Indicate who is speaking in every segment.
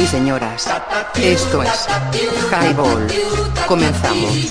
Speaker 1: y señoras, esto es Highball. Comenzamos.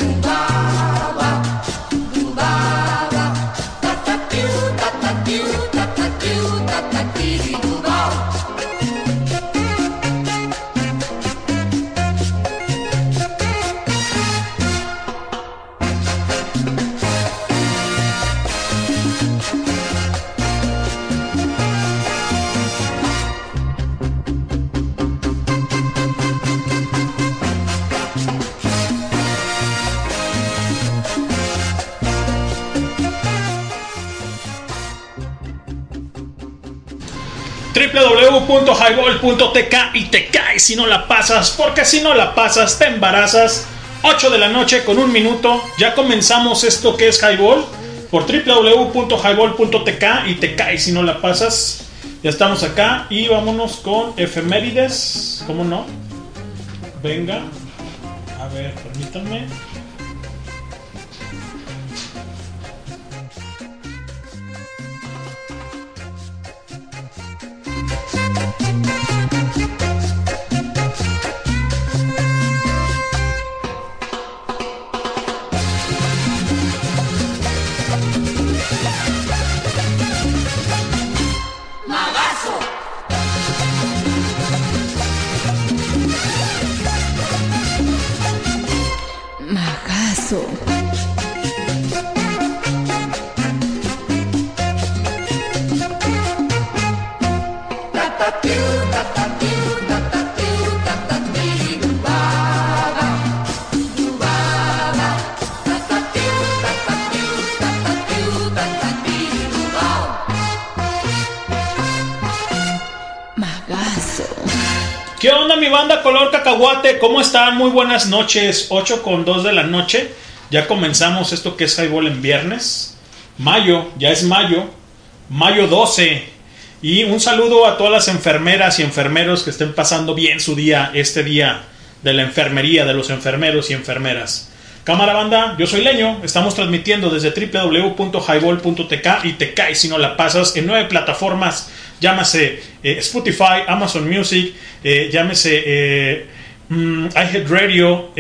Speaker 2: www.highball.tk y te caes si no la pasas, porque si no la pasas te embarazas. 8 de la noche con un minuto, ya comenzamos esto que es Highball por www.highball.tk y te caes si no la pasas. Ya estamos acá y vámonos con efemérides, ¿cómo no? Venga, a ver, permítanme. Banda color cacahuate? ¿Cómo están? Muy buenas noches. 8 con 2 de la noche. Ya comenzamos esto que es Highball en viernes. Mayo, ya es mayo. Mayo 12. Y un saludo a todas las enfermeras y enfermeros que estén pasando bien su día, este día de la enfermería, de los enfermeros y enfermeras. Cámara banda, yo soy Leño, estamos transmitiendo desde www.highball.tk y te caes si no la pasas en nueve plataformas, llámase eh, Spotify, Amazon Music, eh, llámese eh, mm, iHeartRadio,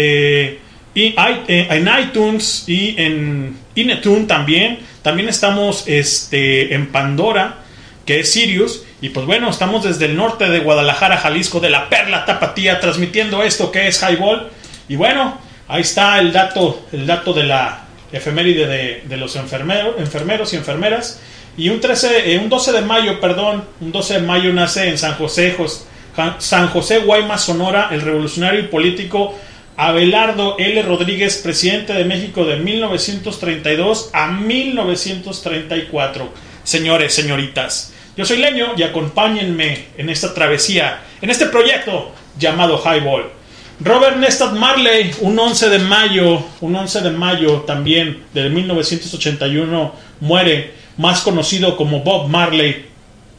Speaker 2: y en iTunes y en Inetunes también. También estamos este, en Pandora, que es Sirius. Y pues bueno, estamos desde el norte de Guadalajara, Jalisco, de la Perla Tapatía, transmitiendo esto que es Highball. Y bueno, ahí está el dato, el dato de la efeméride de, de los enfermeros y enfermeras. Y un, 13, eh, 12 de mayo, perdón, un 12 de mayo nace en San José, San José Guaymas, Sonora, el revolucionario y político Abelardo L. Rodríguez, presidente de México de 1932 a 1934. Señores, señoritas, yo soy Leño y acompáñenme en esta travesía, en este proyecto llamado Highball. Robert Nestad Marley, un 11 de mayo, un 11 de mayo también de 1981, muere, más conocido como Bob Marley,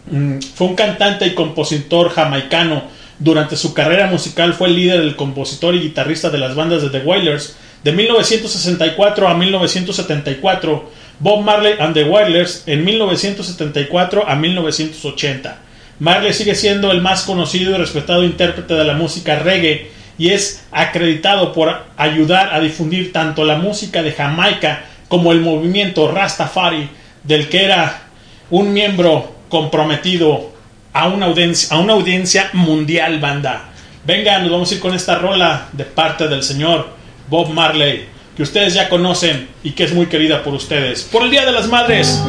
Speaker 2: Mm, Fue un cantante y compositor jamaicano. Durante su carrera musical fue el líder, el compositor y guitarrista de las bandas de The Wailers. De 1964 a 1974, Bob Marley and The Wailers en 1974 a 1980. Marley sigue siendo el más conocido y respetado intérprete de la música reggae y es acreditado por ayudar a difundir tanto la música de Jamaica como el movimiento Rastafari, del que era un miembro comprometido a una audiencia, a una audiencia mundial, banda. Venga, nos vamos a ir con esta rola de parte del señor Bob Marley, que ustedes ya conocen y que es muy querida por ustedes. Por el Día de las Madres.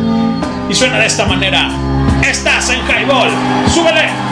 Speaker 2: Y suena de esta manera. Estás en Highball. ¡Súbele!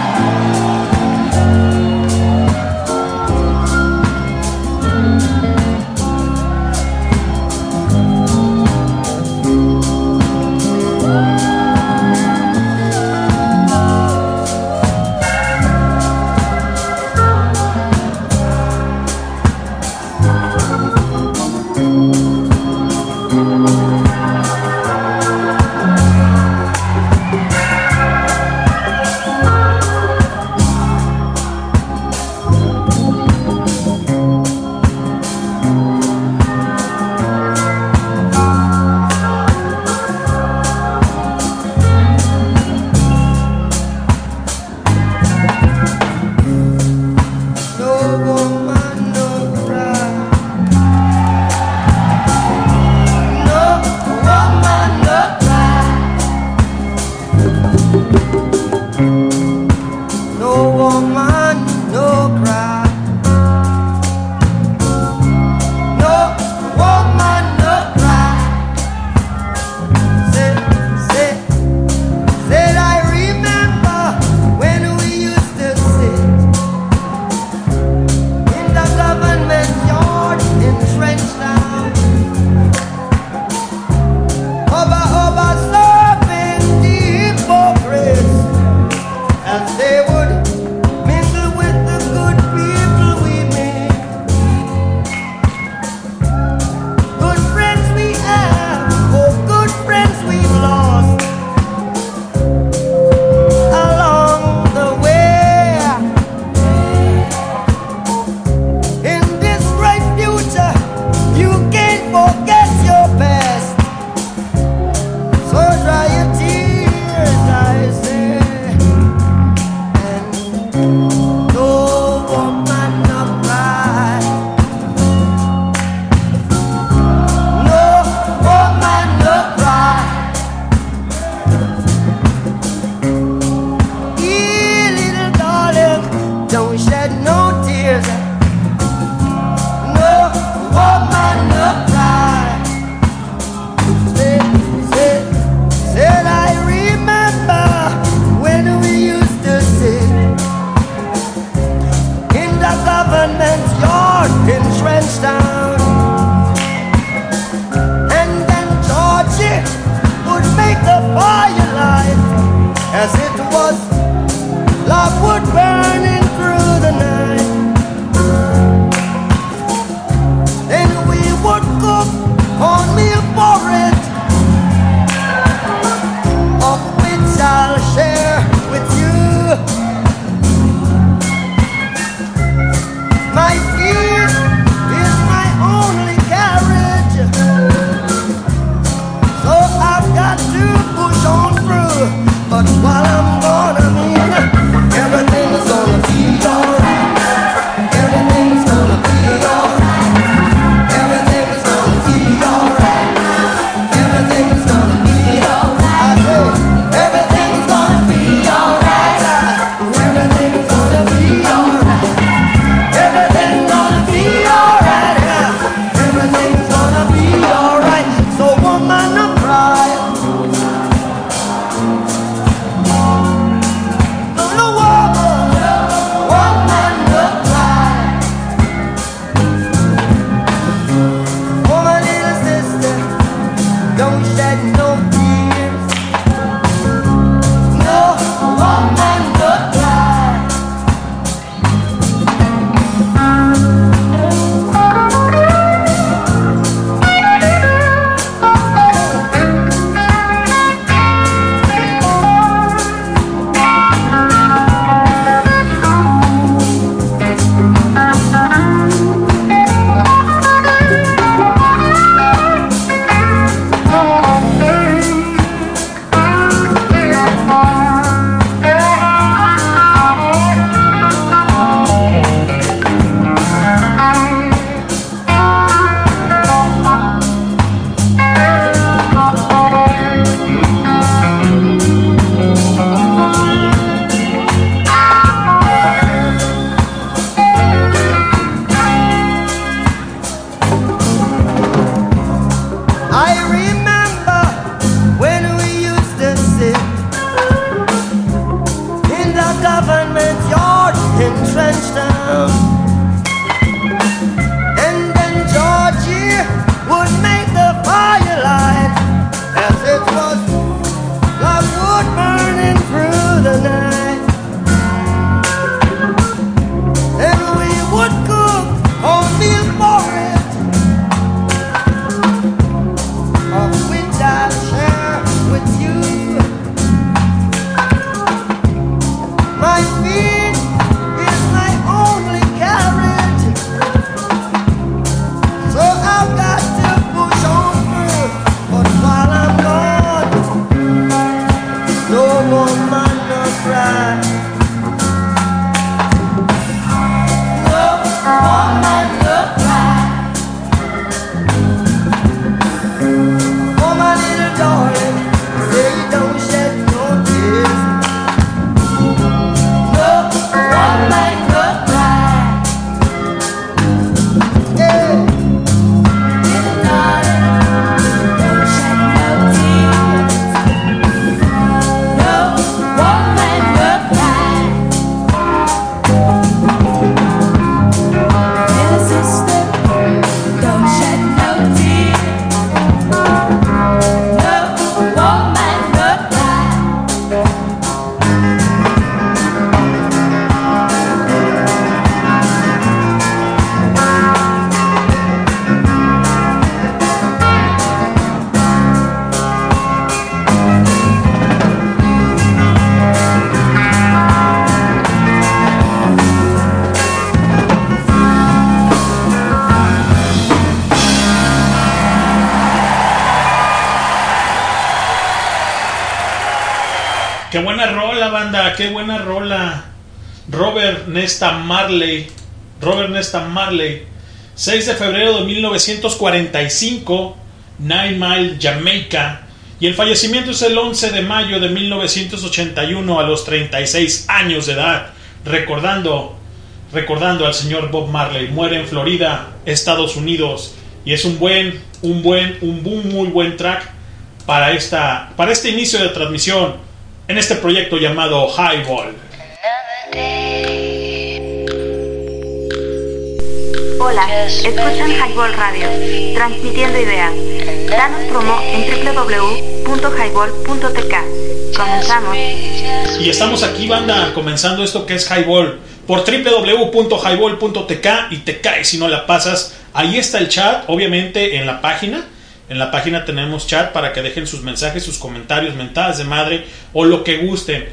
Speaker 2: Nesta Marley. Robert Nesta Marley. 6 de febrero de 1945, Nine Mile, Jamaica. Y el fallecimiento es el 11 de mayo de 1981 a los 36 años de edad. Recordando, recordando al señor Bob Marley. Muere en Florida, Estados Unidos. Y es un buen, un buen, un muy buen track para, esta, para este inicio de transmisión en este proyecto llamado Highball.
Speaker 3: Hola, escuchan Highball Radio, transmitiendo ideas. Danos promo en www.highball.tk. Comenzamos.
Speaker 2: Y estamos aquí, banda, comenzando esto que es Highball por www.highball.tk y te cae si no la pasas. Ahí está el chat, obviamente en la página. En la página tenemos chat para que dejen sus mensajes, sus comentarios, mentadas de madre o lo que gusten.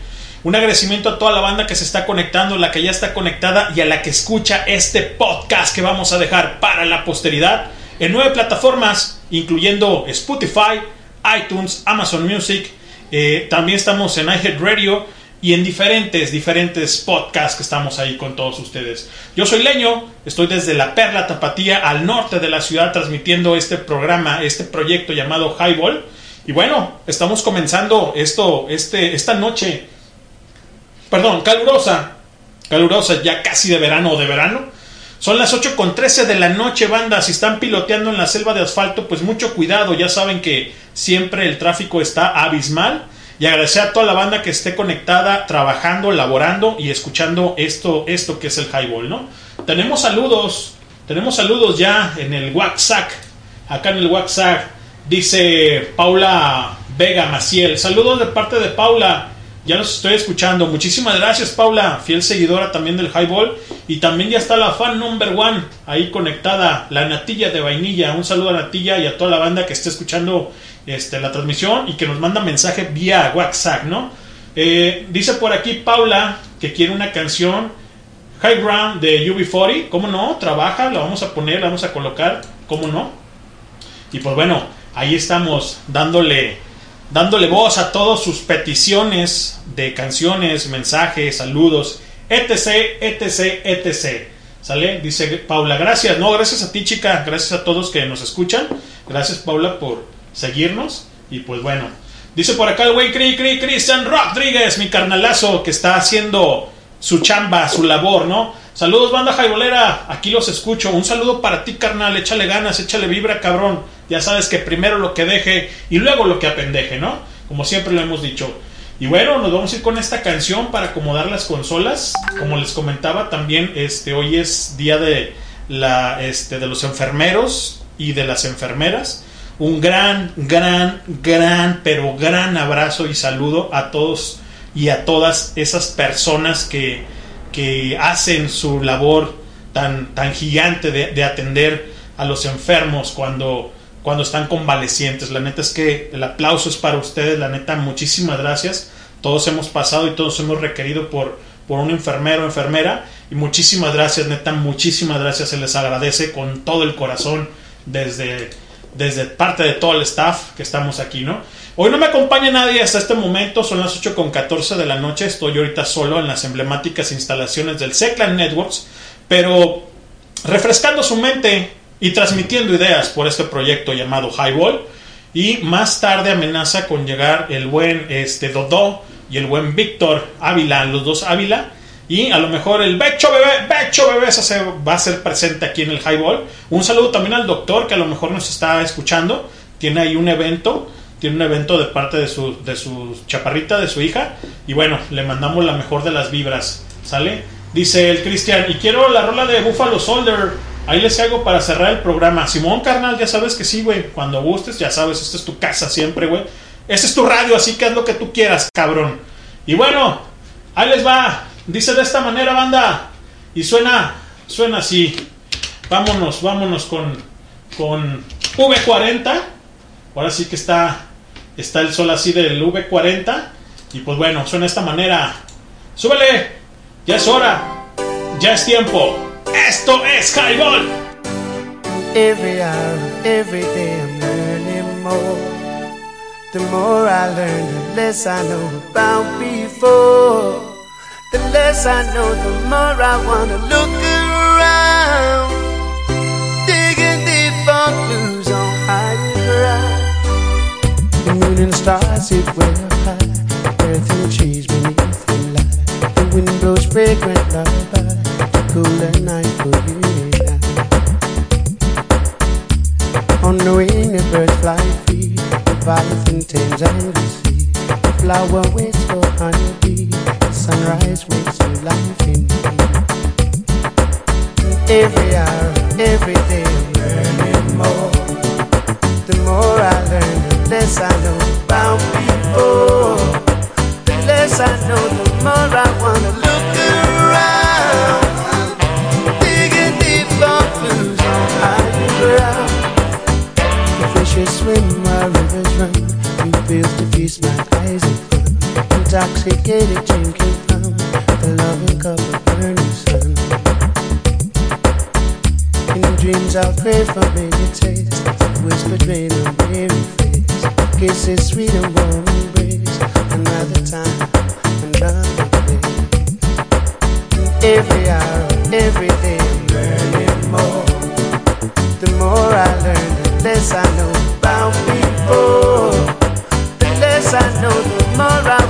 Speaker 2: Un agradecimiento a toda la banda que se está conectando, la que ya está conectada y a la que escucha este podcast que vamos a dejar para la posteridad en nueve plataformas, incluyendo Spotify, iTunes, Amazon Music. eh, también estamos en iHeartRadio y en diferentes, diferentes podcasts que estamos ahí con todos ustedes. Yo soy Leño, estoy desde la Perla Tapatía al norte de la ciudad transmitiendo este programa, este proyecto llamado Highball. Y bueno, estamos comenzando esto, este, esta noche, perdón, calurosa, calurosa, ya casi de verano o de verano. Son las 8 con 13 de la noche, banda. Si están piloteando en la selva de asfalto, pues mucho cuidado. Ya saben que siempre el tráfico está abismal. Y agradecer a toda la banda que esté conectada, trabajando, laborando y escuchando esto, esto que es el highball, ¿no? Tenemos saludos, tenemos saludos ya en el WhatsApp. Acá en el WhatsApp dice Paula Vega Maciel. Saludos de parte de Paula. Ya los estoy escuchando. Muchísimas gracias, Paula, fiel seguidora también del Highball. Y también ya está la fan number one ahí conectada, la Natilla de Vainilla. Un saludo a Natilla y a toda la banda que esté escuchando este, la transmisión y que nos manda mensaje vía WhatsApp, ¿no? Eh, dice por aquí Paula que quiere una canción High Ground de UB40. ¿Cómo no? Trabaja, la vamos a poner, la vamos a colocar. ¿Cómo no? Y pues bueno, ahí estamos dándole dándole voz a todas sus peticiones de canciones, mensajes, saludos, etc, etc, etc. ¿Sale? Dice Paula, gracias. No, gracias a ti, chica. Gracias a todos que nos escuchan. Gracias, Paula, por seguirnos. Y pues bueno. Dice por acá el güey Cri, Cri, Cristian Rodríguez, mi carnalazo, que está haciendo su chamba, su labor, ¿no? Saludos, banda jaibolera. Aquí los escucho. Un saludo para ti, carnal. Échale ganas, échale vibra, cabrón. Ya sabes que primero lo que deje y luego lo que apendeje, ¿no? Como siempre lo hemos dicho. Y bueno, nos vamos a ir con esta canción para acomodar las consolas. Como les comentaba también, este hoy es día de la este de los enfermeros y de las enfermeras. Un gran, gran, gran, pero gran abrazo y saludo a todos y a todas esas personas que, que hacen su labor tan, tan gigante de, de atender a los enfermos cuando, cuando están convalecientes. La neta es que el aplauso es para ustedes, la neta, muchísimas gracias. Todos hemos pasado y todos hemos requerido por, por un enfermero o enfermera. Y muchísimas gracias, neta, muchísimas gracias. Se les agradece con todo el corazón desde, desde parte de todo el staff que estamos aquí, ¿no? Hoy no me acompaña nadie hasta este momento, son las 8 con 14 de la noche, estoy ahorita solo en las emblemáticas instalaciones del Seclan Networks, pero refrescando su mente y transmitiendo ideas por este proyecto llamado Highball. Y más tarde amenaza con llegar el buen este, Dodó y el buen Víctor Ávila, los dos Ávila. Y a lo mejor el Becho Bebé, Becho Bebé se va a ser presente aquí en el Highball. Un saludo también al doctor que a lo mejor nos está escuchando. Tiene ahí un evento, tiene un evento de parte de su, de su chaparrita, de su hija. Y bueno, le mandamos la mejor de las vibras. ¿Sale? Dice el Cristian, y quiero la rola de Buffalo Soldier. Ahí les hago para cerrar el programa. Simón, carnal, ya sabes que sí, güey. Cuando gustes, ya sabes, esta es tu casa siempre, güey. Esta es tu radio, así que haz lo que tú quieras, cabrón. Y bueno, ahí les va. Dice de esta manera, banda. Y suena, suena así. Vámonos, vámonos con, con V40. Ahora sí que está, está el sol así del V40. Y pues bueno, suena de esta manera. Súbele. Ya es hora. Ya es tiempo. Esto es Highball.
Speaker 4: Every hour, every I'm learning more. The more I learn, the less I know about before. The less I know, the more I wanna look around. Digging deep for clues on higher ground. The moon and stars sit up high. Earth and trees beneath the light. The wind blows fragrant lullaby. Cooler night for you and I. On the wing, the birds fly free. Leviathan tames and the sea. The flower waits for honeybee. Sunrise wakes new life in me. Every hour, every day, I'm learning more. The more I learn, the less I know about people. The less I know, the more I wanna look around. Digging deep for clues on higher ground. The swim while Intoxicated drinking from the loving cup of burning sun. In dreams I'll crave for many tastes. Whispered rain on weary face. Kisses sweet and warm embrace. Another time, another place. Every hour, every day, learning more. The more I learn, the less I know about before. The less I know, the more I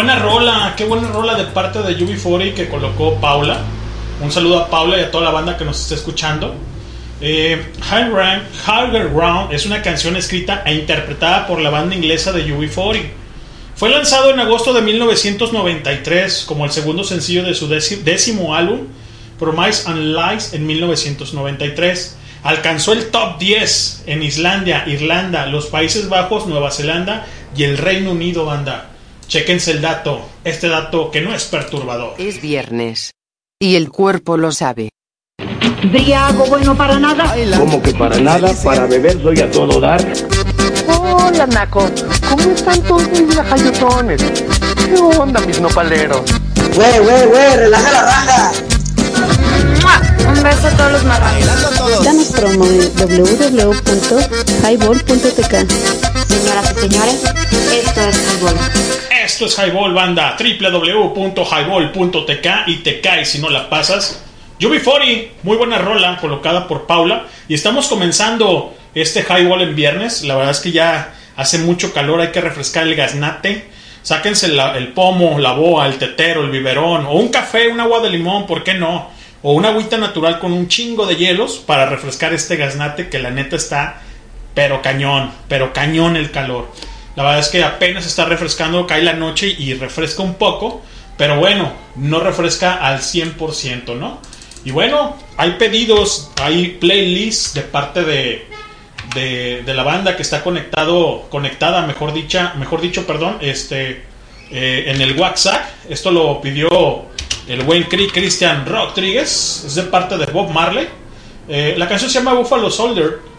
Speaker 2: buena rola, qué buena rola de parte de UB40 que colocó Paula. Un saludo a Paula y a toda la banda que nos está escuchando. Eh, Higher Ground es una canción escrita e interpretada por la banda inglesa de UB40. Fue lanzado en agosto de 1993 como el segundo sencillo de su décimo álbum, Promise and Lies, en 1993. Alcanzó el top 10 en Islandia, Irlanda, los Países Bajos, Nueva Zelanda y el Reino Unido, banda. Chequense el dato, este dato que no es perturbador.
Speaker 1: Es viernes. Y el cuerpo lo sabe.
Speaker 5: Briago bueno para nada.
Speaker 6: Como que para nada, para beber soy a todo dar.
Speaker 7: Hola, Naco. ¿Cómo están todos mis lajayotones? ¿Qué onda, mis nopaleros?
Speaker 8: Güey, güey, güey, relaja la raja.
Speaker 3: Un beso a todos los marranos.
Speaker 9: Danos promo en www.highball.tk.
Speaker 3: Señoras y señores, esto es Highball.
Speaker 2: Esto es Highball Banda, www.highball.tk y te cae si no la pasas. UB40, muy buena rola colocada por Paula. Y estamos comenzando este Highball en viernes. La verdad es que ya hace mucho calor, hay que refrescar el gaznate. Sáquense el pomo, la boa, el tetero, el biberón, o un café, un agua de limón, ¿por qué no? O una agüita natural con un chingo de hielos para refrescar este gaznate que la neta está pero cañón, pero cañón el calor. La verdad es que apenas está refrescando, cae la noche y refresca un poco, pero bueno, no refresca al 100%, ¿no? Y bueno, hay pedidos, hay playlists de parte de, de, la banda que está conectado, conectada, mejor dicha, mejor dicho, perdón, este, eh, en el WhatsApp. Esto lo pidió el buen Christian Rodríguez, es de parte de Bob Marley. Eh, la canción se llama Buffalo Soldier.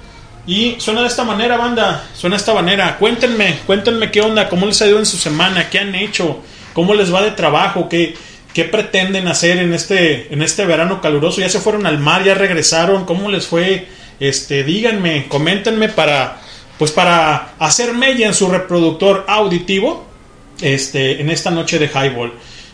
Speaker 2: Y suena de esta manera, banda. Suena de esta manera. Cuéntenme, cuéntenme qué onda, cómo les ha ido en su semana, qué han hecho, cómo les va de trabajo, qué, qué pretenden hacer en este, en este verano caluroso. Ya se fueron al mar, ya regresaron, cómo les fue. Este, díganme, coméntenme para, pues para hacer mella en su reproductor auditivo. Este, en esta noche de Highball.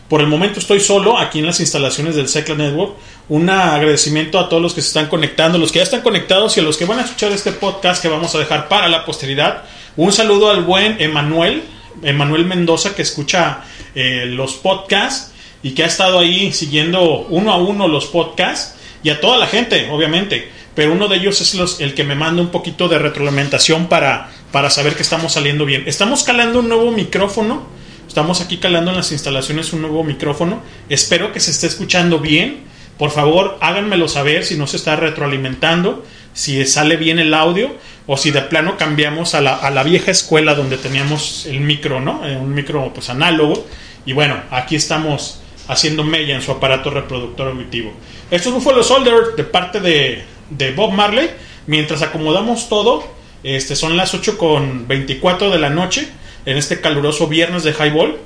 Speaker 2: Por el momento estoy solo aquí en las instalaciones del Secla Network. Un agradecimiento a todos los que se están conectando, los que ya están conectados y a los que van a escuchar este podcast que vamos a dejar para la posteridad. Un saludo al buen Emanuel, Emanuel Mendoza, que escucha eh, los podcasts y que ha estado ahí siguiendo uno a uno los podcasts y a toda la gente, obviamente. Pero uno de ellos es el que me manda un poquito de retroalimentación para, para saber que estamos saliendo bien. Estamos calando un nuevo micrófono. Estamos aquí calando en las instalaciones un nuevo micrófono. Espero que se esté escuchando bien. Por favor, háganmelo saber si no se está retroalimentando, si sale bien el audio o si de plano cambiamos a la, a la vieja escuela donde teníamos el micro, ¿no? Eh, un micro pues análogo. Y bueno, aquí estamos haciendo mella en su aparato reproductor auditivo. Esto es Buffalo Soldier de parte de, de Bob Marley. Mientras acomodamos todo, este, son las 8 con 24 de la noche en este caluroso viernes de Highball.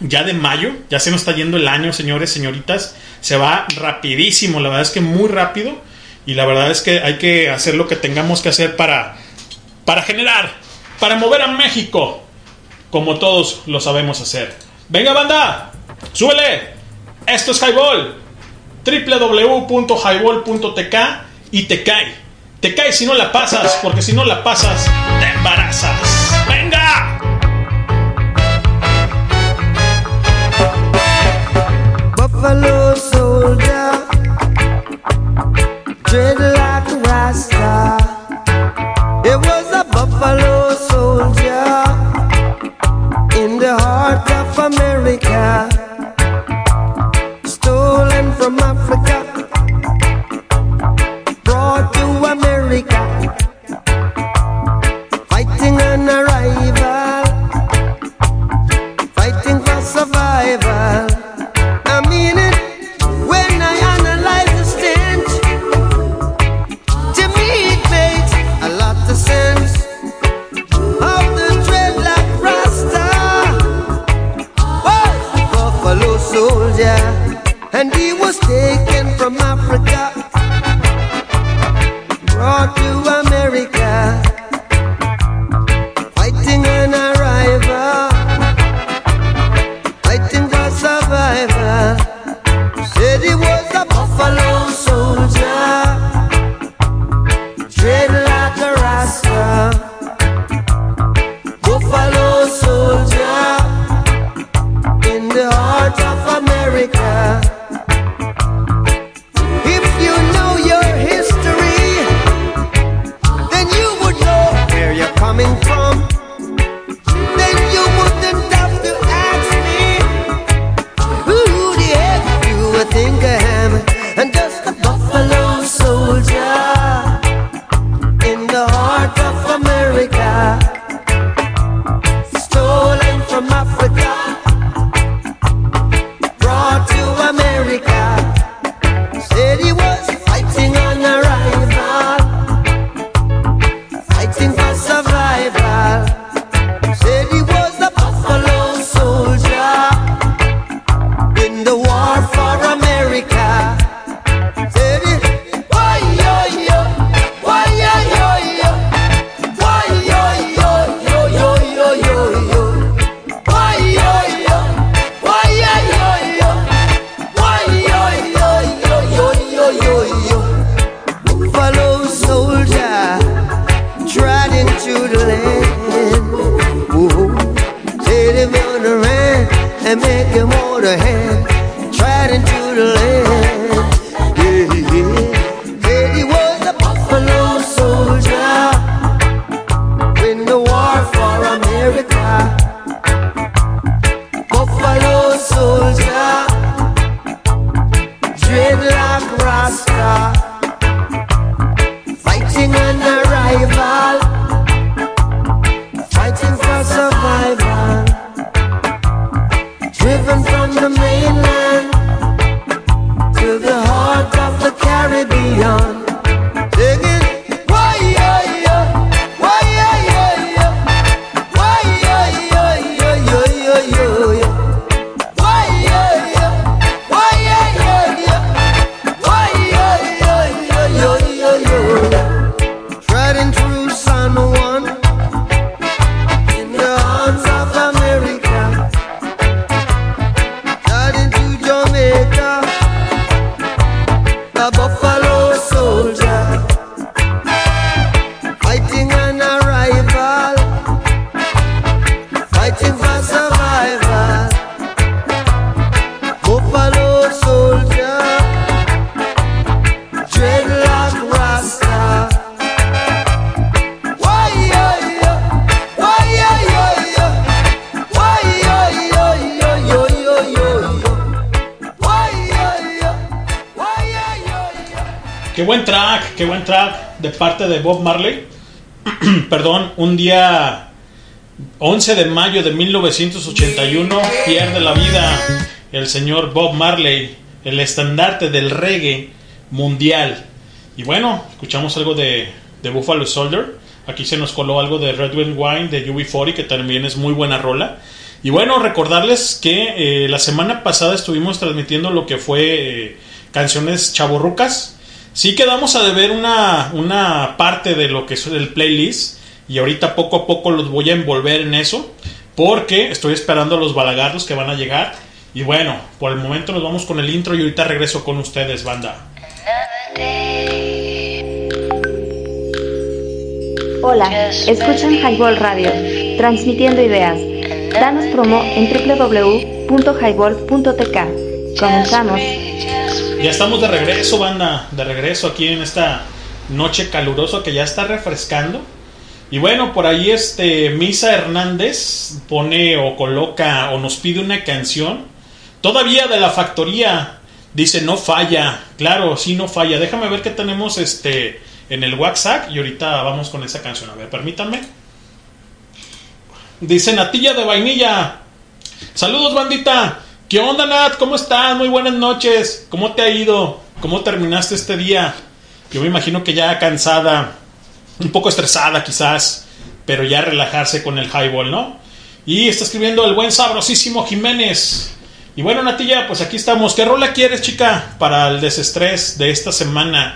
Speaker 2: Ya de mayo, ya se nos está yendo el año, señores, señoritas. Se va rapidísimo, la verdad es que muy rápido. Y la verdad es que hay que hacer lo que tengamos que hacer para, para generar, para mover a México, como todos lo sabemos hacer. Venga, banda, súbele. Esto es Highball. www.highball.tk y te cae. Te cae si no la pasas, porque si no la pasas, te embarazas. ¡Venga!
Speaker 10: Buffalo soldier, dreadlock rasta. It was a buffalo soldier in the heart of America, was taken from Africa,
Speaker 2: Bob Marley. Perdón, un día 11 de mayo de 1981 pierde la vida el señor Bob Marley, el estandarte del reggae mundial. Y bueno, escuchamos algo de, de Buffalo Soldier. Aquí se nos coló algo de Red Wind Wine de UB40, que también es muy buena rola. Y bueno, recordarles que eh, la semana pasada estuvimos transmitiendo lo que fue eh, canciones chaborrucas. Sí quedamos a deber una, una parte de lo que es el playlist. Y ahorita poco a poco los voy a envolver en eso. Porque estoy esperando a los balagardos que van a llegar. Y bueno, por el momento nos vamos con el intro y ahorita regreso con ustedes, banda.
Speaker 3: Hola, escuchan Highball Radio, transmitiendo ideas. Danos promo en www.highball.tk. Comenzamos.
Speaker 2: Ya estamos de regreso, banda. De regreso aquí en esta noche calurosa que ya está refrescando. Y bueno, por ahí este Misa Hernández pone o coloca o nos pide una canción. Todavía de la factoría Dice, no falla. Claro, sí, no falla. Déjame ver qué tenemos este en el WhatsApp y ahorita vamos con esa canción. A ver, permítanme. Dice Natilla de Vainilla. Saludos, bandita. ¿Qué onda, Nat? ¿Cómo estás? Muy buenas noches. ¿Cómo te ha ido? ¿Cómo terminaste este día? Yo me imagino que ya cansada, un poco estresada quizás, pero ya relajarse con el highball, ¿no? Y está escribiendo el buen sabrosísimo Jiménez. Y bueno, Natilla, pues aquí estamos. ¿Qué rola quieres, chica, para el desestrés de esta semana,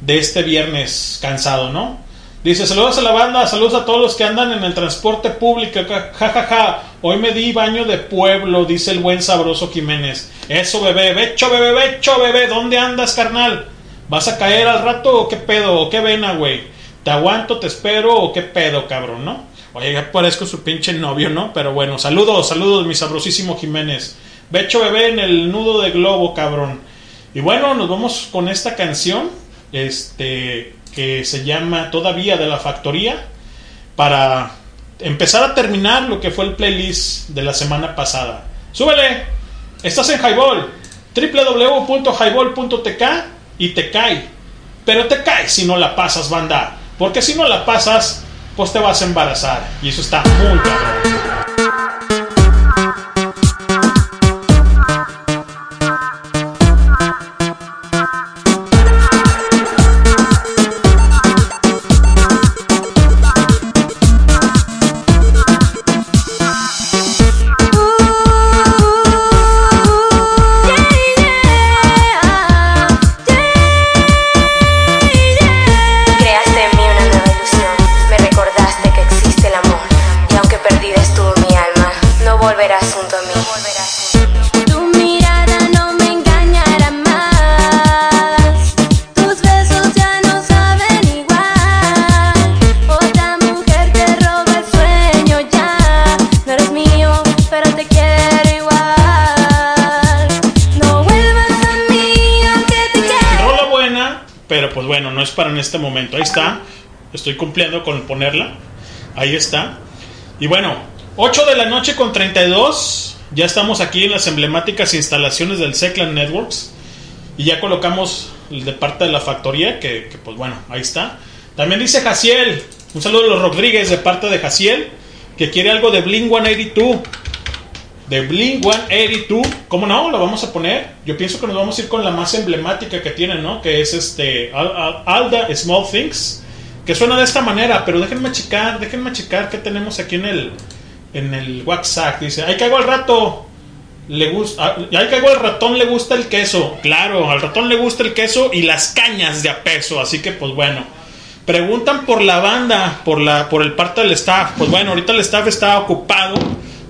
Speaker 2: de este viernes cansado, no? Dice, saludos a la banda, saludos a todos los que andan en el transporte público. Ja, ja, ja, ja. Hoy me di baño de pueblo, dice el buen sabroso Jiménez. Eso, bebé, becho, bebé, becho, bebé. ¿Dónde andas, carnal? ¿Vas a caer al rato o qué pedo? ¿O qué vena, güey? ¿Te aguanto, te espero o qué pedo, cabrón, no? Oye, ya parezco su pinche novio, ¿no? Pero bueno, saludos, saludos, mi sabrosísimo Jiménez. Becho bebé en el nudo de globo, cabrón. Y bueno, nos vamos con esta canción. Este. Que se llama Todavía de la Factoría. Para empezar a terminar lo que fue el playlist de la semana pasada. ¡Súbele! Estás en Highball. www.highball.tk y te cae. Pero te cae si no la pasas, banda. Porque si no la pasas, pues te vas a embarazar. Y eso está muy cabrón.
Speaker 9: En
Speaker 2: este momento. Ahí está. Estoy cumpliendo con ponerla. Ahí está. Y bueno, 8 de la noche con 32. Ya estamos aquí en las emblemáticas instalaciones del Seclan Networks. Y ya colocamos el de parte de la factoría, que, pues bueno, ahí está. También dice Jaciel. Un saludo a los Rodríguez de parte de Jaciel. Que quiere algo de Bling 182 de Blink 182. ¿Cómo no? Lo vamos a poner. Yo pienso que nos vamos a ir con la más emblemática que tienen, ¿no? Que es este the Small Things. Que suena de esta manera, pero déjenme checar, déjenme checar qué tenemos aquí en el en el WhatsApp. Dice, ahí caigo al rato. Le gusta, ahí caigo al ratón le gusta el queso. Claro, al ratón le gusta el queso y las cañas de a peso. Así que pues bueno. Preguntan por la banda, por la por el parte del staff. Pues bueno, ahorita el staff está ocupado.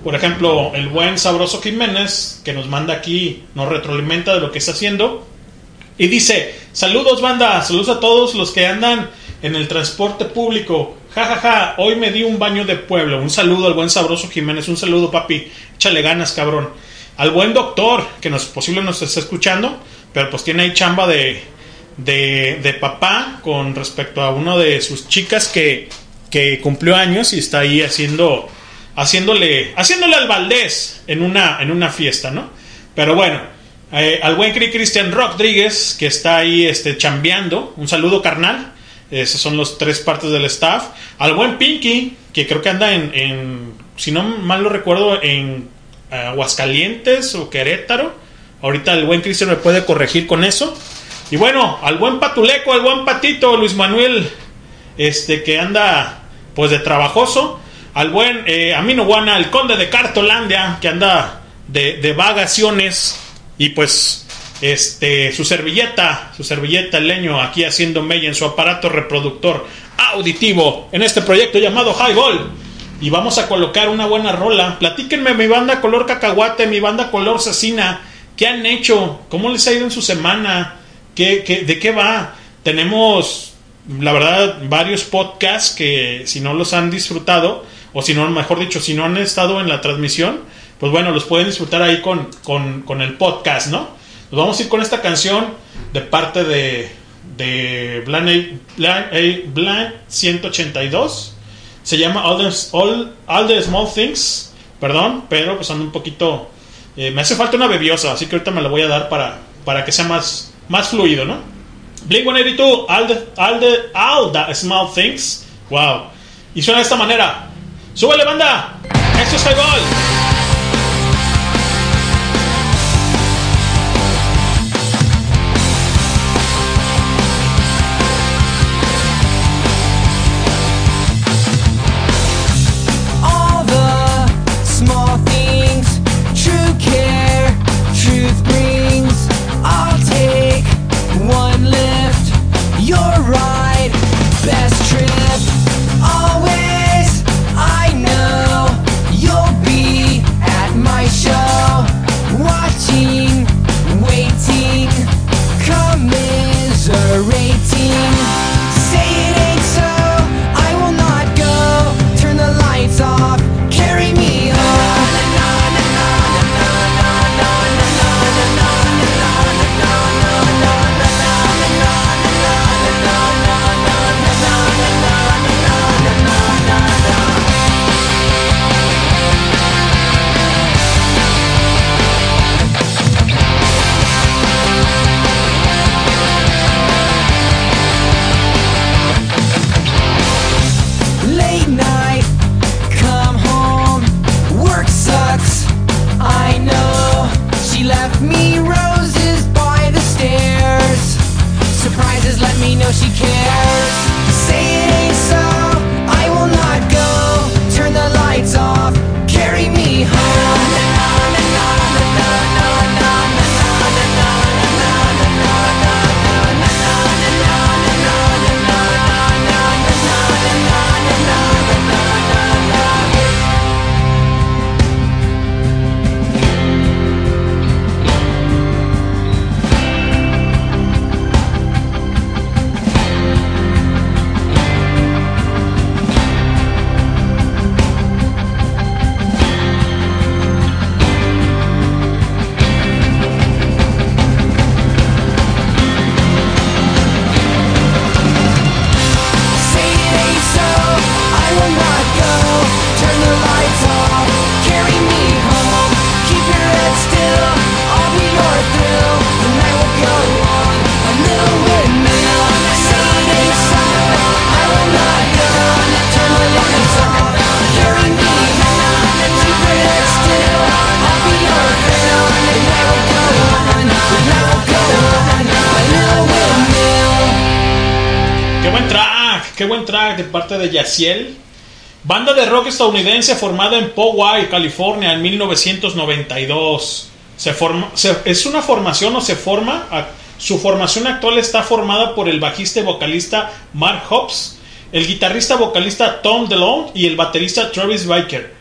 Speaker 2: Por ejemplo, el buen Sabroso Jiménez, que nos manda aquí, nos retroalimenta de lo que está haciendo. Y dice, saludos banda, saludos a todos los que andan en el transporte público. Ja, ja, ja, hoy me di un baño de pueblo. Un saludo al buen Sabroso Jiménez, un saludo papi. Échale ganas, cabrón. Al buen doctor, que nos posible nos está escuchando, pero pues tiene ahí chamba de, de, de papá con respecto a una de sus chicas que, que cumplió años y está ahí haciendo haciéndole haciéndole al Valdés en una en una fiesta, ¿no? Pero bueno, eh, al buen Cri Cristian Rodríguez que está ahí este chambeando, un saludo carnal. Esos son los tres partes del staff. Al buen Pinky, que creo que anda en, en si no mal lo recuerdo, en Aguascalientes o Querétaro. Ahorita el buen Cristian me puede corregir con eso. Y bueno, al buen Patuleco, al buen Patito, Luis Manuel, este que anda pues de trabajoso. Al buen eh, Amino Guana, el conde de Cartolandia, que anda de, de vagaciones. Y pues este su servilleta, su servilleta leño aquí haciendo mella en su aparato reproductor auditivo en este proyecto llamado Highball. Y vamos a colocar una buena rola. Platíquenme mi banda color cacahuate, mi banda color cecina. ¿Qué han hecho? ¿Cómo les ha ido en su semana? ¿Qué, qué, ¿De qué va? Tenemos, la verdad, varios podcasts que si no los han disfrutado, o si no, mejor dicho, si no han estado en la transmisión, pues bueno, los pueden disfrutar ahí con, con, con el podcast, ¿no? Nos vamos a ir con esta canción de parte de, de Blind 182. Se llama All the, All, All the Small Things. Perdón, pero pues ando un poquito... eh, me hace falta una bebiosa, así que ahorita me la voy a dar para, para que sea más, más fluido, ¿no? Blink 182, all the, all the, all the small things. Wow. Y suena de esta manera. ¡Súbele, banda! Esto es Highball.
Speaker 11: all
Speaker 2: de Yaciel. Banda de rock estadounidense formada en Poway, California, en 1992. Se forma, es una formación o se forma. su formación actual está formada por el bajista y vocalista Mark Hobbs, el guitarrista vocalista Tom DeLonge y el baterista Travis Biker.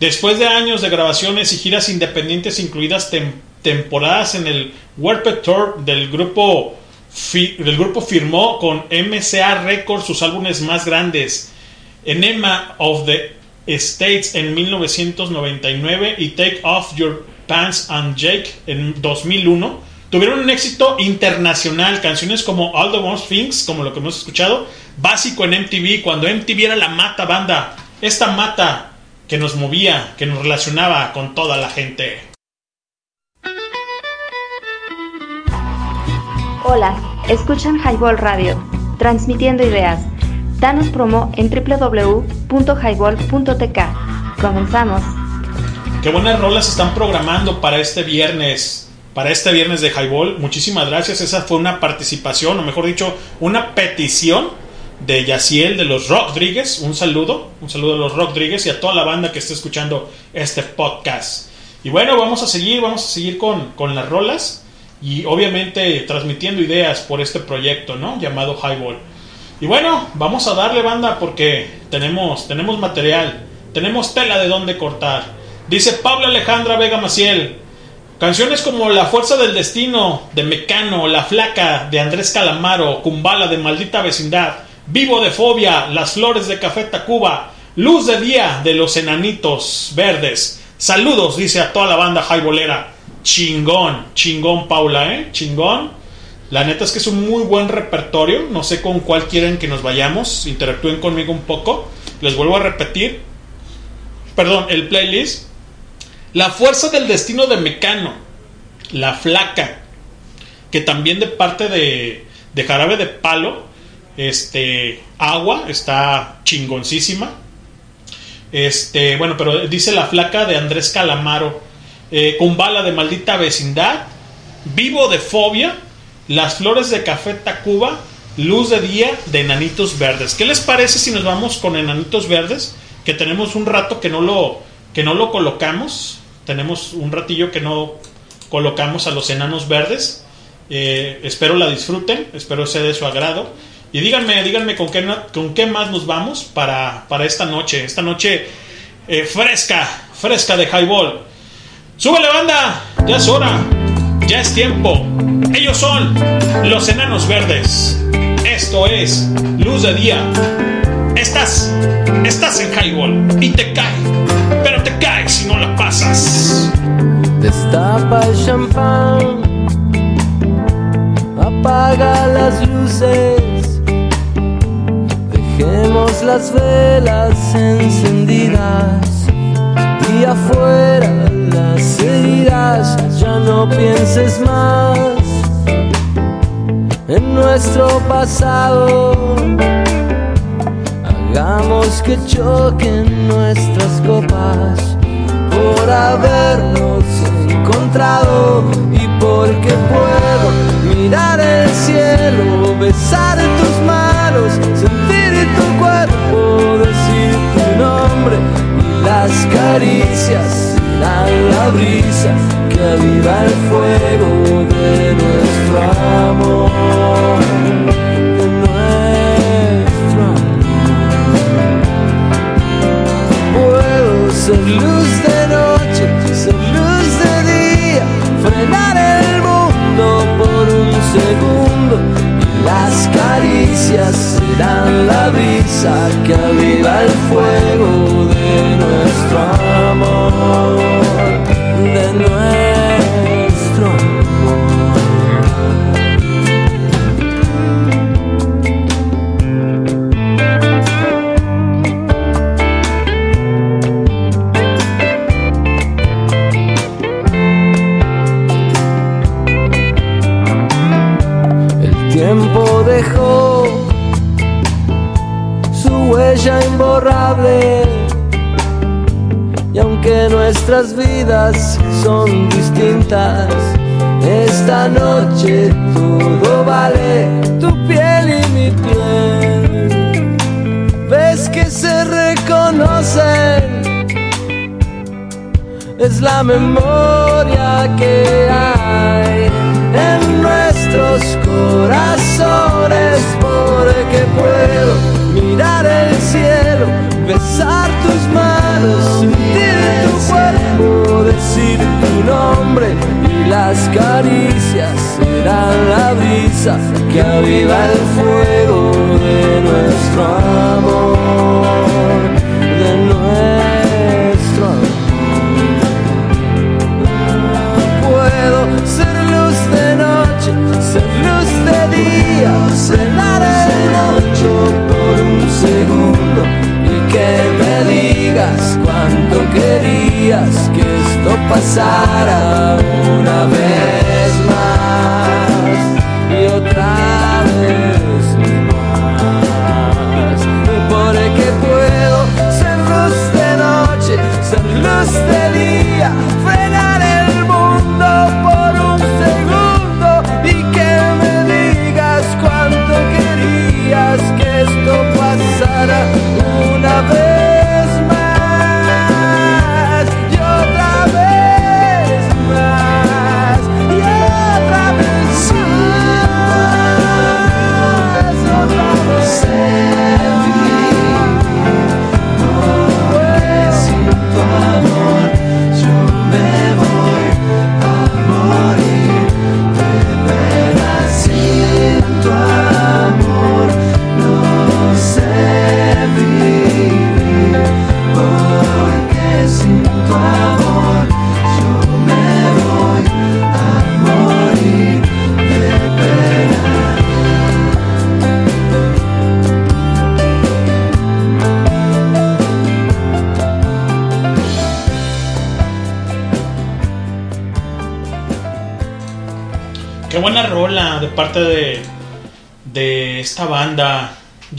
Speaker 2: Después de años de grabaciones y giras independientes, incluidas tem- temporadas en el Warped Tour del grupo, del grupo firmó con MCA Records sus álbumes más grandes, Enema of the States en 1999 y Take Off Your Pants and Jake en 2001. Tuvieron un éxito internacional, canciones como All the Most Things, como lo que hemos escuchado, básico en MTV, cuando MTV era la mata banda, esta mata que nos movía, que nos relacionaba con toda la gente.
Speaker 3: Hola, escuchan Highball Radio, transmitiendo ideas. Danos promo en www.highball.tk. Comenzamos.
Speaker 2: Qué buenas rolas están programando para este viernes. Para este viernes de Highball. Muchísimas gracias. Esa fue una participación, o mejor dicho, una petición de Yaciel de los Rodríguez. Un saludo. Un saludo a los Rodríguez y a toda la banda que está escuchando este podcast. Y bueno, vamos a seguir, vamos a seguir con, con las rolas. Y obviamente transmitiendo ideas por este proyecto, ¿no? Llamado Highball. Y bueno, vamos a darle banda porque tenemos, tenemos material, tenemos tela de dónde cortar. Dice Pablo Alejandra Vega Maciel. Canciones como La Fuerza del Destino de Mecano, La Flaca de Andrés Calamaro, Kumbala de Maldita Vecindad, Vivo de Fobia, Las Flores de Café Tacuba, Luz de Día de los Enanitos Verdes. Saludos, dice a toda la banda highbolera. Chingón, chingón Paula, ¿eh? Chingón. La neta es que es un muy buen repertorio. No sé con cuál quieren que nos vayamos. Interactúen conmigo un poco. Les vuelvo a repetir. Perdón, el playlist. La fuerza del destino de Mecano. La flaca. que también de parte de, de Jarabe de Palo, este, Agua, está chingoncísima. Este, bueno, pero dice la flaca de Andrés Calamaro, eh, con bala de maldita vecindad, vivo de fobia, las flores de café Tacuba, luz de día de enanitos verdes. ¿Qué les parece si nos vamos con enanitos verdes? Que tenemos un rato que no lo, que no lo colocamos. Tenemos un ratillo que no colocamos a los enanos verdes. Eh, espero la disfruten, espero sea de su agrado. Y díganme, díganme con qué, con qué más nos vamos para, para esta noche. Esta noche eh, fresca, fresca de highball. ¡Súbele banda! Ya es hora, ya es tiempo. Ellos son los enanos verdes. Esto es Luz de Día. Estás, estás en highball y te cae, pero te cae si no la pasas.
Speaker 11: Destapa el champán, apaga las luces, dejemos las velas encendidas y afuera las heridas, ya no pienses más en nuestro pasado. Hagamos que choquen nuestras copas por habernos encontrado y porque puedo mirar el cielo, besar tus manos, sentir tu cuerpo, decir tu nombre y las caricias serán la brisa que aviva el fuego de nuestro amor. de nuestro Puedo ser luz de noche, ser luz de día, frenar el mundo por un segundo. Las caricias serán la brisa que aviva el fuego de nuestro amor, nuestro amor. El tiempo dejó su huella imborrable. Nuestras vidas son distintas, esta noche todo vale, tu piel y mi piel. Ves que se reconocen, es la memoria que hay en nuestros corazones, porque puedo mirar el cielo, besar tus manos, sentir tu cuerpo, decir tu nombre y las caricias serán la brisa que aviva el fuego de nuestro amor, de nuestro amor. Puedo ser luz de noche, ser luz de día, cenar el mucho por un segundo y que me digas cuánto querías que esto pasara una vez más y otra vez más. Porque puedo ser luz de noche, ser luz de día, frenar el mundo por un segundo y que me digas cuánto querías que esto pasara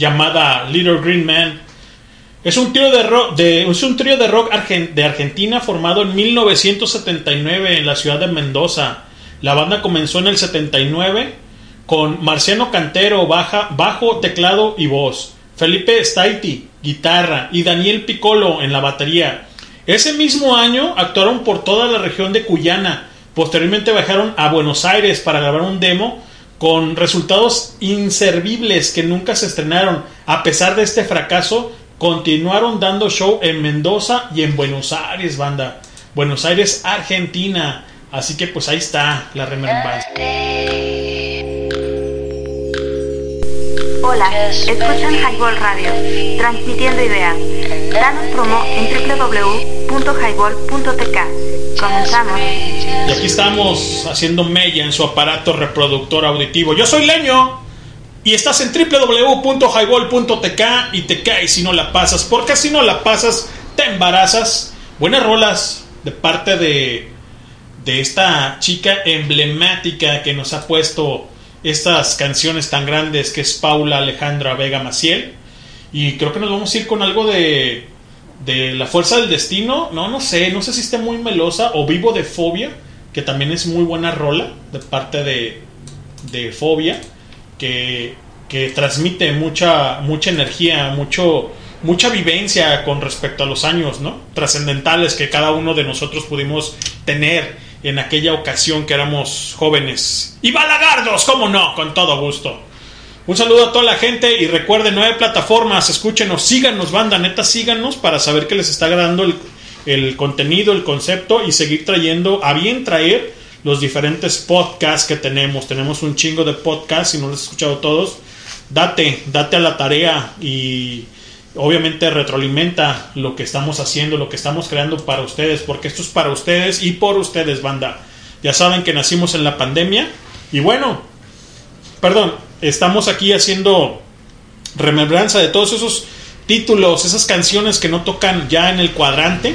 Speaker 2: llamada Little Green Man. Es un trío de rock, de, un trío de, rock de Argentina formado en 1979 en la ciudad de Mendoza. La banda comenzó en el 79 con Marciano Cantero, baja, bajo, teclado y voz. Felipe Staiti, guitarra y Daniel Piccolo en la batería. Ese mismo año actuaron por toda la región de Cuyana. Posteriormente viajaron a Buenos Aires para grabar un demo con resultados inservibles que nunca se estrenaron. A pesar de este fracaso, continuaron dando show en Mendoza y en Buenos Aires, banda. Buenos Aires, Argentina. Así que pues ahí está la remembranza.
Speaker 3: Hola, escuchan Highball Radio, transmitiendo ideas. Danos promo en www.highball.tk. Comenzamos.
Speaker 2: Y aquí estamos haciendo mella en su aparato reproductor auditivo. Yo soy Leño y estás en www.highball.tk y te caes si no la pasas, porque si no la pasas te embarazas. Buenas rolas de parte de de esta chica emblemática que nos ha puesto estas canciones tan grandes que es Paula Alejandra Vega Maciel. Y creo que nos vamos a ir con algo de, de La Fuerza del Destino. No, no sé, no sé si esté muy melosa o Vivo de Fobia, que también es muy buena rola de parte de, de Fobia, que, que transmite mucha, mucha energía, mucho, mucha vivencia con respecto a los años ¿no? trascendentales que cada uno de nosotros pudimos tener en aquella ocasión que éramos jóvenes. Y balagardos, cómo no, con todo gusto. Un saludo a toda la gente y recuerden, nueve plataformas, escúchenos, síganos, banda, neta, síganos para saber que les está agradando el, el contenido, el concepto y seguir trayendo, a bien traer los diferentes podcasts que tenemos. Tenemos un chingo de podcasts, si no los has escuchado todos, date, date a la tarea y obviamente retroalimenta lo que estamos haciendo, lo que estamos creando para ustedes, porque esto es para ustedes y por ustedes, banda. Ya saben que nacimos en la pandemia y bueno, perdón, estamos aquí haciendo remembranza de todos esos títulos, esas canciones que no tocan ya en el cuadrante,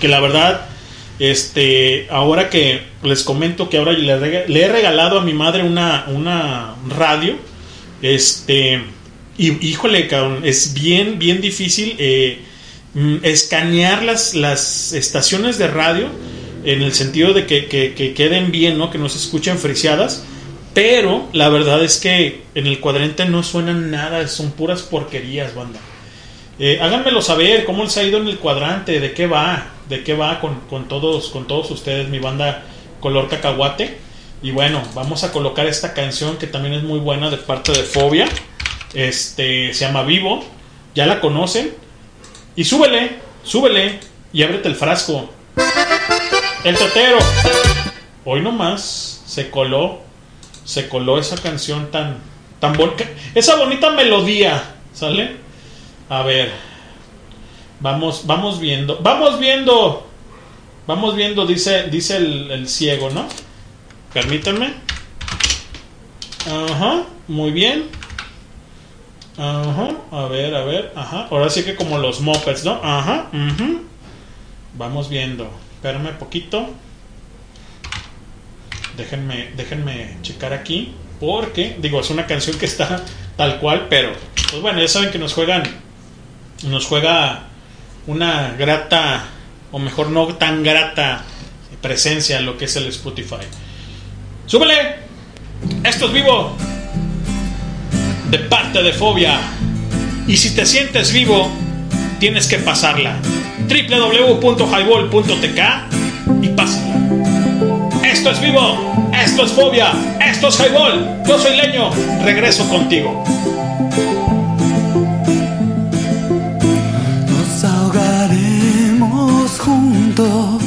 Speaker 2: que la verdad, este, ahora que les comento que ahora le, he regalado a mi madre una, una radio, este, y híjole, cabrón, es bien, bien difícil eh, mm, escanear las, las estaciones de radio en el sentido de que, que- que queden bien, ¿no? Que no se escuchen friseadas. Pero la verdad es que en el cuadrante no suenan nada, son puras porquerías, banda. Eh, háganmelo saber cómo les ha ido en el cuadrante, de qué va, de qué va con, todos, con todos ustedes, mi banda Color Cacahuate. Y bueno, vamos a colocar esta canción que también es muy buena de parte de Fobia. Este se llama Vivo, ya la conocen. Y súbele, súbele y ábrete el frasco. El tetero. Hoy nomás se coló, se coló esa canción tan, tan bonita, esa bonita melodía, ¿sale? A ver, vamos, vamos viendo, vamos viendo, vamos viendo, dice, dice el, ciego, ¿no? Permítanme. Ajá, muy bien. Ajá, a ver, a ver, ajá. Ahora sí que como los mopeds, ¿no? Ajá, ujú. Vamos viendo. Espérame poquito. Déjenme, déjenme checar aquí. Porque, digo, es una canción que está tal cual, pero, pues bueno, ya saben que nos juegan, nos juega una grata, o mejor no tan grata presencia en lo que es el Spotify. ¡Súbele! Esto es vivo. De parte de Fobia. Y si te sientes vivo, tienes que pasarla. www.highball.tk y pásala. Esto es vivo. Esto es Fobia. Esto es Highball. Yo soy Leño. Regreso contigo.
Speaker 12: Nos ahogaremos juntos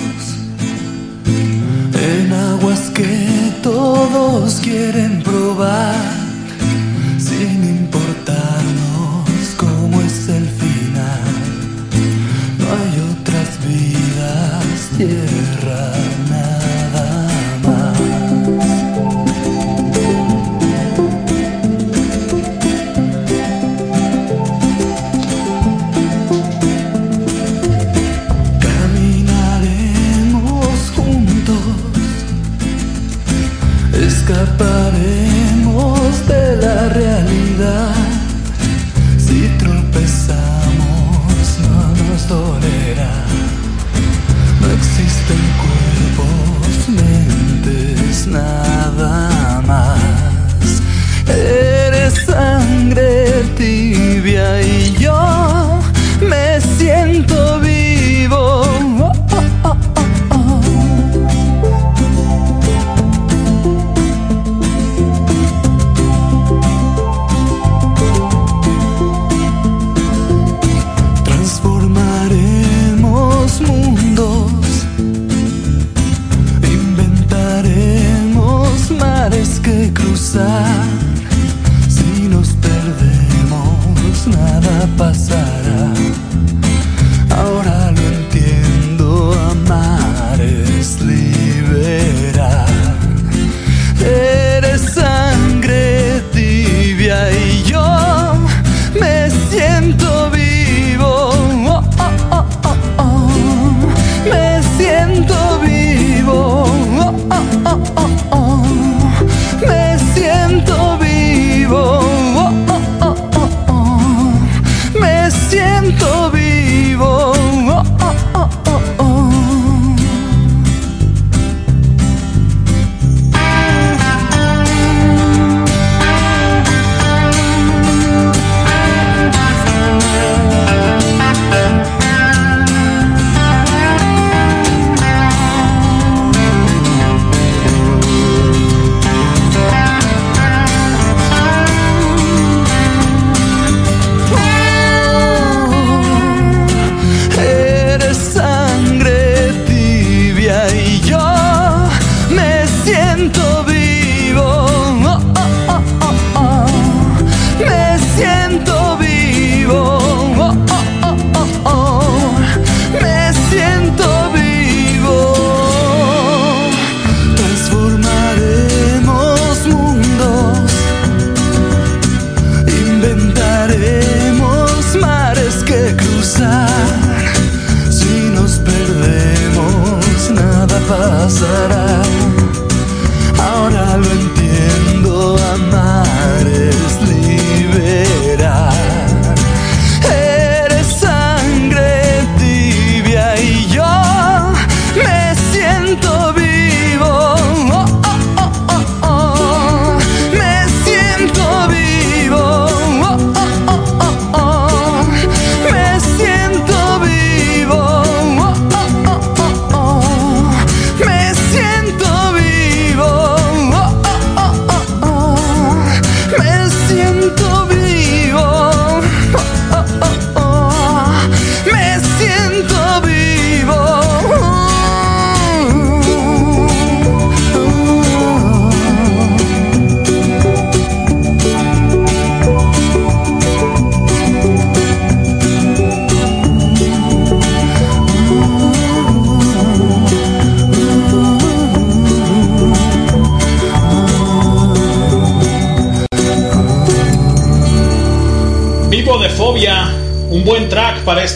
Speaker 12: en aguas que todos quieren probar, sin importarnos cómo es el final. No hay otras vidas, tierra, escaparemos de la realidad. Si tropezamos no nos dolerá. No existen cuerpos, mentes, nada más. Eres sangre tibia y que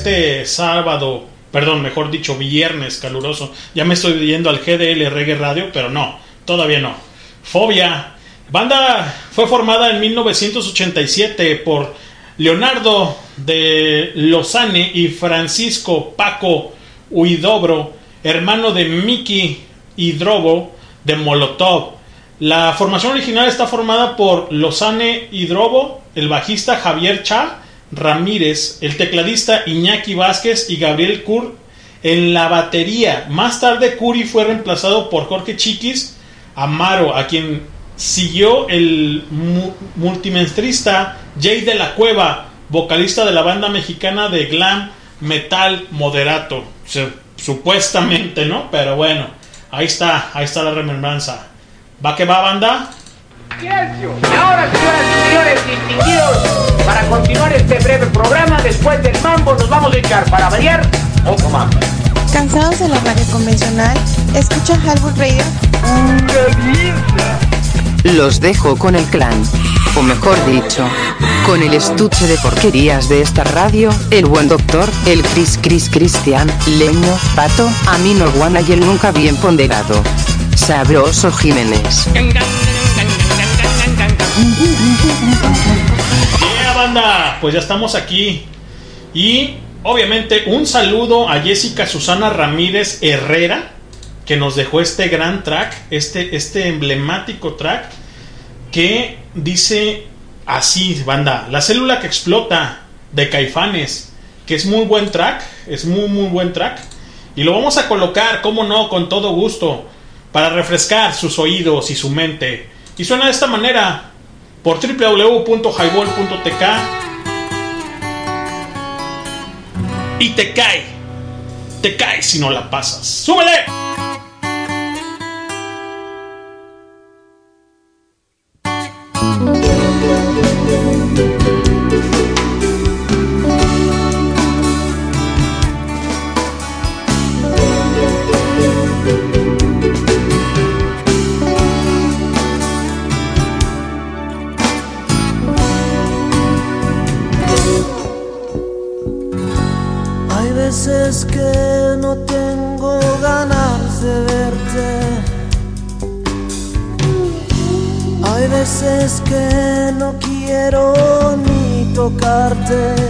Speaker 2: este sábado, perdón, mejor dicho, viernes caluroso. Ya me estoy yendo al GDL Reggae Radio, pero no, todavía no. Fobia, banda fue formada en 1987 por Leonardo de Lozane y Francisco Paco Huidobro, hermano de Miki Hidrobo de Molotov. La formación original está formada por Lozane Hidrobo, el bajista Javier Cha Ramírez, el tecladista Iñaki Vázquez y Gabriel Cur en la batería. Más tarde Curi fue reemplazado por Jorge Chiquis Amaro, a quien siguió el mu- multimestrista Jay de la Cueva, vocalista de la banda mexicana de glam metal moderato. Supuestamente, ¿no? Pero bueno, ahí está, ahí está la remembranza. ¿Va que va, banda?
Speaker 13: Silencio. Y ahora, señoras y señores distinguidos, para continuar este breve programa, después del mambo nos vamos a echar para variar otro mambo.
Speaker 14: ¿Cansados de la radio convencional? ¿Escucha Halwood Radio?
Speaker 1: Los dejo con el clan. O mejor dicho, con el estuche de porquerías de esta radio, el buen doctor, el Cris Cris Cristian, Leño, Pato, Amino Guana y el nunca bien ponderado. Sabroso Jiménez.
Speaker 2: Pues ya estamos aquí. Y obviamente un saludo a Jessica Susana Ramírez Herrera, que nos dejó este gran track, este, este emblemático track, que dice así, banda, la célula que explota de Caifanes, que es muy buen track, es muy, muy buen track. Y lo vamos a colocar, como no, con todo gusto, para refrescar sus oídos y su mente. Y suena de esta manera, por www.highball.tk y te cae, te cae si no la pasas. ¡Súbele! day.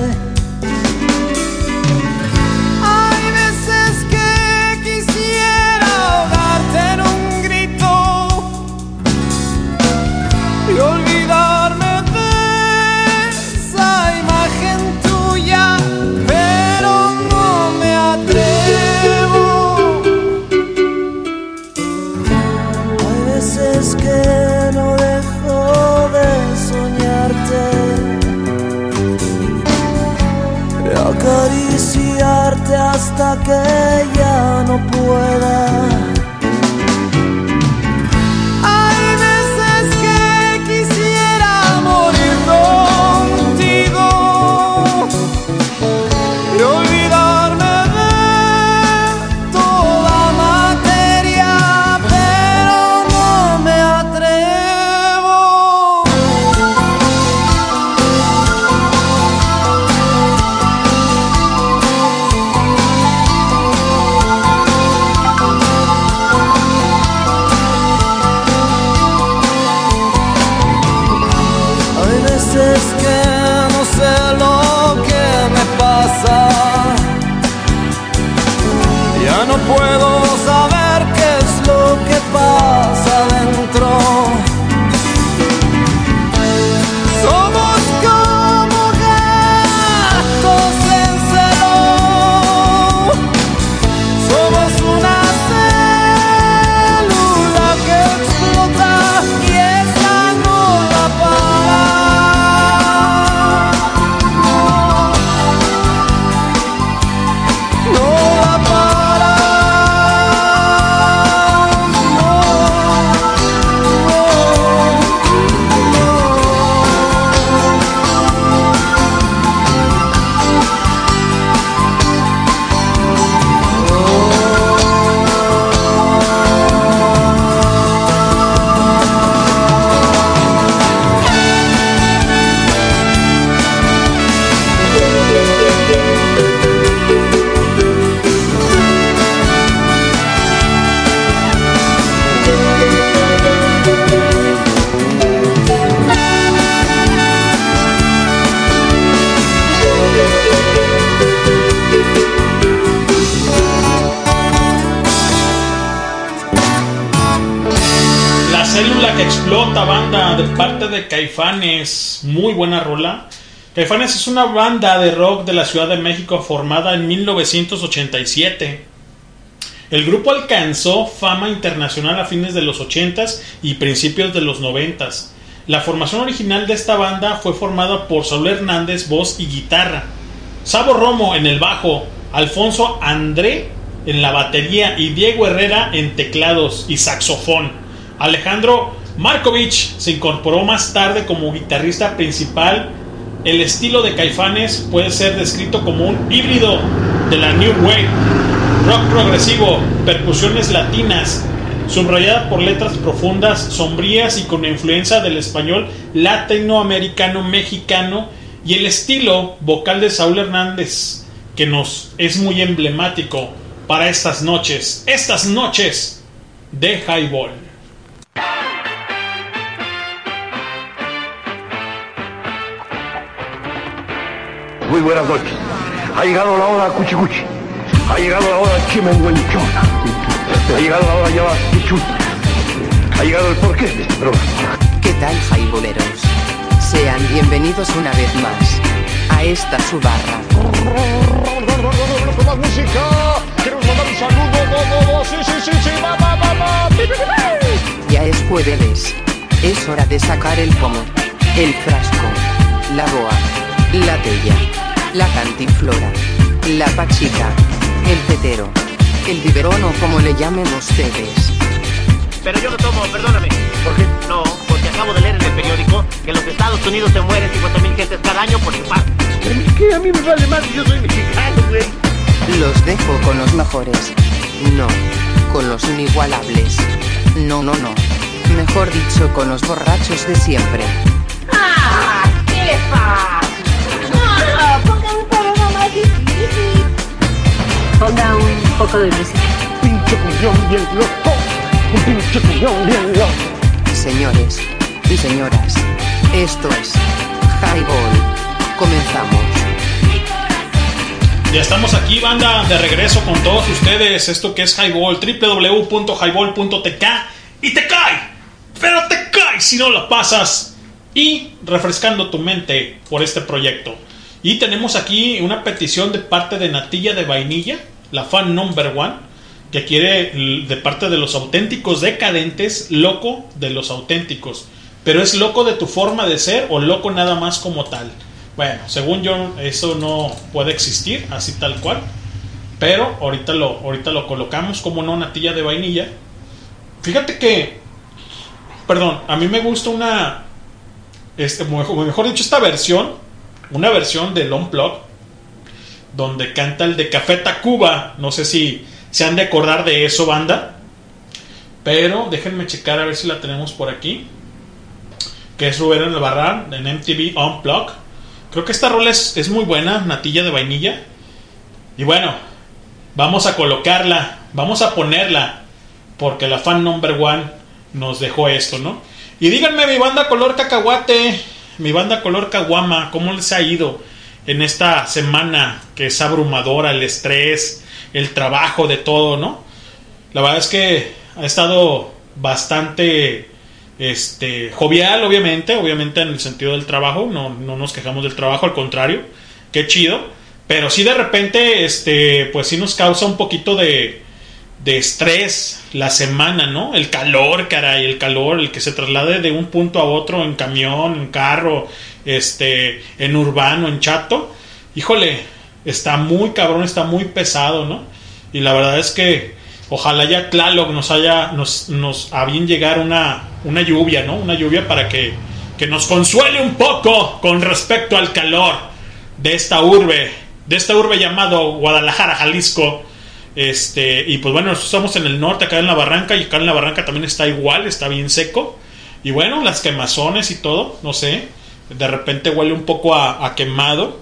Speaker 2: Caifanes es una banda de rock de la Ciudad de México formada en 1987. El grupo alcanzó fama internacional a fines de los 80s y principios de los 90s. La formación original de esta banda fue formada por Saúl Hernández, voz y guitarra, Sabo Romo en el bajo, Alfonso André en la batería y Diego Herrera en teclados y saxofón. Alejandro Markovich se incorporó más tarde como guitarrista principal. El estilo de Caifanes puede ser descrito como un híbrido de la New Wave, rock progresivo, percusiones latinas, subrayada por letras profundas, sombrías y con influencia del español latinoamericano mexicano y el estilo vocal de Saúl Hernández, que nos es muy emblemático para estas noches, estas noches de Highball.
Speaker 6: Muy buenas noches. Ha llegado la hora cuchicuchi. Ha llegado la hora chimenguenchona. Ha llegado la hora ya pichuta. Ha llegado el porqué de este programa.
Speaker 1: ¿Qué tal, jaiboleros? Sean bienvenidos una vez más a esta su barra.
Speaker 15: Con más música. Queremos mandar un saludo. Sí, sí, sí, sí. Va, va, va, va.
Speaker 1: Ya es jueves. Es hora de sacar el pomo, el frasco, la boa, la tella, la cantinflora, la pachica, el tetero, el biberón o como le llamen ustedes.
Speaker 16: Pero yo no tomo, perdóname. ¿Por qué? No, porque acabo de leer en el periódico que en los Estados Unidos se mueren 50.000 gentes cada año por infarto.
Speaker 6: ¿Qué? A mí me vale más, yo soy mexicano, güey.
Speaker 1: Los dejo con los mejores. No, con los inigualables. No, no, no. Mejor dicho, con los borrachos de siempre.
Speaker 5: ¡Ah! ¿Qué pasa? Ponga un
Speaker 17: poco de música.
Speaker 6: Pinche cuñón bien loco. Un pinche cuñón bien loco.
Speaker 1: Señores y señoras, esto es Highball. Comenzamos.
Speaker 2: Ya estamos aquí, banda, de regreso con todos ustedes. Esto que es Highball, www.highball.tk. Y te cae, pero te cae si no la pasas. Y refrescando tu mente por este proyecto. Y tenemos aquí una petición de parte de Natilla de Vainilla, la fan number one, que quiere de parte de los auténticos decadentes, loco de los auténticos. Pero es loco de tu forma de ser o loco nada más como tal. Bueno, según yo, eso no puede existir así tal cual. Pero ahorita lo, ahorita lo colocamos como no natilla de vainilla. Fíjate que, perdón, a mí me gusta una, este, mejor dicho, esta versión, una versión del Unplug, donde canta el de Café Tacuba. No sé si se han de acordar de eso, banda. Pero déjenme checar a ver si la tenemos por aquí. Que es Rubén Albarrán en MTV Unplug. Creo que esta rola es, es muy buena, natilla de vainilla. Y bueno, vamos a colocarla, vamos a ponerla, porque la fan number one nos dejó esto, ¿no? Y díganme, mi banda color cacahuate, mi banda color caguama, ¿cómo les ha ido en esta semana que es abrumadora, el estrés, el trabajo, de todo, ¿no? La verdad es que ha estado bastante este jovial obviamente obviamente en el sentido del trabajo no, no nos quejamos del trabajo al contrario qué chido pero sí de repente este pues sí nos causa un poquito de de estrés la semana no el calor caray el calor el que se traslade de un punto a otro en camión en carro este en urbano en chato híjole está muy cabrón está muy pesado no y la verdad es que ojalá ya Tlaloc nos haya nos, nos a bien llegar una, una lluvia, ¿no? Una lluvia para que, que nos consuele un poco con respecto al calor de esta urbe, de esta urbe llamado Guadalajara, Jalisco. Este, y pues bueno, nosotros estamos en el norte, acá en la barranca, y acá en la barranca también está igual, está bien seco. Y bueno, las quemazones y todo, no sé, de repente huele un poco a, quemado.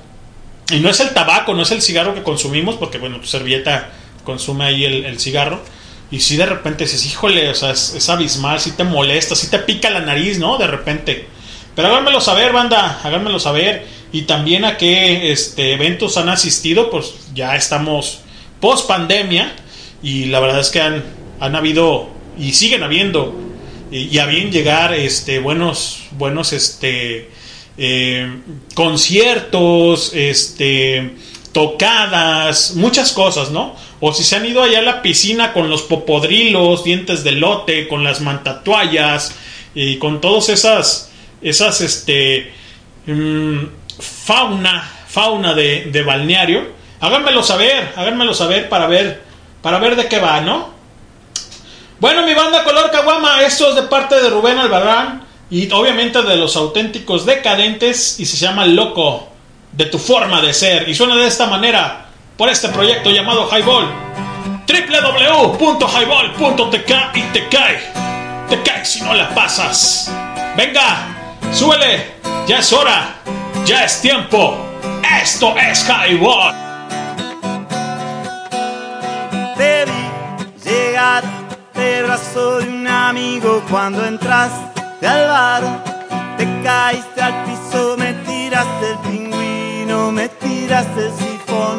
Speaker 2: Y no es el tabaco, no es el cigarro que consumimos, porque bueno, tu servilleta consume ahí el, el cigarro. Y si de repente dices, híjole, o sea, es, es abismal, si te molesta, si te pica la nariz, ¿no? De repente. Pero háganmelo saber, banda, háganmelo saber. Y también a qué este, eventos han asistido, pues ya estamos post pandemia. Y la verdad es que han, han habido y siguen habiendo. Y, a bien llegar este, buenos, buenos este, eh, conciertos, este, tocadas, muchas cosas, ¿no? O si se han ido allá a la piscina con los popodrilos, dientes de lote, con las mantatuallas y con todas esas, esas, este, mm, fauna, fauna de, de balneario. Háganmelo saber, háganmelo saber para ver, para ver de qué va, ¿no? Bueno, mi banda Color Caguama, esto es de parte de Rubén Albarrán y obviamente de los auténticos decadentes y se llama Loco de tu forma de ser y suena de esta manera por este proyecto llamado Highball. www.highball.tk y te cae te cae si no la pasas. Venga súbele ya es hora ya es tiempo. Esto es Highball
Speaker 18: Te vi llegar del brazo de un amigo cuando entraste al bar. Te caíste al piso, me tiraste el pingüino, me tiraste
Speaker 19: el sifón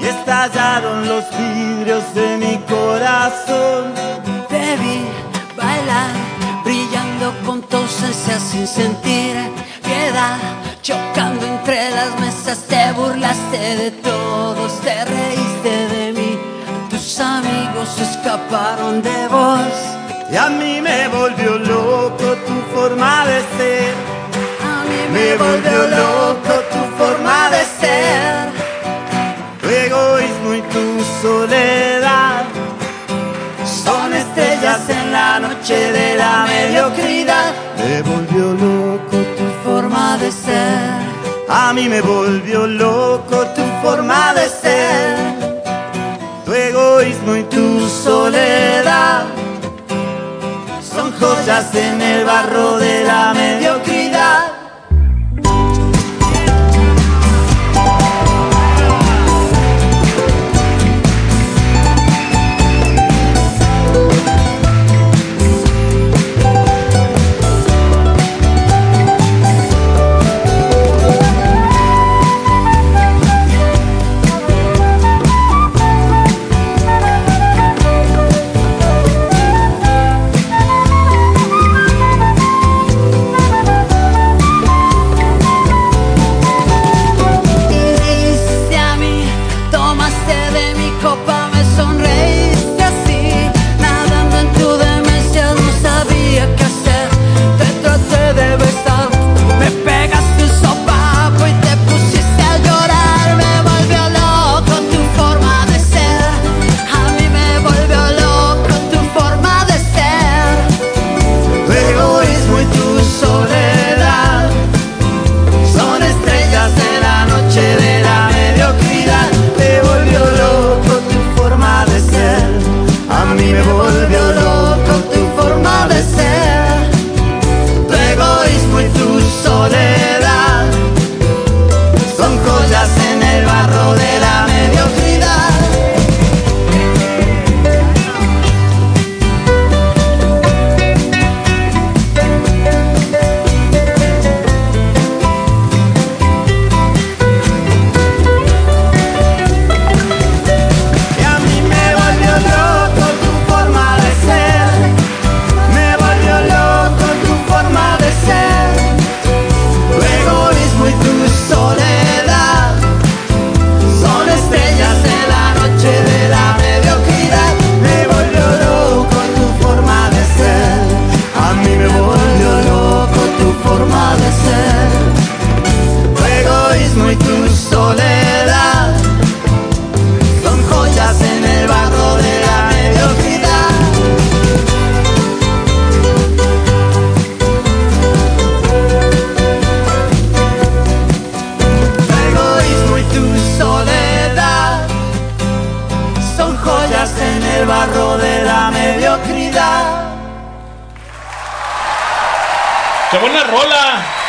Speaker 19: y estallaron los vidrios de mi corazón.
Speaker 17: Te vi bailar, brillando con tu ausencia sin sentir piedad. Chocando entre las mesas, te burlaste de todos, te reíste. Tus amigos escaparon de vos.
Speaker 19: Y a mí me volvió loco tu forma de ser.
Speaker 17: A mí me volvió loco tu forma de ser.
Speaker 19: Tu egoísmo y tu soledad
Speaker 17: Son estrellas en la noche de la mediocridad.
Speaker 19: me volvió loco tu
Speaker 17: Forma de ser.
Speaker 19: A mí me volvió loco tu forma de ser, egoísmo y tu soledad. Son joyas en el barro de la mediocridad.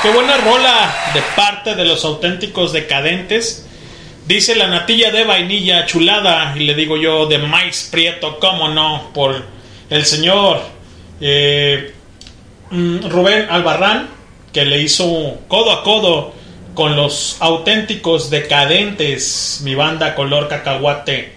Speaker 17: Qué
Speaker 2: buena rola de parte de los auténticos decadentes. Dice la natilla de vainilla chulada, y le digo yo de maíz prieto, cómo no, por el señor eh, mm, Rubén Albarrán, que le hizo codo a codo con los auténticos decadentes, mi banda color cacahuate.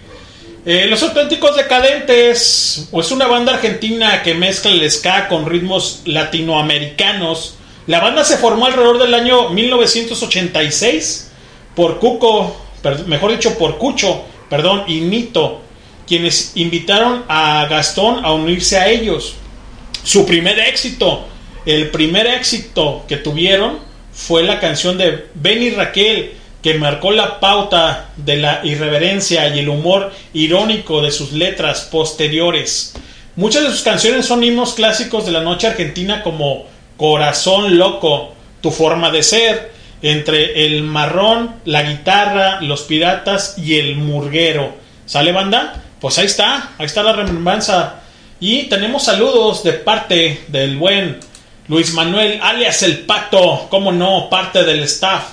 Speaker 2: Eh, los auténticos decadentes es una banda argentina que mezcla el ska con ritmos latinoamericanos. La banda se formó alrededor del año 1986 por Cuco, mejor dicho por Cucho, perdón, y Nito, quienes invitaron a Gastón a unirse a ellos. Su primer éxito, el primer éxito que tuvieron fue la canción de Benny Raquel, que marcó la pauta de la irreverencia y el humor irónico de sus letras posteriores. Muchas de sus canciones son himnos clásicos de la noche argentina como Corazón Loco, Tu Forma de Ser, entre el marrón, la guitarra, los piratas y el murguero. ¿Sale banda? Pues ahí está, ahí está la remembranza. Y tenemos saludos de parte del buen Luis Manuel, alias el Pato, como no, parte del staff.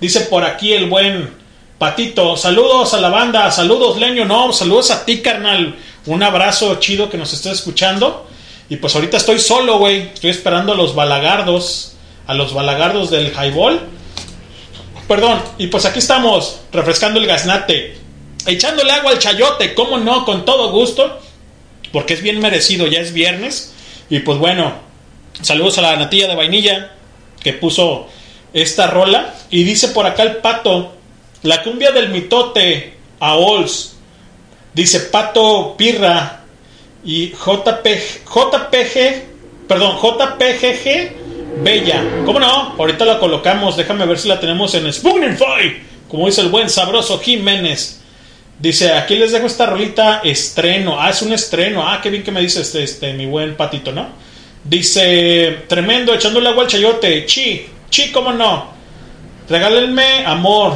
Speaker 2: Dice por aquí el buen Patito, saludos a la banda, saludos Leño, no, saludos a ti carnal, un abrazo chido que nos estés escuchando. Y pues ahorita estoy solo, güey, estoy esperando a los balagardos, a los balagardos del highball. Perdón, y pues aquí estamos, refrescando el gaznate, echándole agua al chayote, cómo no, con todo gusto, porque es bien merecido, ya es viernes, y pues bueno, saludos a la natilla de vainilla que puso esta rola, y dice por acá el pato, la cumbia del mitote a Ols, dice pato pirra, y JP, JPG, perdón, JPGG Bella. ¿Cómo no? Ahorita la colocamos. Déjame ver si la tenemos en Spoonify. Como dice el buen sabroso Jiménez. Dice, aquí les dejo esta rolita estreno. Ah, es un estreno. Ah, qué bien que me dice este, este mi buen patito, ¿no? Dice, tremendo, echándole agua al chayote. Chi, chi, ¿cómo no? Regálenme amor.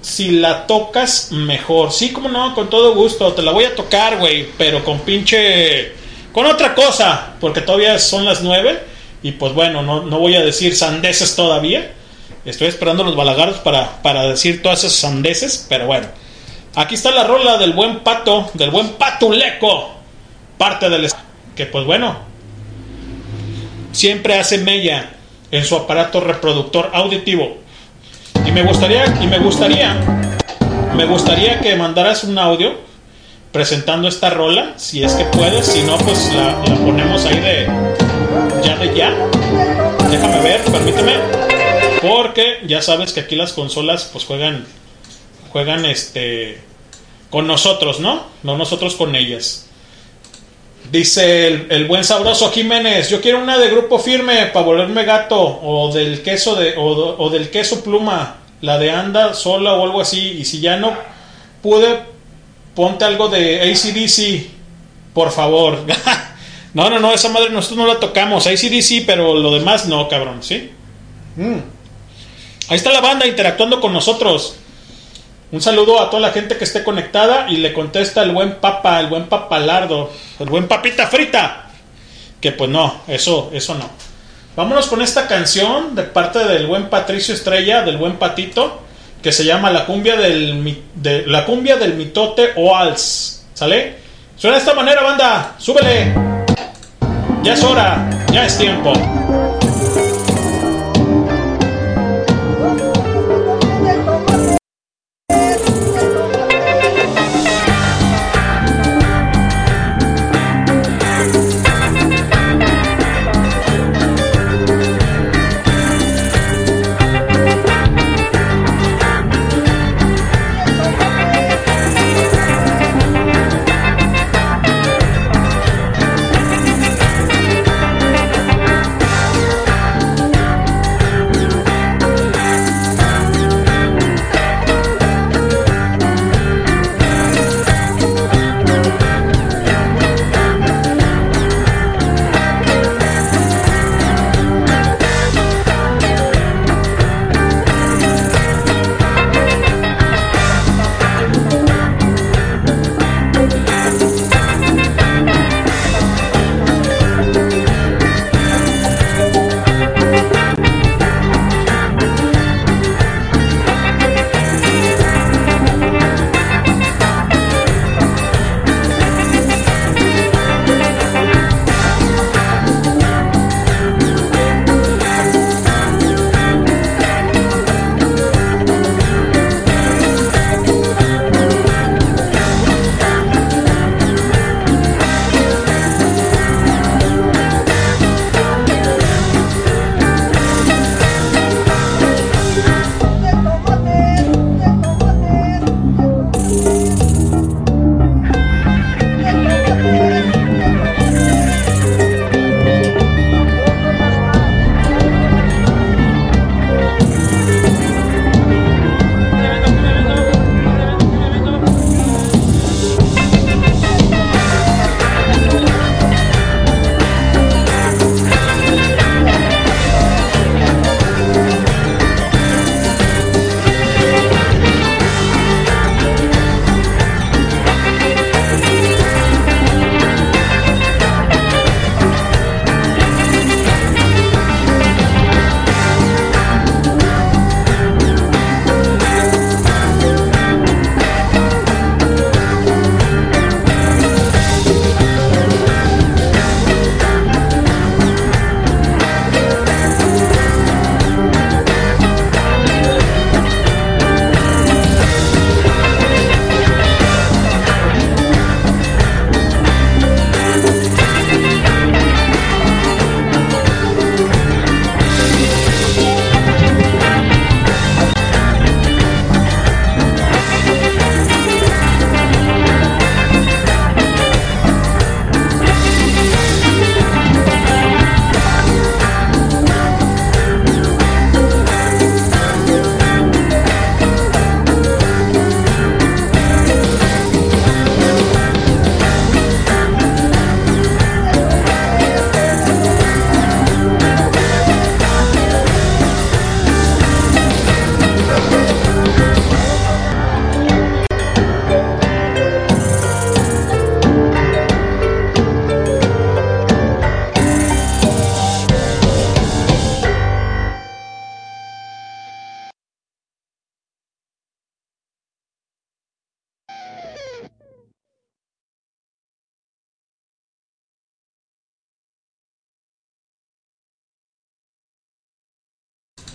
Speaker 2: Si la tocas, mejor. Sí, cómo no, con todo gusto. Te la voy a tocar, güey. Pero con pinche... Con otra cosa. Porque todavía son las nueve. Y pues bueno, no, no voy a decir sandeces todavía. Estoy esperando los balagardos para, para decir todas esas sandeces. Pero bueno. Aquí está la rola del buen pato. Del buen patuleco. Parte del... Que pues bueno. Siempre hace mella en su aparato reproductor auditivo. Y me gustaría, y me gustaría, me gustaría que mandaras un audio presentando esta rola, si es que puedes, si no, pues la, ponemos ahí de ya de ya. Déjame ver, permíteme. Porque ya sabes que aquí las consolas pues juegan juegan este con nosotros, ¿no? No nosotros con ellas. Dice el, buen sabroso Jiménez, yo quiero una de grupo firme para volverme gato o del queso de o del queso pluma, la de anda sola o algo así y si ya no pude ponte algo de ACDC, por favor. no, no, no, esa madre nosotros no la tocamos, ACDC, pero lo demás no, cabrón, ¿sí? Mm. Ahí está la banda interactuando con nosotros. Un saludo a toda la gente que esté conectada y le contesta el buen papa, el buen papalardo, el buen papita frita. Que pues no, eso, eso no. Vámonos con esta canción de parte del buen Patricio Estrella, del buen Patito, que se llama La cumbia del, la cumbia del mitote o als. ¿Sale? Suena de esta manera, banda. Súbele. Ya es hora, ya es tiempo.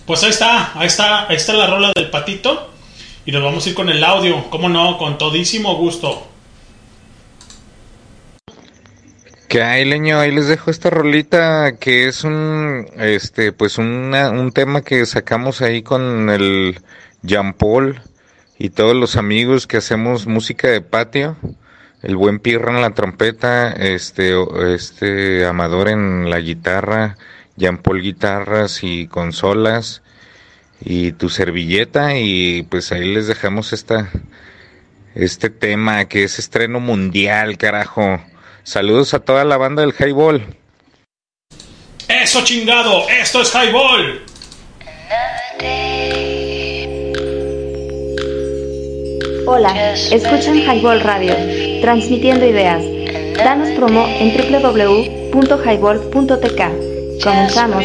Speaker 2: Pues ahí está, ahí está, ahí está la rola del patito. Y nos vamos a ir con el audio, cómo no, con todísimo gusto.
Speaker 20: Que hay, leño, ahí les dejo esta rolita que es un, este, pues una- un tema que sacamos ahí con el Jean Paul y todos los amigos que hacemos música de patio. El buen Pirra en la trompeta, este, este, Amador en la guitarra, Jean Paul guitarras y consolas y tu servilleta y pues ahí les dejamos esta, este tema que es estreno mundial, carajo. Saludos a toda la banda del Highball.
Speaker 2: Eso chingado, esto es Highball.
Speaker 3: Hola, escuchan Highball Radio, transmitiendo ideas. Danos promo en www.highball.tk. Comenzamos.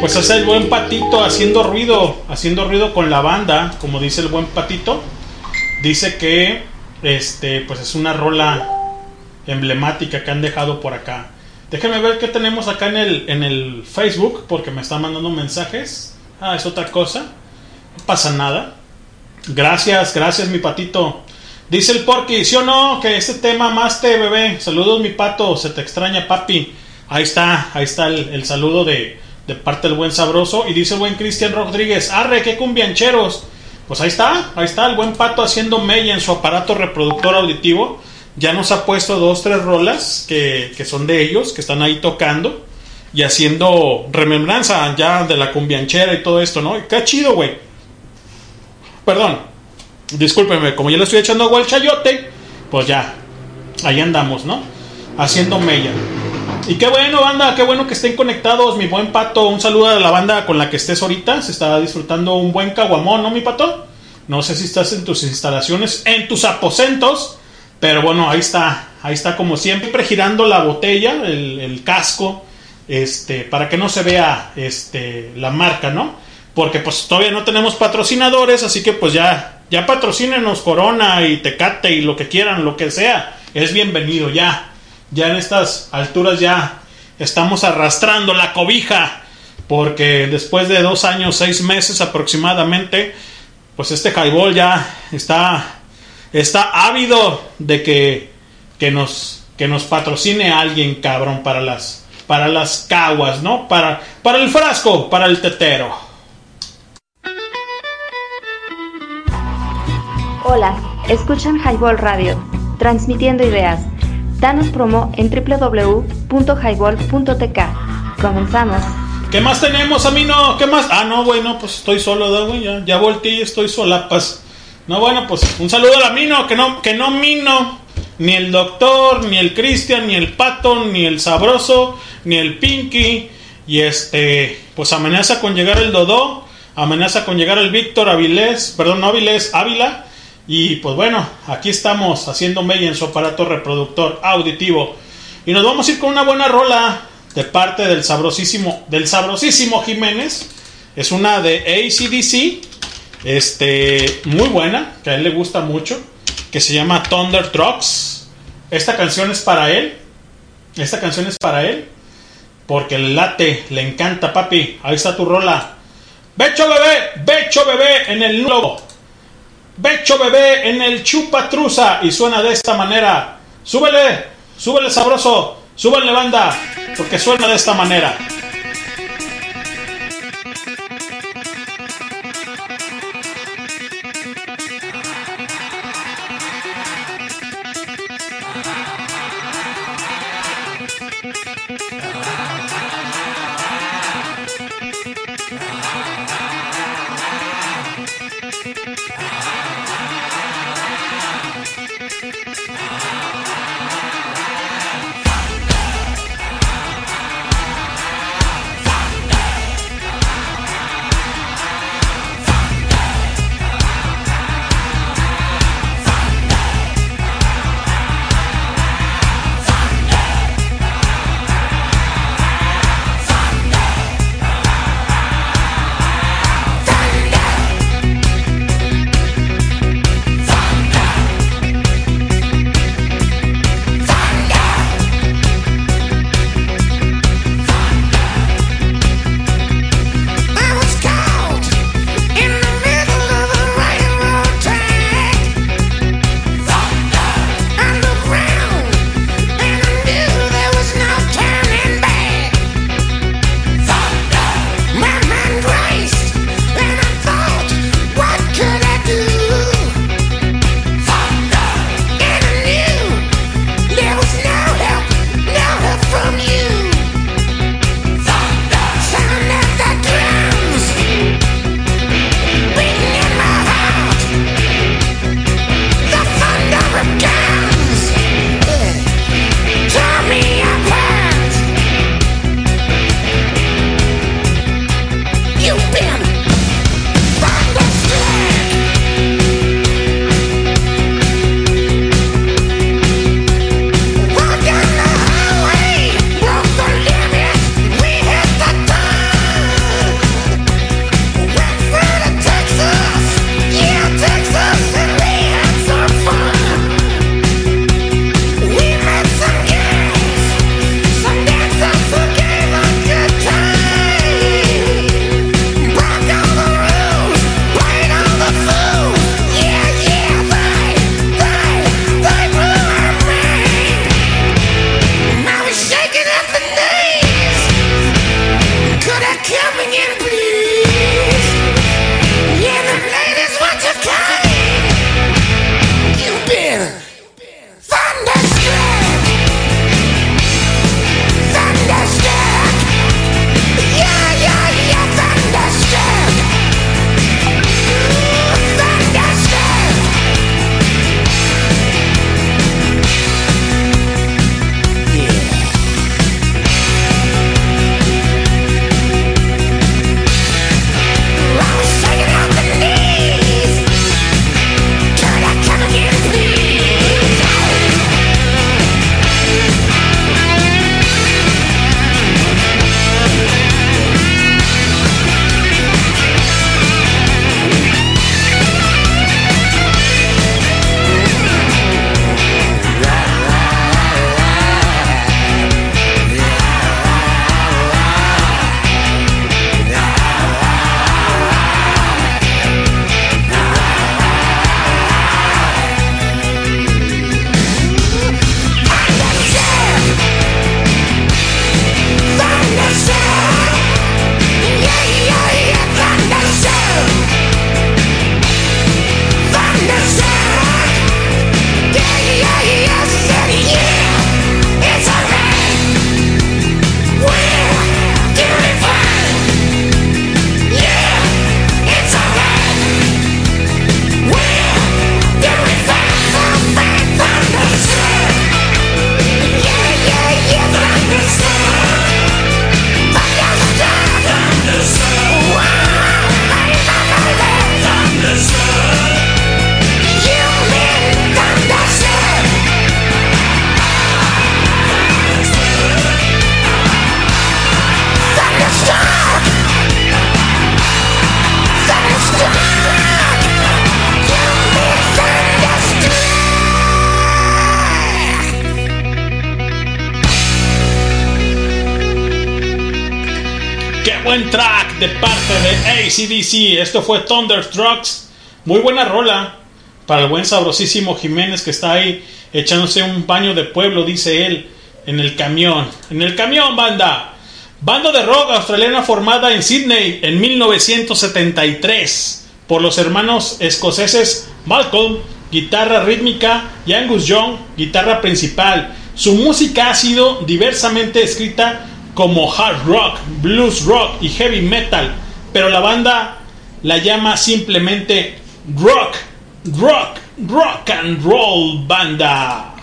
Speaker 2: Pues es el buen patito haciendo ruido, haciendo ruido con la banda, como dice el buen patito. Dice que este, pues es una rola emblemática que han dejado por acá. Déjenme ver qué tenemos acá en el, en el Facebook, porque me están mandando mensajes. Ah, es otra cosa. No pasa nada. Gracias, gracias mi patito. Dice el Porky, ¿sí o no? Que este tema más te bebé. Saludos mi pato, se te extraña papi. Ahí está, ahí está el, saludo de, parte del buen sabroso. Y dice el buen Cristian Rodríguez, arre, qué cumbiancheros. Pues ahí está, ahí está el buen pato haciendo mella en su aparato reproductor auditivo. Ya nos ha puesto dos, tres rolas que, son de ellos, que están ahí tocando y haciendo remembranza ya de la cumbianchera y todo esto, ¿no? Y qué chido, güey. Perdón, discúlpeme, como ya le estoy echando agua al chayote, pues ya, ahí andamos, ¿no? Haciendo mella. Y qué bueno, banda, qué bueno que estén conectados, mi buen pato. Un saludo a la banda con la que estés ahorita. Se está disfrutando un buen caguamón, ¿no, mi pato? No sé si estás en tus instalaciones, en tus aposentos, pero bueno, ahí está, ahí está como siempre girando la botella, el, casco, este, para que no se vea, este, la marca, ¿no? Porque pues todavía no tenemos patrocinadores, así que pues ya, ya patrocínenos Corona y Tecate y lo que quieran, lo que sea, es bienvenido ya. Ya en estas alturas ya estamos arrastrando la cobija, porque después de dos años, seis meses aproximadamente, pues este highball ya está, está ávido de que, que nos, que nos patrocine alguien, cabrón, para las, para las caguas, ¿no? Para, para el frasco, para el tetero.
Speaker 3: Hola, escuchan Highball Radio, transmitiendo ideas. Danos promo en www.highball.tk. Comenzamos.
Speaker 2: ¿Qué más tenemos, Amino? ¿Qué más? Ah, no, güey, no, pues estoy solo, ¿da, güey? Ya, ya volteé y estoy solapas. No, bueno, pues un saludo al Amino, que no, que no mino. Ni el doctor, ni el Cristian, ni el Pato, ni el Sabroso, ni el Pinky. Y este, pues amenaza con llegar el Dodó, amenaza con llegar el Víctor Avilés, perdón, no Avilés, Ávila. Y pues bueno, aquí estamos haciendo mella en su aparato reproductor auditivo. Y nos vamos a ir con una buena rola de parte del sabrosísimo, del sabrosísimo Jiménez. Es una de ACDC, este, muy buena, que a él le gusta mucho, que se llama Thunder Trucks. Esta canción es para él. Esta canción es para él. Porque el late le encanta, papi. Ahí está tu rola. Becho bebé, becho bebé en el nulo. Becho bebé en el chupatruza. Y suena de esta manera. Súbele, súbele sabroso. Súbele banda. Porque suena de esta manera. ACDC. Esto fue Thunderstrucks. Muy buena rola para el buen sabrosísimo Jiménez que está ahí echándose un baño de pueblo, dice él, en el camión. En el camión, banda. Banda de rock australiana formada en Sydney en 1973 por los hermanos escoceses Malcolm, guitarra rítmica, y Angus Young, guitarra principal. Su música ha sido diversamente escrita como hard rock, blues rock y heavy metal, pero la banda la llama simplemente rock, rock, rock and roll banda.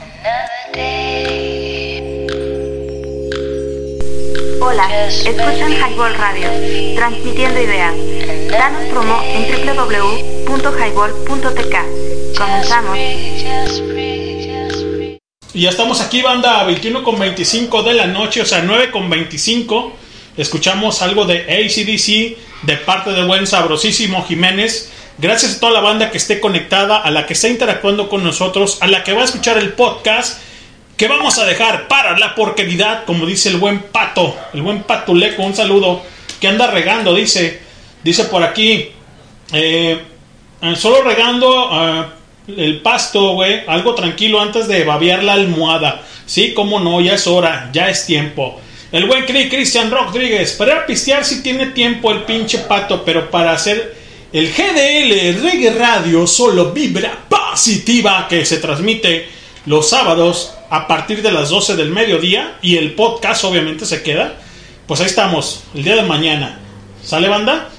Speaker 3: Hola, escuchan Highball Radio, transmitiendo ideas. Danos promo en www.highball.tk. Comenzamos.
Speaker 2: Y ya estamos aquí, banda, 21 con 25 de la noche, o sea, 9 con 25. Escuchamos algo de ACDC de parte de buen sabrosísimo Jiménez. Gracias a toda la banda que esté conectada, a la que está interactuando con nosotros, a la que va a escuchar el podcast, que vamos a dejar para la porqueridad, como dice el buen pato, el buen patuleco, un saludo, que anda regando, dice, dice por aquí, eh, solo regando eh, el pasto, güey, algo tranquilo antes de babear la almohada. Sí, cómo no, ya es hora, ya es tiempo. El buen Cri Cristian Rodríguez, para pistear si tiene tiempo el pinche pato, pero para hacer el GDL Reggae Radio solo vibra positiva que se transmite los sábados a partir de las 12 del mediodía y el podcast obviamente se queda. Pues ahí estamos, el día de mañana. ¿Sale banda?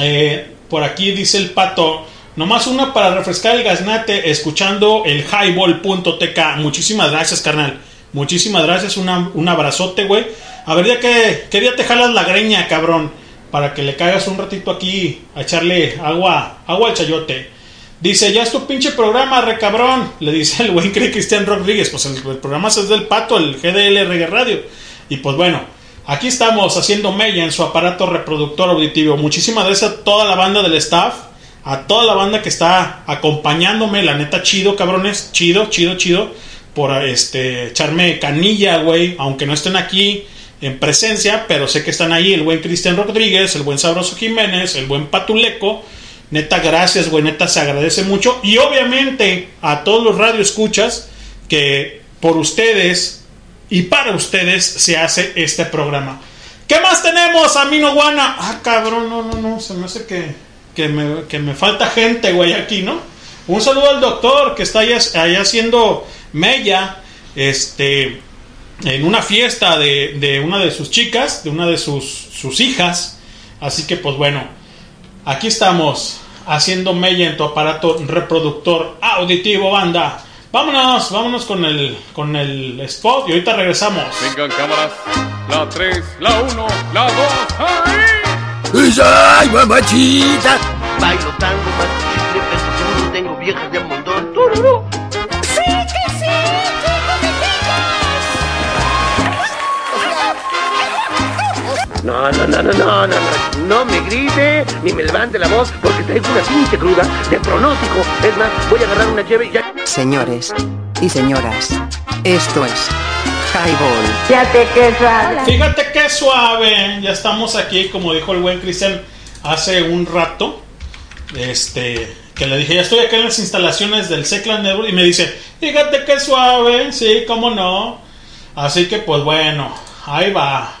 Speaker 2: Eh, por aquí dice el pato, nomás una para refrescar el gaznate escuchando el highball.tk. Muchísimas gracias, carnal. Muchísimas gracias, una- un abrazote, güey. A ver, ya que quería te jalas la greña, cabrón, para que le caigas un ratito aquí a echarle agua, agua al chayote. Dice, ya es tu pinche programa, re cabrón. Le dice el buen Cri- Cristian Rodríguez. Pues el, el programa es del pato, el GDL Reggae Radio. Y pues bueno, aquí estamos haciendo mella en su aparato reproductor auditivo. Muchísimas gracias a toda la banda del staff, a toda la banda que está acompañándome. La neta, chido, cabrones. Chido, chido, chido. Por este, echarme canilla, güey. Aunque no estén aquí en presencia, pero sé que están ahí el buen Cristian Rodríguez, el buen Sabroso Jiménez, el buen Patuleco. Neta, gracias, güey. Neta, se agradece mucho. Y obviamente a todos los radioescuchas que por ustedes y para ustedes se hace este programa. ¿Qué más tenemos, Amino Guana? Ah, cabrón, no, no, no. Se me hace que, que, me, que me falta gente, güey, aquí, ¿no? Un saludo al doctor que está allá, allá haciendo mella, este, en una fiesta de, de una de sus chicas, de una de sus, sus hijas. Así que, pues bueno, aquí estamos haciendo mella en tu aparato reproductor auditivo, banda. Vámonos, vámonos con el, con el spot y ahorita regresamos.
Speaker 15: Vengan cámaras. La 3, la 1, la 2.
Speaker 21: ¡Ay, mamachita!
Speaker 16: Bailo tango, más chicle, peso duro, tengo viejas de montón. No, no, no, no, no, no, no, no me grite ni me levante la voz porque traigo una pinche cruda de pronóstico. Es más, voy a agarrar una llave y ya.
Speaker 1: Señores y señoras, esto es Highball.
Speaker 3: Fíjate que suave.
Speaker 2: Fíjate qué suave. Ya estamos aquí, como dijo el buen Cristian hace un rato. Este, que le dije, ya estoy acá en las instalaciones del Seclan Network. Y me dice, fíjate qué suave. Sí, cómo no. Así que, pues bueno, ahí va.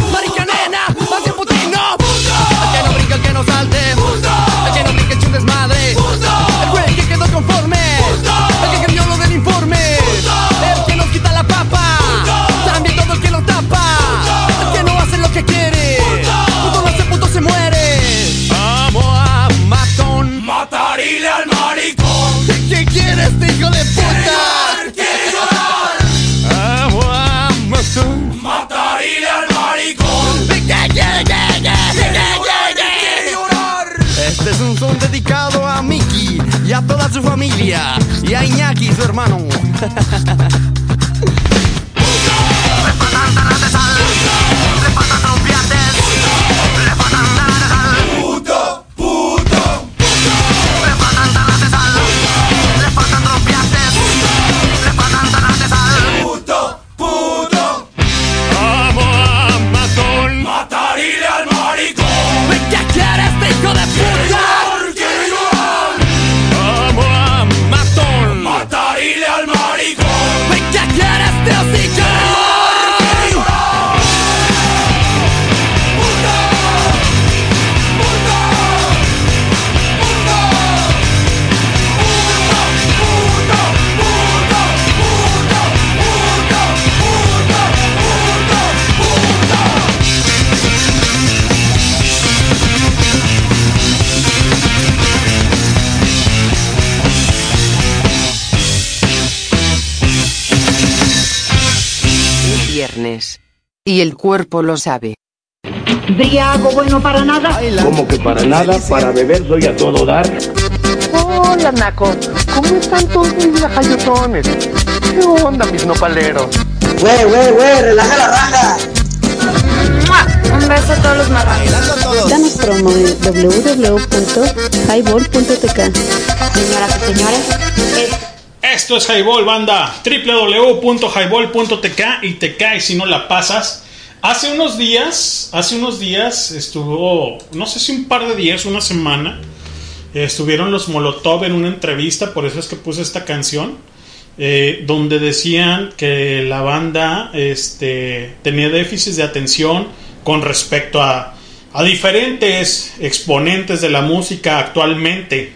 Speaker 12: Es un son dedicado a Mickey y a toda su familia. Y a Iñaki, su hermano.
Speaker 1: Y el cuerpo lo sabe.
Speaker 22: Briago bueno para nada.
Speaker 6: Como que para nada, para beber soy a todo dar.
Speaker 7: Hola, Naco. ¿Cómo están todos mis lajayotones? ¿Qué onda, mis nopaleros?
Speaker 8: Güey, güey, güey, relaja la raja.
Speaker 23: Un beso a todos los marranos.
Speaker 17: Danos promo en www.highball.tk.
Speaker 22: Señoras y señores, es
Speaker 2: Esto es Highball, banda. www.highball.tk y te caes si no la pasas. Hace unos días, hace unos días estuvo, no sé si un par de días, una semana, estuvieron los Molotov en una entrevista, por eso es que puse esta canción, eh, donde decían que la banda este, tenía déficits de atención con respecto a, a diferentes exponentes de la música actualmente.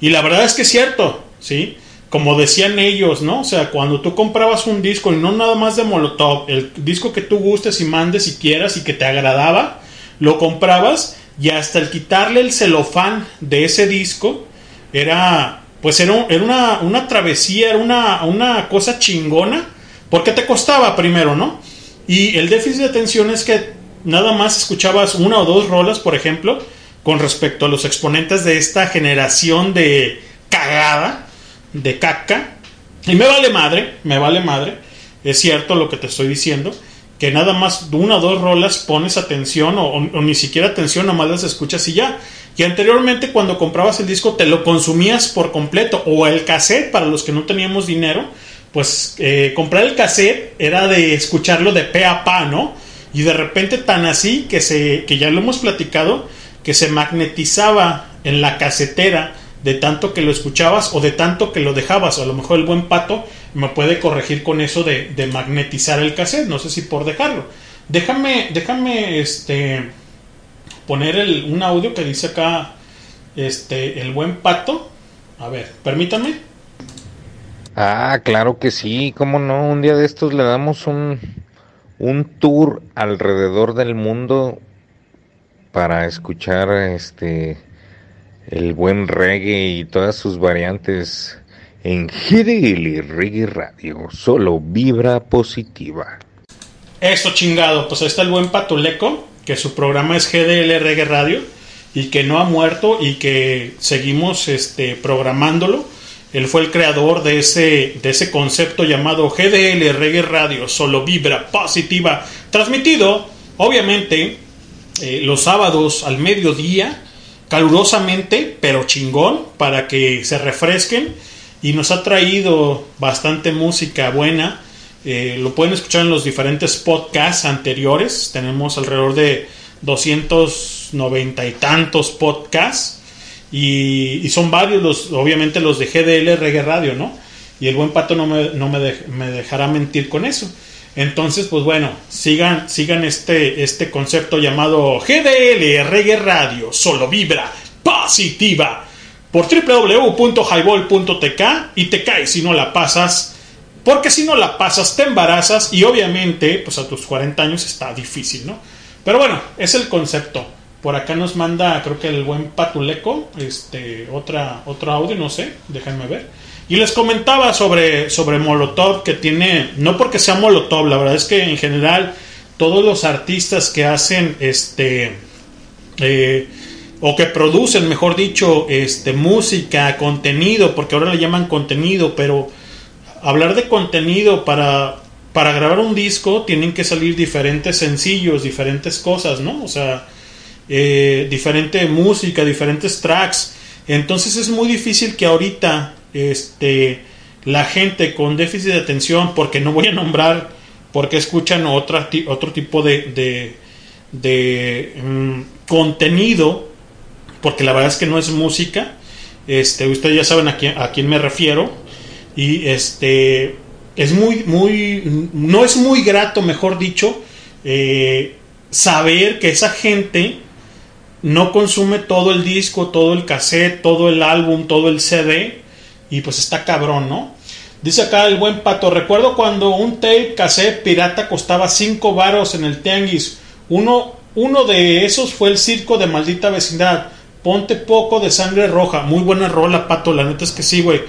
Speaker 2: Y la verdad es que es cierto, ¿sí? Como decían ellos, ¿no? O sea, cuando tú comprabas un disco y no nada más de Molotov, el disco que tú gustes y mandes y quieras y que te agradaba, lo comprabas y hasta el quitarle el celofán de ese disco era, pues era, era una, una travesía, era una, una cosa chingona, porque te costaba primero, ¿no? Y el déficit de atención es que nada más escuchabas una o dos rolas, por ejemplo, con respecto a los exponentes de esta generación de cagada, de caca. Y me vale madre, me vale madre. Es cierto lo que te estoy diciendo. Que nada más una o dos rolas pones atención o, ni siquiera atención, nomás las escuchas y ya. Y anteriormente cuando comprabas el disco te lo consumías por completo. O el cassette para los que no teníamos dinero. Pues eh, comprar el cassette era de escucharlo de pe a pa, ¿no? Y de repente tan así que se que ya lo hemos platicado que se magnetizaba en la casetera de tanto que lo escuchabas o de tanto que lo dejabas. A lo mejor el buen pato me puede corregir con eso de, de magnetizar el cassette. No sé si por dejarlo. Déjame, déjame este poner el, un audio que dice acá este el buen pato. A ver, permítanme.
Speaker 20: Ah, claro que sí, cómo no, un día de estos le damos un, un tour alrededor del mundo para escuchar este el buen reggae y todas sus variantes en GDL Reggae Radio, solo vibra positiva.
Speaker 2: Eso chingado, pues ahí está el buen Patuleco, que su programa es GDL Reggae Radio y que no ha muerto y que seguimos este programándolo. Él fue el creador de ese, de ese concepto llamado GDL Reggae Radio, solo vibra positiva, transmitido, obviamente, eh, los sábados al mediodía, calurosamente, pero chingón, para que se refresquen. Y nos ha traído bastante música buena. Eh, lo pueden escuchar en los diferentes podcasts anteriores. Tenemos alrededor de 290 y tantos podcasts. Y, son varios, los, obviamente los de GDL Reggae Radio, ¿no? Y el buen pato no me, no me, me dejará mentir con eso. Entonces, pues bueno, sigan, sigan este, este concepto llamado GDL Reggae Radio, solo vibra positiva, por www.highball.tk y te caes si no la pasas, porque si no la pasas te embarazas y obviamente, pues a tus 40 años está difícil, ¿no? Pero bueno, es el concepto. Por acá nos manda, creo que el buen Patuleco, este, otra, otro audio, no sé, déjenme ver. Y les comentaba sobre, sobre Molotov, que tiene, no porque sea Molotov, la verdad es que en general todos los artistas que hacen este, eh, o que producen, mejor dicho, este, música, contenido, porque ahora le llaman contenido, pero hablar de contenido para, para grabar un disco tienen que salir diferentes sencillos, diferentes cosas, ¿no? O sea, eh, diferente música, diferentes tracks. Entonces es muy difícil que ahorita este, la gente con déficit de atención, porque no voy a nombrar, porque escuchan otro tipo de, de, de, mm, contenido, porque la verdad es que no es música. Este, ustedes ya saben a quién, a quién me refiero. Y este es muy, muy, no es muy grato, mejor dicho, eh, saber que esa gente no consume todo el disco, todo el cassette, todo el álbum, todo el CD. Y pues está cabrón, ¿no? Dice acá el buen pato, recuerdo cuando un tape cassette pirata costaba 5 varos en el tianguis. Uno, uno de esos fue el circo de maldita vecindad. Ponte poco de sangre roja. Muy buena rola, pato. La neta es que sí, güey.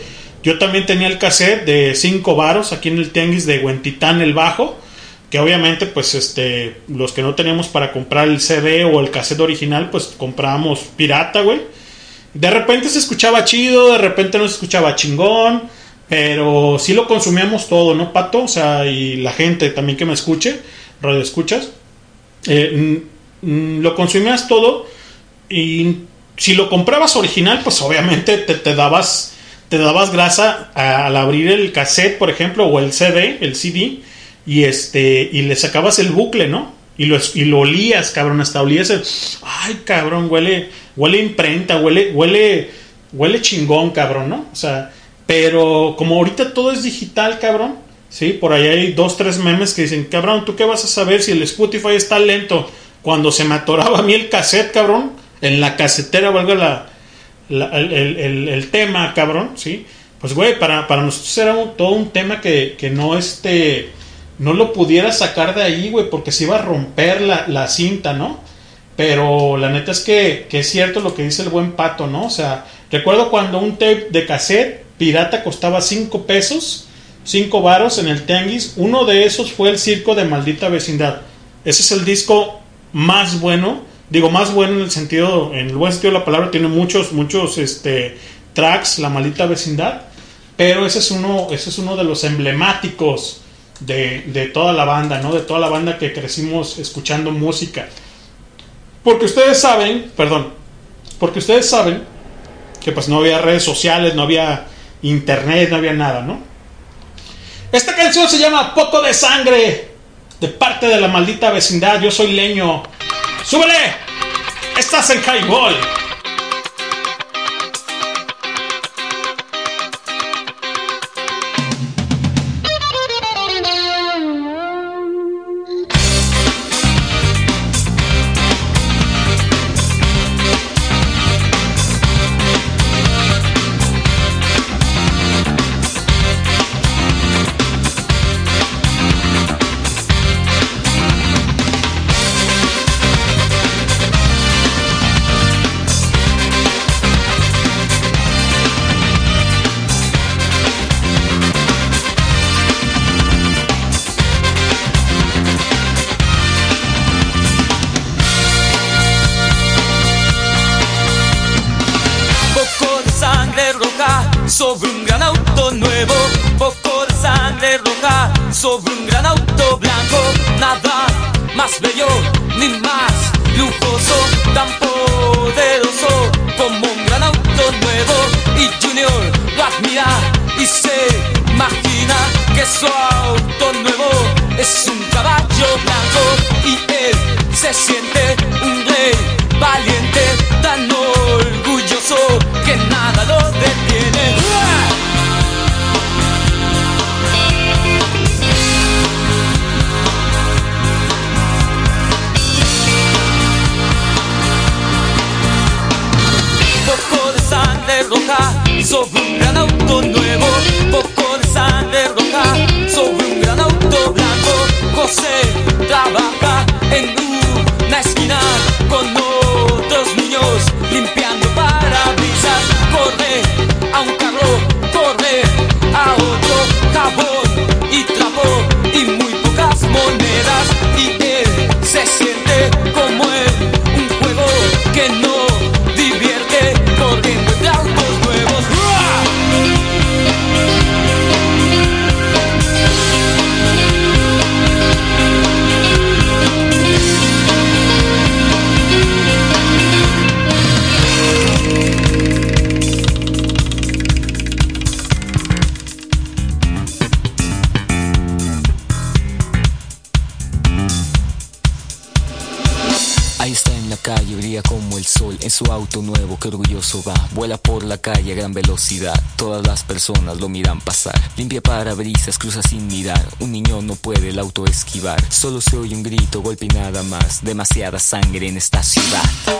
Speaker 2: Yo también tenía el cassette de 5 varos aquí en el tianguis de Huentitán el Bajo. Que obviamente, pues, este, los que no teníamos para comprar el CD o el cassette original, pues comprábamos pirata, güey. De repente se escuchaba chido, de repente no se escuchaba chingón, pero sí lo consumíamos todo, ¿no, Pato? O sea, y la gente también que me escuche, radio escuchas, eh, mm, mm, lo consumías todo y si lo comprabas original, pues obviamente te, dabas te dabas grasa al abrir el cassette, por ejemplo, o el CD, el CD, y este y le sacabas el bucle, ¿no? Y lo, y lo olías, cabrón, hasta olías ay, cabrón, huele huele imprenta, huele huele huele chingón, cabrón, ¿no? O sea, pero como ahorita todo es digital, cabrón, sí, por ahí hay dos tres memes que dicen, cabrón, ¿tú qué vas a saber si el Spotify está lento? Cuando se me atoraba a mí el cassette, cabrón, en la casetera, valga la, el, el- el- tema, cabrón, ¿sí? Pues, güey, para, para nosotros era todo un tema que, que no, este, no lo pudiera sacar de ahí, güey, porque se iba a romper la, la cinta, ¿no? Pero la neta es que, que es cierto lo que dice el buen pato, ¿no? O sea, recuerdo cuando un tape de cassette pirata costaba 5 pesos, 5 varos en el Tianguis. Uno de esos fue el Circo de Maldita Vecindad. Ese es el disco más bueno. Digo, más bueno en el sentido, en el buen sentido de la palabra, tiene muchos, muchos este, tracks, La Maldita Vecindad. Pero ese es uno, ese es uno de los emblemáticos de, de toda la banda, ¿no? De toda la banda que crecimos escuchando música. Porque ustedes saben, perdón, porque ustedes saben que pues no había redes sociales, no había internet, no había nada, ¿no? Esta canción se llama Poco de Sangre, de parte de la maldita vecindad. Yo soy leño. ¡Súbele! Estás en Highball.
Speaker 24: Solo se oye un grito, golpe y nada más. Demasiada sangre en esta ciudad.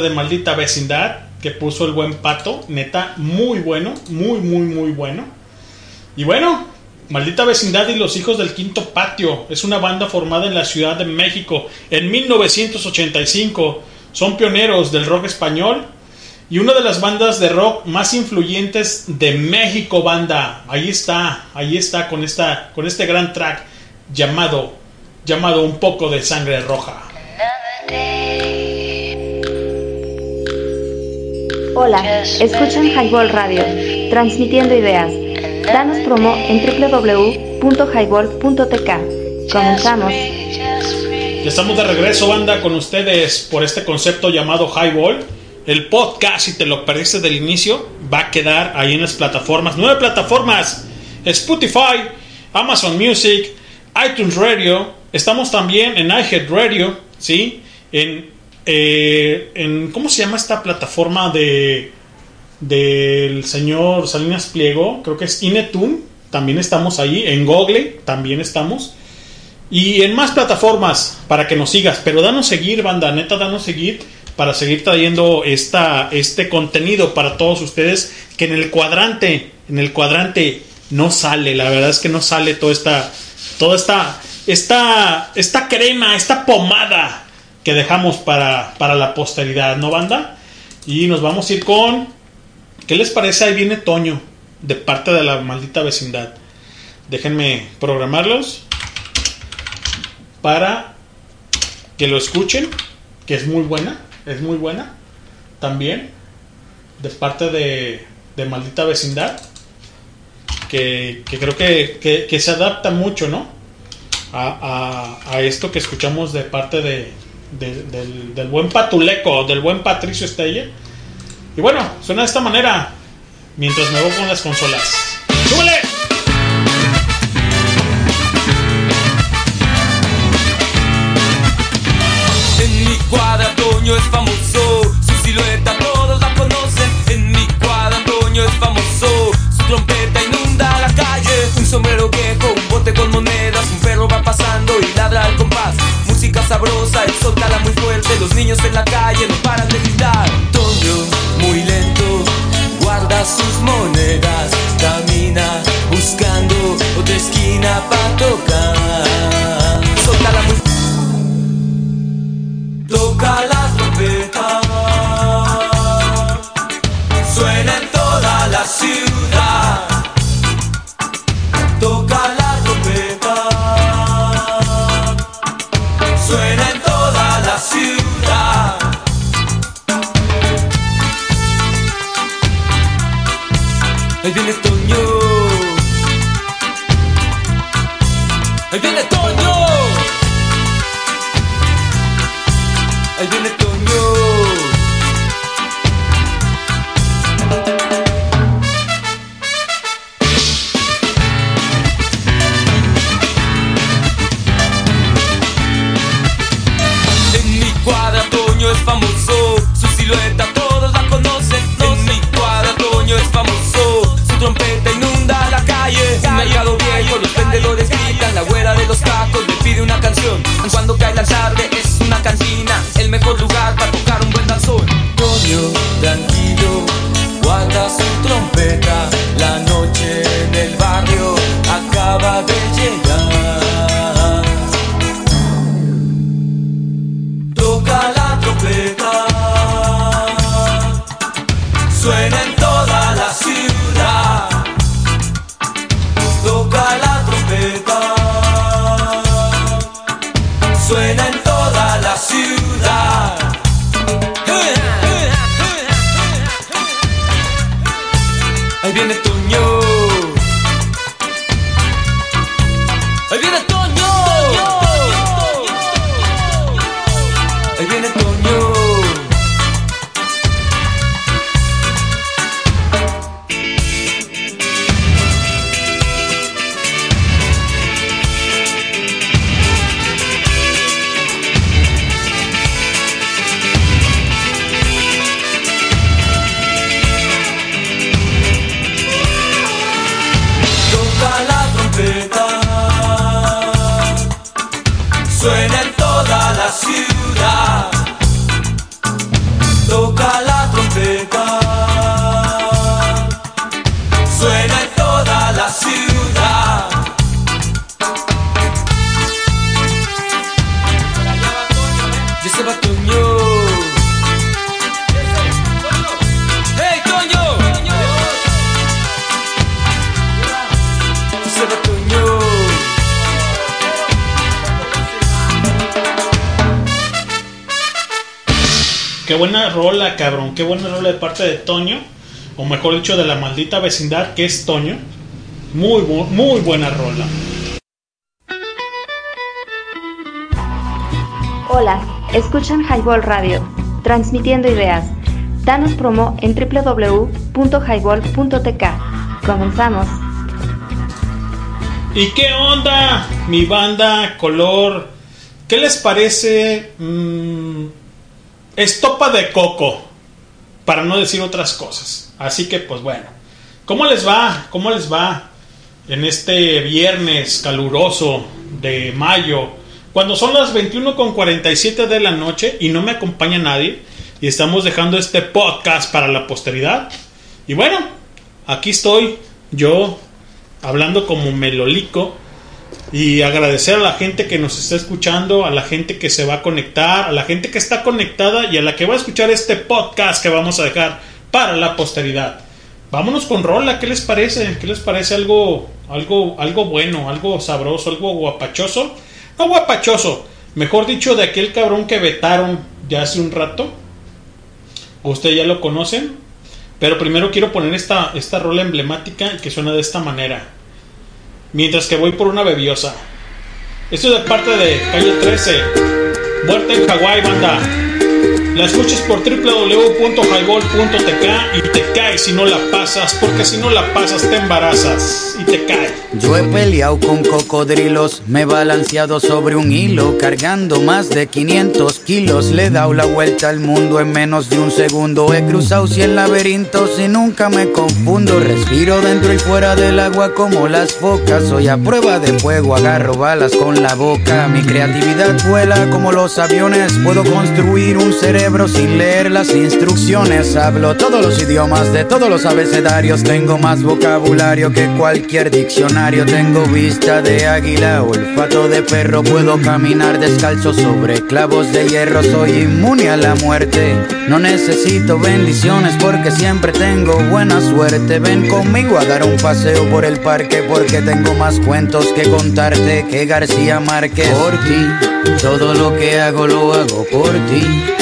Speaker 2: De Maldita Vecindad que puso el buen pato. Neta, muy bueno, muy, muy, muy bueno. Y bueno, Maldita Vecindad y los Hijos del Quinto Patio es una banda formada en la Ciudad de México en 1985. Son pioneros del rock español y una de las bandas de rock más influyentes de México, banda. Ahí está, ahí está con esta con este gran track llamado llamado Un poco de sangre roja.
Speaker 3: Hola, escuchan Highball Radio, transmitiendo ideas. Danos promo en www.highball.tk. Comenzamos.
Speaker 2: Ya estamos de regreso, banda, con ustedes por este concepto llamado Highball. El podcast, si te lo perdiste del inicio, va a quedar ahí en las plataformas. Nueve plataformas. Spotify, Amazon Music, iTunes Radio. Estamos también en iHeartRadio, ¿sí? En, eh, en... ¿Cómo se llama esta plataforma de del señor Salinas Pliego? Creo que es Inetum. También estamos ahí. En Google también estamos. Y en más plataformas para que nos sigas. Pero danos seguir, banda. Neta, danos seguir para seguir trayendo esta, este contenido para todos ustedes. Que en el cuadrante, en el cuadrante no sale. La verdad es que no sale toda esta, toda esta, esta, esta crema, esta pomada que dejamos para, para la posteridad, ¿no, banda? Y nos vamos a ir con. ¿Qué les parece? Ahí viene Toño, de parte de la maldita vecindad. Déjenme programarlos para que lo escuchen, que es muy buena, es muy buena también, de parte de, de maldita vecindad, que, que creo que, que- se adapta mucho, ¿no? A- a esto que escuchamos de parte de, de- del, del buen Patuleco, del buen Patricio Estella. Y bueno, suena de esta manera, mientras me voy con las consolas. ¡Súbele!
Speaker 25: En mi cuadra Toño es famoso, su silueta todos la conocen. En mi cuadra Toño es famoso, su trompeta inunda la calle. Un sombrero viejo, con monedas, un perro va pasando y ladra al compás. Música sabrosa, él soltala muy fuerte, los niños en la calle no paran de gritar. Toño, muy lento, guarda sus monedas, camina buscando otra esquina para tocar. Ahí viene Toño,
Speaker 12: de Toño.
Speaker 2: O mejor dicho, de la maldita vecindad que es Toño. Muy, bu- muy buena rola.
Speaker 3: Hola, escuchan Highball Radio, transmitiendo ideas. Danos promo en www.highball.tk. Comenzamos.
Speaker 2: ¿Y qué onda, mi banda color? ¿Qué les parece? mm, estopa de coco, para no decir otras cosas. Así que, pues bueno, ¿cómo les va? ¿Cómo les va en este viernes caluroso de mayo? Cuando son las 21.47 de la noche y no me acompaña nadie y estamos dejando este podcast para la posteridad. Y bueno, aquí estoy yo hablando como melolico y agradecer a la gente que nos está escuchando, a la gente que se va a conectar, a la gente que está conectada y a la que va a escuchar este podcast que vamos a dejar para la posteridad. Vámonos con rola, ¿qué les parece? ¿Qué les parece algo algo algo bueno, algo sabroso, algo guapachoso? No guapachoso, mejor dicho de aquel cabrón que vetaron ya hace un rato. Ustedes ya lo conocen, pero primero quiero poner esta, esta rola emblemática que suena de esta manera. Mientras que voy por una bebiosa. Esto es de parte de Calle 13. Muerte en Hawái, banda. La escuches por www.highball.tk y te cae si no la pasas, porque si no la pasas te embarazas y te cae.
Speaker 26: Yo he peleado con cocodrilos, me he balanceado sobre un hilo, cargando más de 500 kilos. Le he dado la vuelta al mundo en menos de un segundo. He cruzado 100 laberintos y nunca me confundo. Respiro dentro y fuera del agua como las focas. Soy a prueba de fuego, agarro balas con la boca. Mi creatividad vuela como los aviones. Puedo construir un cerebro sin leer las instrucciones. Hablo todos los idiomas de todos los abecedarios. Tengo más vocabulario que cualquier diccionario. Tengo vista de águila, olfato de perro. Puedo caminar descalzo sobre clavos de hierro. Soy inmune a la muerte. No necesito bendiciones porque siempre tengo buena suerte. Ven conmigo a dar un paseo por el parque porque tengo más cuentos que contarte que García Márquez. Por ti, todo lo que hago lo hago por ti.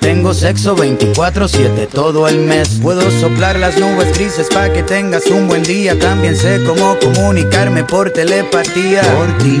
Speaker 26: Tengo sexo 24-7 todo el mes. Puedo soplar las nubes grises para que tengas un buen día. También sé cómo comunicarme por telepatía. Por ti,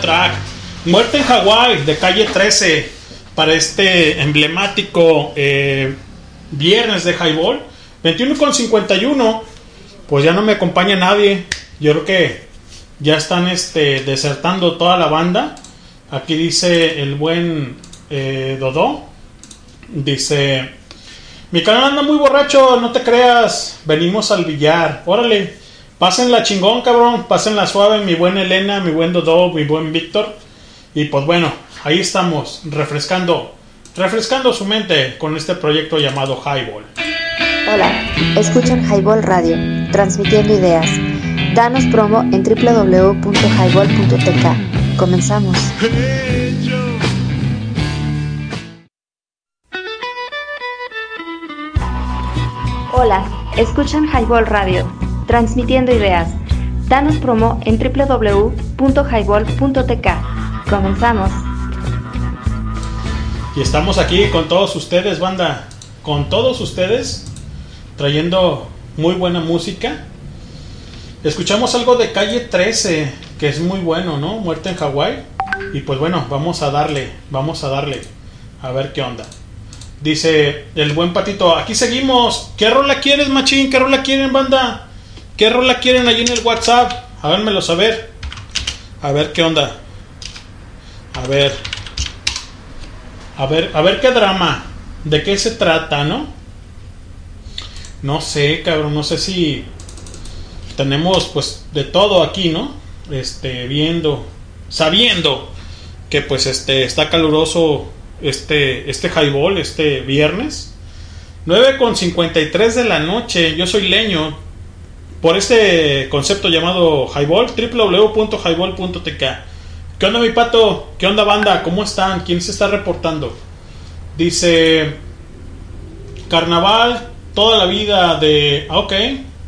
Speaker 2: Track, qué buen track. Muerte en Hawái de calle 13 para este emblemático eh, viernes de Highball. 21 con 51. Pues ya no me acompaña nadie. Yo creo que ya están este, desertando toda la banda. Aquí dice el buen eh, Dodó. Dice: Mi canal anda muy borracho, no te creas. Venimos al billar. Órale. Pásenla chingón, cabrón. Pásenla suave, mi buena Elena, mi buen Dodó, mi buen Víctor. Y pues bueno, ahí estamos, refrescando, refrescando su mente con este proyecto llamado Highball.
Speaker 3: Hola, escuchan Highball Radio, transmitiendo ideas. Danos promo en www.highball.tk. Comenzamos. Hola, escuchan Highball Radio, transmitiendo ideas. Danos promo en www.highball.tk. Comenzamos.
Speaker 2: Y estamos aquí con todos ustedes, banda. Con todos ustedes, trayendo muy buena música. Escuchamos algo de calle 13, que es muy bueno, ¿no? Muerte en Hawái. Y pues bueno, vamos a darle, vamos a darle. A ver qué onda. Dice el buen patito, aquí seguimos. ¿Qué rola quieres, machín? ¿Qué rola quieren, banda? ¿Qué rola quieren allí en el WhatsApp? Háganmelo saber. A ver qué onda. A ver. A ver, a ver qué drama. ¿De qué se trata, no? No sé, cabrón, no sé si tenemos pues de todo aquí, ¿no? Este, viendo, sabiendo que pues este está caluroso este este highball este viernes. 9 con 53 de la noche. Yo soy Leño. Por este concepto llamado Highball, www.highball.tk. ¿Qué onda, mi pato? ¿Qué onda, banda? ¿Cómo están? ¿Quién se está reportando? Dice: Carnaval, toda la vida de. ah, Ok,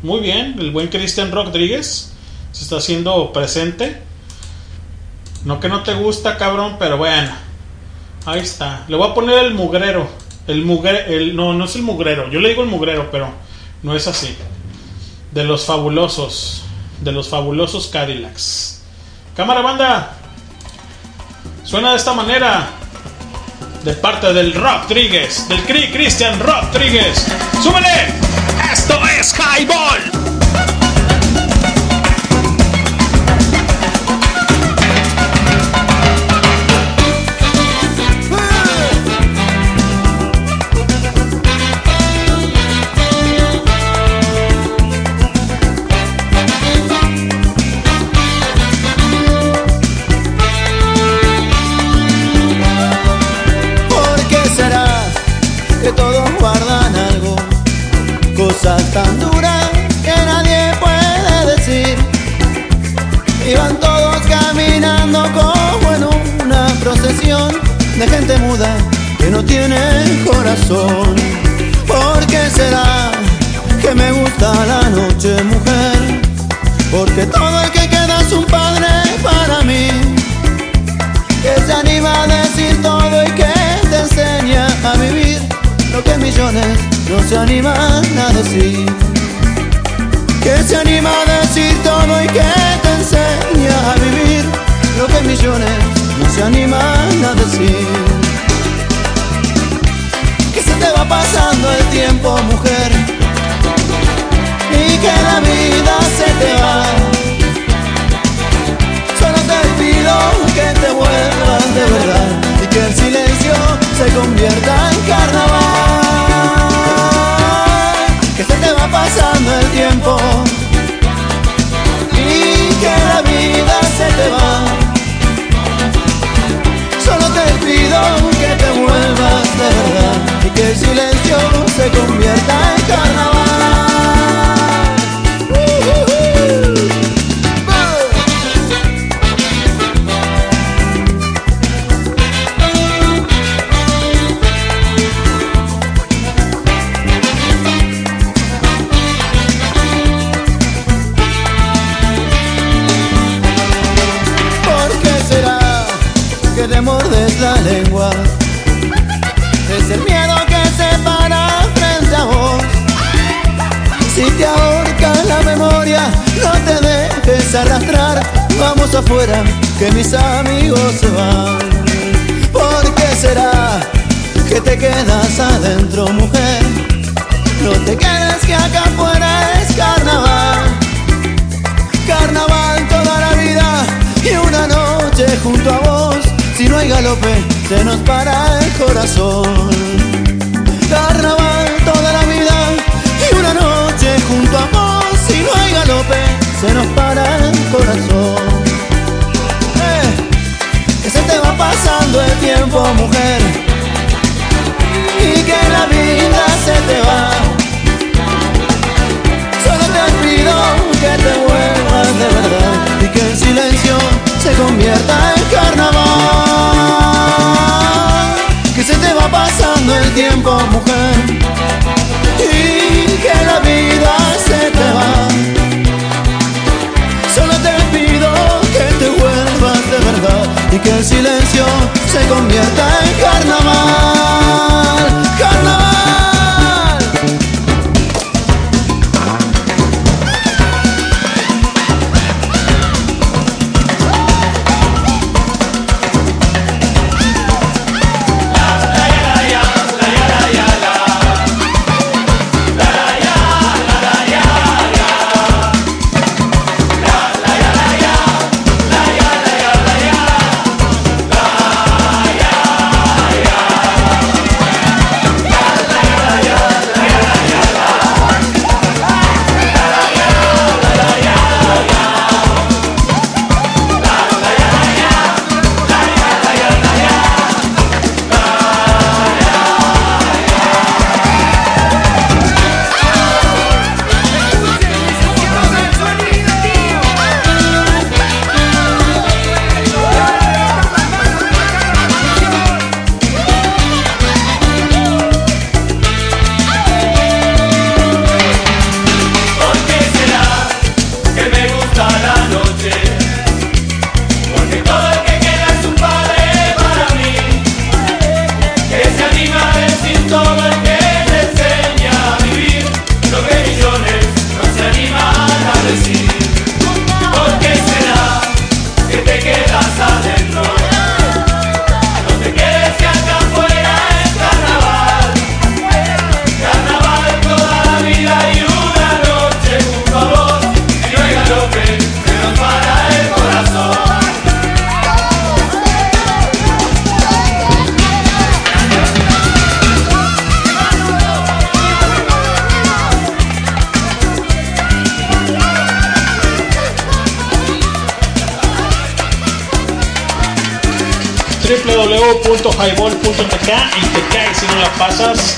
Speaker 2: muy bien. El buen Cristian Rodríguez se está haciendo presente. No que no te gusta, cabrón, pero bueno. Ahí está. Le voy a poner el mugrero. El no, no es el mugrero. Yo le digo el mugrero, pero no es así. De los fabulosos. De los fabulosos Cadillacs. Cámara banda. Suena de esta manera. De parte del Rodríguez. Del Cri Christian Rodríguez. ¡Súbele! Esto es Highball.
Speaker 18: Corazón. ¿Por qué será que me gusta la noche, mujer? Porque todo el que queda es un padre para mí que se anima a decir todo y que te enseña a vivir lo que millones no se animan a decir. Que se anima a decir todo y que te enseña a vivir lo que millones no se animan a decir. Pasando el tiempo, mujer, y que la vida se te va. Solo te pido que te vuelvas de verdad y que el silencio se convierta en carnaval. Que se te va pasando el tiempo y que la vida se te va. Se convierta en carnaval. Afuera, que mis amigos se van. ¿Por qué será que te quedas adentro, mujer? No te quedes que acá afuera es carnaval. Carnaval toda la vida y una noche junto a vos. Si no hay galope, se nos para el corazón. Carnaval toda la vida y una noche junto a vos. Si no hay galope, se nos para el corazón. Se te va pasando el tiempo, mujer. Y que la vida se te va. Solo te pido que te vuelvas de verdad y que el silencio se convierta en carnaval. Que se te va pasando el tiempo, se convierta en carnaval.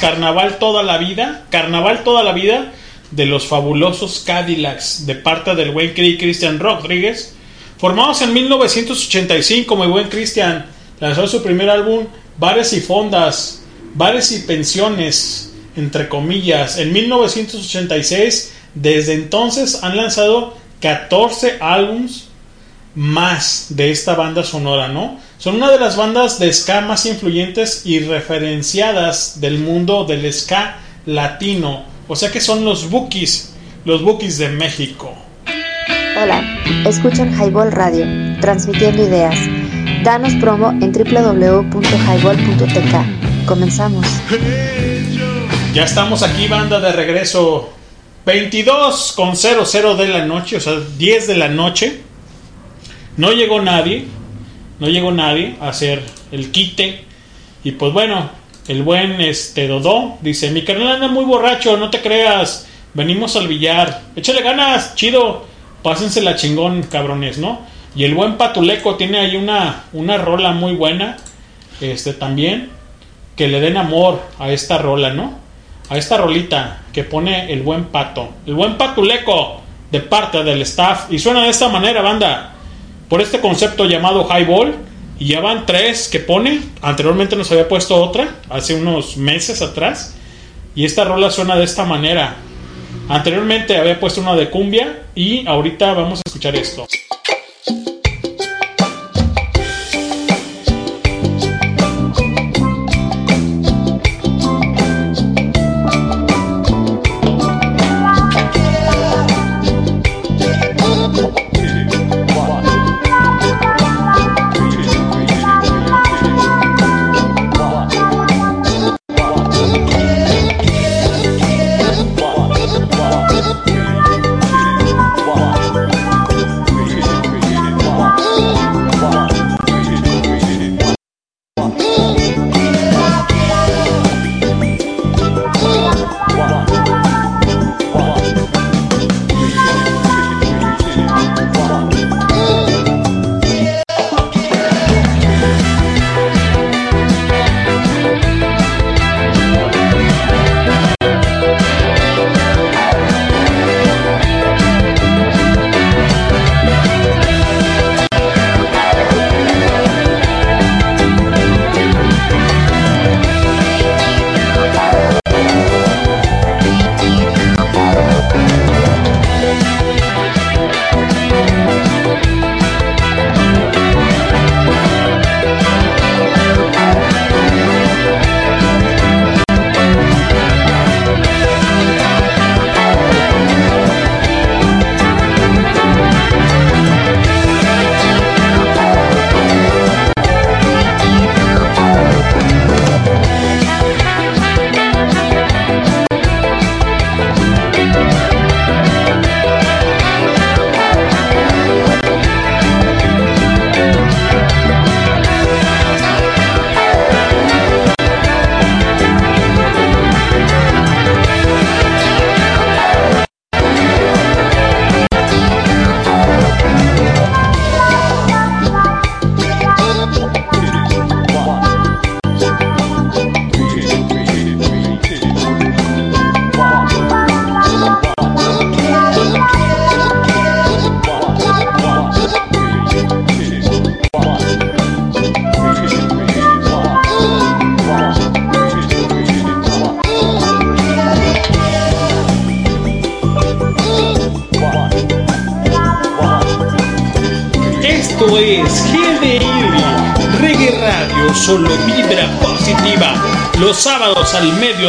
Speaker 18: Carnaval
Speaker 21: toda la vida.
Speaker 2: Carnaval toda la vida de los fabulosos Cadillacs de parte del buen Cristian Rodríguez. Formados en 1985, muy buen Cristian. Lanzó su primer álbum Bares y Fondas, Bares y Pensiones, entre comillas, en 1986. Desde entonces han lanzado 14 álbums más de esta banda sonora, ¿no? Son una de las bandas de ska más influyentes y referenciadas del mundo del ska latino. O sea que son los Bookies, los Bookies de México.
Speaker 3: Hola, escuchan Highball Radio, transmitiendo ideas. Danos promo en www.highball.tk. Comenzamos.
Speaker 2: Ya estamos aquí, banda de regreso. 22 con 00 de la noche, o sea, 10 de la noche. No llegó nadie. No llegó nadie a hacer el quite. Y pues bueno, el buen este Dodó dice: Mi carnal anda muy borracho, no te creas. Venimos al billar. Échale ganas, chido. Pásensela chingón, cabrones, ¿no? Y el buen Patuleco tiene ahí una, una rola muy buena. Este también. Que le den amor a esta rola, ¿no? A esta rolita que pone el buen pato. El buen patuleco de parte del staff. Y suena de esta manera, banda. Por este concepto llamado highball. Y ya van tres que pone. Anteriormente nos había puesto otra. Hace unos meses atrás. Y esta rola suena de esta manera. Anteriormente había puesto una de cumbia. Y ahorita vamos a escuchar esto. Esto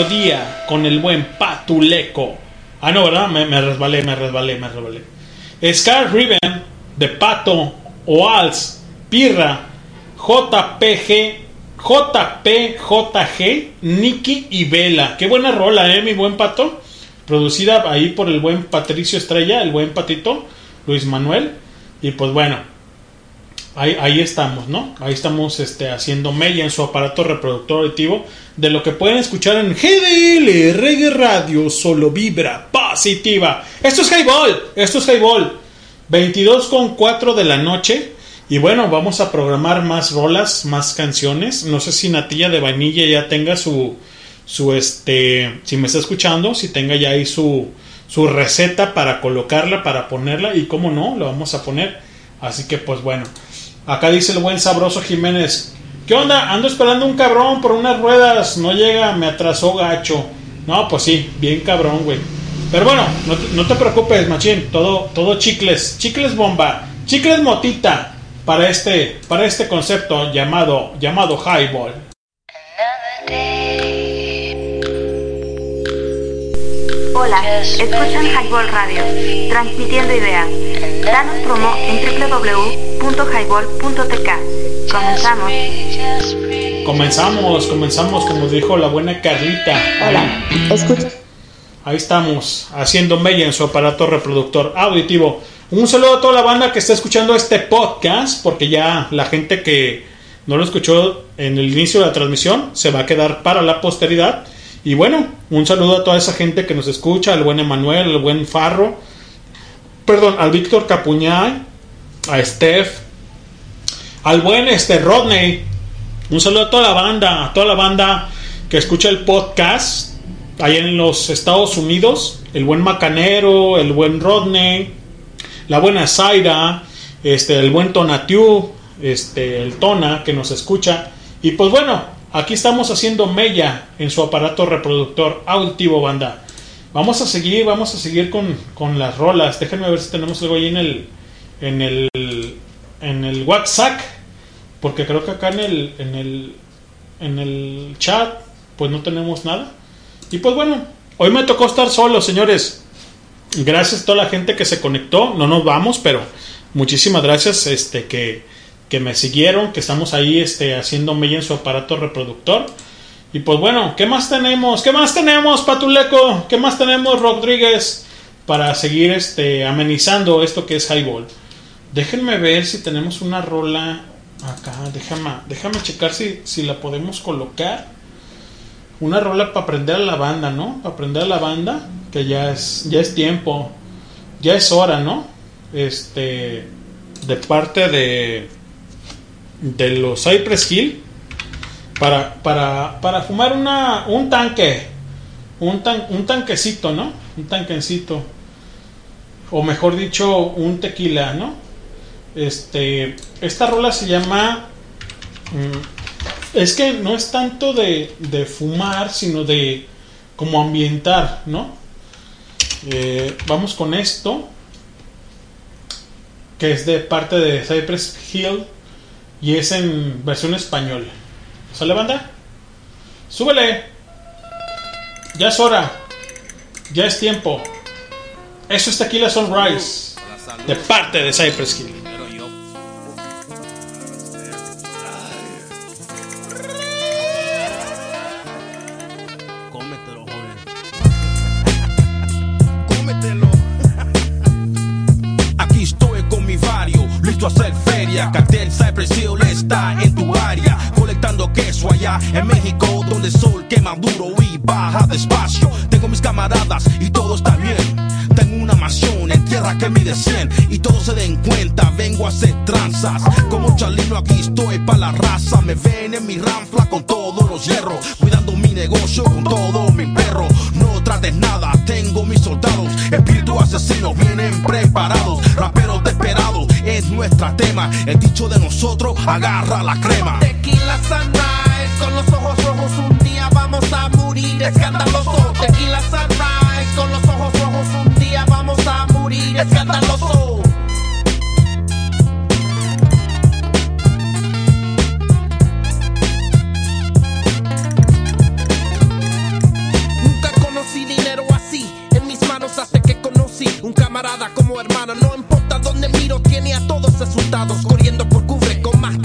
Speaker 2: al mediodía con el buen Patuleco. Ah, no, ¿verdad? Me, me resbalé, me resbalé, me resbalé. Scar Riven de Pato, Oals, Pirra, JPG, JPJG, Nicky y Vela. Qué buena rola, ¿eh, mi buen Pato? Producida ahí por el buen Patricio Estrella, el buen Patito, Luis Manuel. Y pues bueno, ahí, ahí estamos, ¿no? Ahí estamos este, haciendo mella en su aparato reproductor auditivo de lo que pueden escuchar en GDL, Reggae Radio, solo vibra positiva. Esto es Highball, esto es Highball. 22 con 4 de la noche. Y bueno, vamos a programar más rolas, más canciones. No sé si Natilla de Vainilla ya tenga su, su este, si me está escuchando, si tenga ya ahí su, su receta para colocarla, para ponerla. Y cómo no, lo vamos a poner. Así que pues bueno. Acá dice el buen sabroso Jiménez. ¿Qué onda? Ando esperando un cabrón por unas ruedas. No llega, me atrasó gacho. No, pues sí, bien cabrón, güey. Pero bueno, no te, preocupes, machín. Todo, todo chicles. Chicles bomba. Chicles motita. Para este, para este concepto llamado, llamado highball.
Speaker 3: Hola, escuchan Highball Radio, transmitiendo ideas. Danos promo en www.highball.tk. Comenzamos.
Speaker 2: Comenzamos, comenzamos como dijo la buena Carlita.
Speaker 22: Hola, escucha.
Speaker 2: Ahí estamos, haciendo mella en su aparato reproductor auditivo. Un saludo a toda la banda que está escuchando este podcast, porque ya la gente que no lo escuchó en el inicio de la transmisión se va a quedar para la posteridad. Y bueno, un saludo a toda esa gente que nos escucha, al buen Emanuel, al buen Farro, perdón, al Víctor Capuñay, a Steph, al buen este Rodney. Un saludo a toda la banda, a toda la banda que escucha el podcast allá en los Estados Unidos, el buen Macanero, el buen Rodney, la buena Zaira, este, el buen Tonatiu, este, el Tona que nos escucha. Y pues bueno, aquí estamos haciendo mella en su aparato reproductor auditivo banda. Vamos a seguir, vamos a seguir con, con las rolas. Déjenme ver si tenemos algo ahí en el, en el, en el WhatsApp, porque creo que acá en el, en el, en el chat, pues no tenemos nada. Y pues bueno, hoy me tocó estar solo, señores. Gracias a toda la gente que se conectó. No nos vamos, pero muchísimas gracias este, que, que me siguieron, que estamos ahí este, haciendo mella en su aparato reproductor. Y pues bueno, ¿qué más tenemos? ¿Qué más tenemos, Patuleco? ¿Qué más tenemos, Rodríguez? Para seguir este, amenizando esto que es Highball. Déjenme ver si tenemos una rola acá. Déjame, déjame checar si, si la podemos colocar. Una rola para aprender a la banda, ¿no? Para aprender a la banda, que ya es, ya es tiempo. Ya es hora, ¿no? Este. De parte de. De los Cypress Hill. Para, para, para fumar una, un tanque. Un, tan, un tanquecito, ¿no? Un tanquecito. O mejor dicho, un tequila, ¿no? Este. Esta rola se llama. mm, es que no es tanto de, de fumar, sino de como ambientar, ¿no? Eh, vamos con esto, que es de parte de Cypress Hill y es en versión española. ¿Sale banda? ¡Súbele! Ya es hora. Ya es tiempo. Eso es Tequila Sunrise. De parte de Cypress Hill.
Speaker 27: En México, donde el sol quema duro y baja despacio. Tengo mis camaradas y todo está bien. Tengo una mansión en tierra que mide 100 y todos se den cuenta, vengo a hacer tranzas. Como Chalino aquí estoy pa' la raza, me ven en mi ranfla con todos los hierros, cuidando mi negocio con todo mi perro. No trates nada, tengo mis soldados, espíritu asesinos vienen preparados, raperos desesperados, es nuestra tema. El dicho de nosotros, agarra la crema.
Speaker 28: Tequila Sunrise, con los ojos rojos un día vamos a morir escandaloso. Tequila Sunrise, con los ojos rojos un día vamos a morir escandaloso. Nunca conocí dinero así en mis manos hasta que conocí un camarada como hermano. No importa dónde miro, tiene a todos resultados. Corriendo por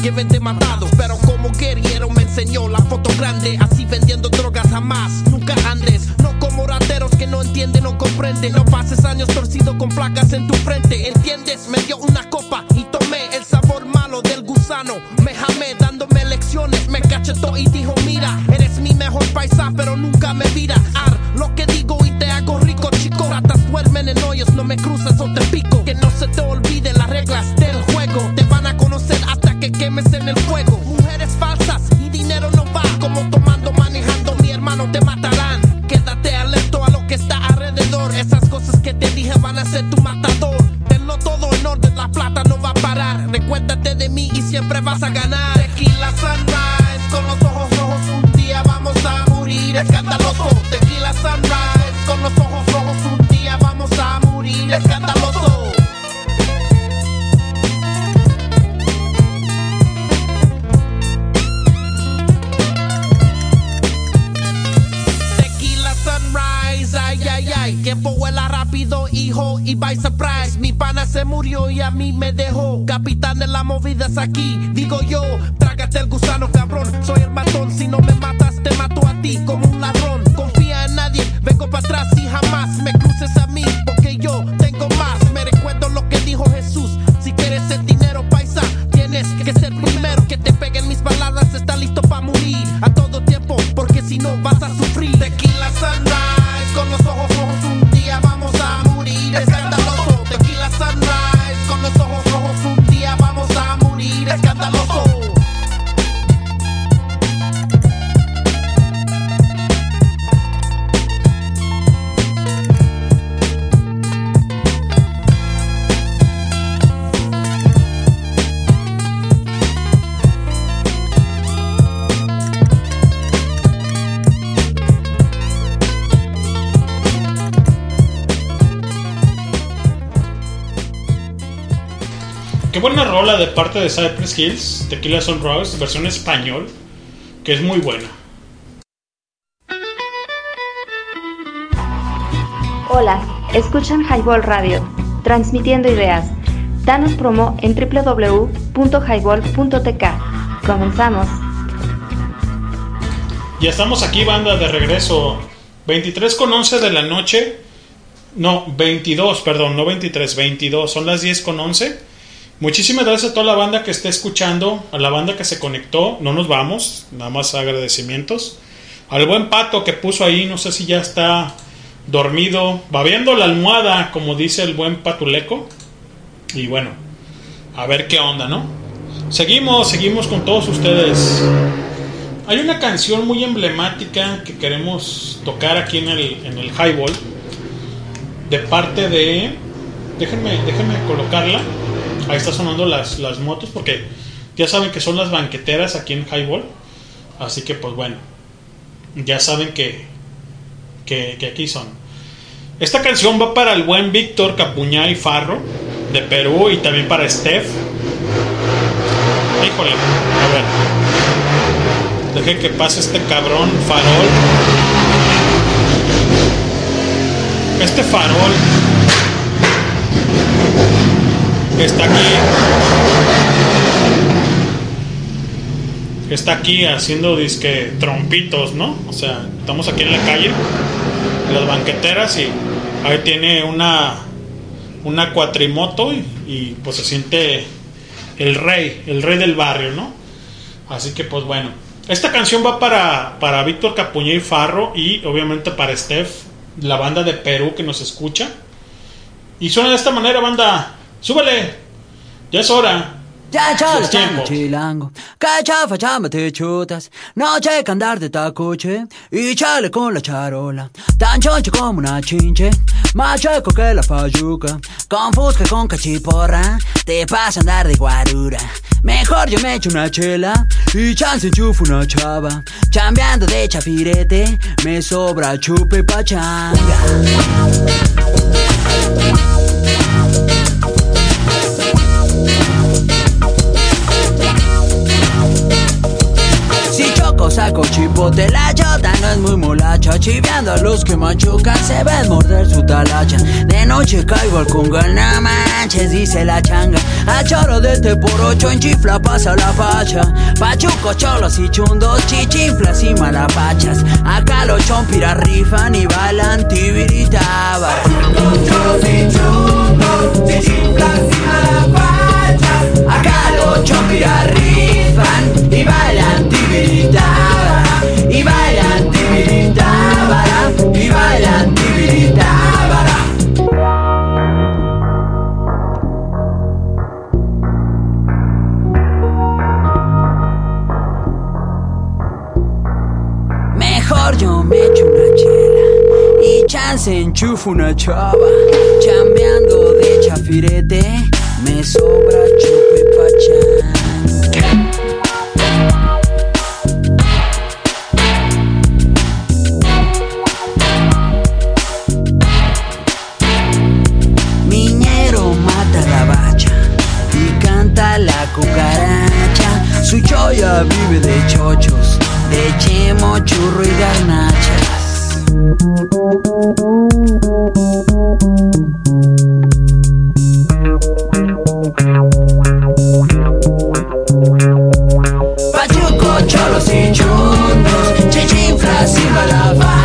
Speaker 28: que vende matados. Pero como guerrero me enseñó la foto grande. Así vendiendo drogas jamás, nunca andes. No como rateros que no entienden o comprenden. No pases años torcido con placas en tu frente. ¿Entiendes? Me dio una copa y tomé el sabor malo del gusano. Me jamé dándome lecciones. Me cachetó y dijo: Mira, eres mi mejor paisa, pero nunca me miras. Ar, lo que digo y te hago rico, chico. Ratas duermen en hoyos, no me cruzas o te pico. Que no se te olviden las reglas en el fuego. Mujeres falsas y dinero no va. Como tomando, manejando, mi hermano te matarán. Quédate alerto a lo que está alrededor. Esas cosas que te dije van a ser tu matador. Tenlo todo en orden, la plata no va a parar. Recuérdate de mí y siempre vas a ganar. Tequila Sunrise, y by surprise. Mi pana se murió y a mí me dejó. Capitán de las movidas aquí, digo yo, trágate el gusano cabrón. Soy el matón, si no me matas, te mato a ti como un ladrón. Confía en nadie, vengo para atrás y jamás me cruces a mí, porque yo
Speaker 2: rola de parte de Cypress Hills, Tequila Sunrise, versión español, que es muy buena.
Speaker 3: Hola, escuchan Highball Radio, transmitiendo ideas. Danos promo en www.highball.tk. Comenzamos.
Speaker 2: Ya estamos aquí, banda, de regreso. 23 con 11 de la noche. No, 22, perdón, no 23, 22. Son las 10 con 11. Muchísimas gracias a toda la banda que esté escuchando, a la banda que se conectó. No nos vamos, nada más agradecimientos. Al buen pato que puso ahí, no sé si ya está dormido, babeando la almohada, como dice el buen patuleco. Y bueno, a ver qué onda, ¿no? Seguimos, seguimos con todos ustedes. Hay una canción muy emblemática que queremos tocar aquí en el, en el highball. De parte de. Déjenme, déjenme colocarla. Ahí está sonando las, las motos porque ya saben que son las banqueteras aquí en Highball. Así que pues bueno. Ya saben que, que, aquí son. Esta canción va para el buen Víctor Capuñay Farro de Perú y también para Steph. Híjole, a ver. Deje que pase este cabrón farol. Este farol está aquí. Está aquí haciendo disque trompitos, ¿no? O sea, estamos aquí en la calle, las banqueteras y ahí tiene una una cuatrimoto y, y, pues se siente el rey, el rey del barrio, ¿no? Así que pues bueno, esta canción va para, para Víctor Capuñé y Farro y obviamente para Steph, la banda de Perú que nos escucha. Y suena de esta manera, banda. Súbele. Ya es hora.
Speaker 29: Ya
Speaker 2: tiempo.
Speaker 29: chale, chilango. Que chafa, chamba, te chutas. Noche que andar de tacoche. Y chale con la charola. Tan choncho como una chinche. Más chueco que la fayuca. Con fusca, con cachiporra. Te pasa a andar de guarura. Mejor yo me echo una chela. Y chance enchufo una chava. Chambeando de chapirete. Me sobra chupe pachanga. Si choco saco chipote la chota no es muy molacha. Chiveando a los que machucan se ven morder su talacha. De noche caigo al conga, no manches dice la changa. A choro de este por ocho en chifla pasa la facha. Pachuco, cholos y chundos, chichinflas y malapachas. Acá los chompiras rifan y bailan tibiritaba Cholos y chundos, chichinflas y malapachas Chompiras rifan y bailan tibiritábara Y bailan tibiritábara Y bailan tibiritábara Mejor yo me echo una chela y chance enchufo una chava. Chambeando de chafirete, me sobra chupe pachán. Miñero mata la bacha y canta la cucaracha. Su choya vive de chochos, de chemo, churro y garnachas. y chundos, chichinflas y malabares.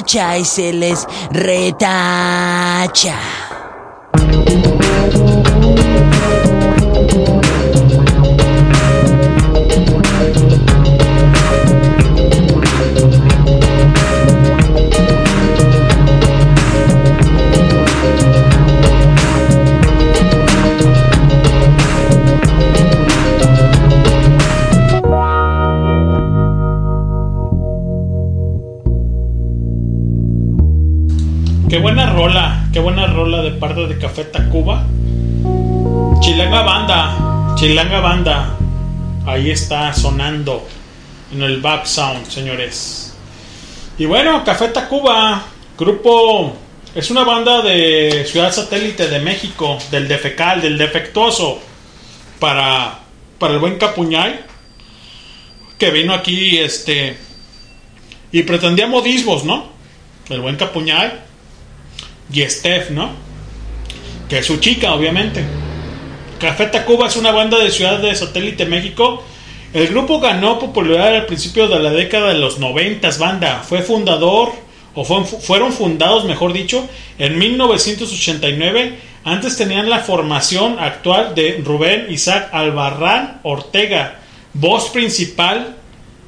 Speaker 29: Tacha y se les retacha.
Speaker 2: Rola, qué buena rola de parte de Café Tacuba. Chilanga Banda, Chilanga Banda. Ahí está sonando en el back sound, señores. Y bueno, Café Tacuba, grupo, es una banda de Ciudad Satélite de México, del defecal, del defectuoso, para, para el buen Capuñay, que vino aquí, este, y pretendía modismos, ¿no? El buen Capuñay y Steph, ¿no? Que es su chica, obviamente. Café Tacuba es una banda de Ciudad de Satélite México. El grupo ganó popularidad al principio de la década de los 90, banda. Fue fundador, o fue- fueron fundados, mejor dicho, en 1989. Antes tenían la formación actual de Rubén Isaac Albarrán Ortega, voz principal,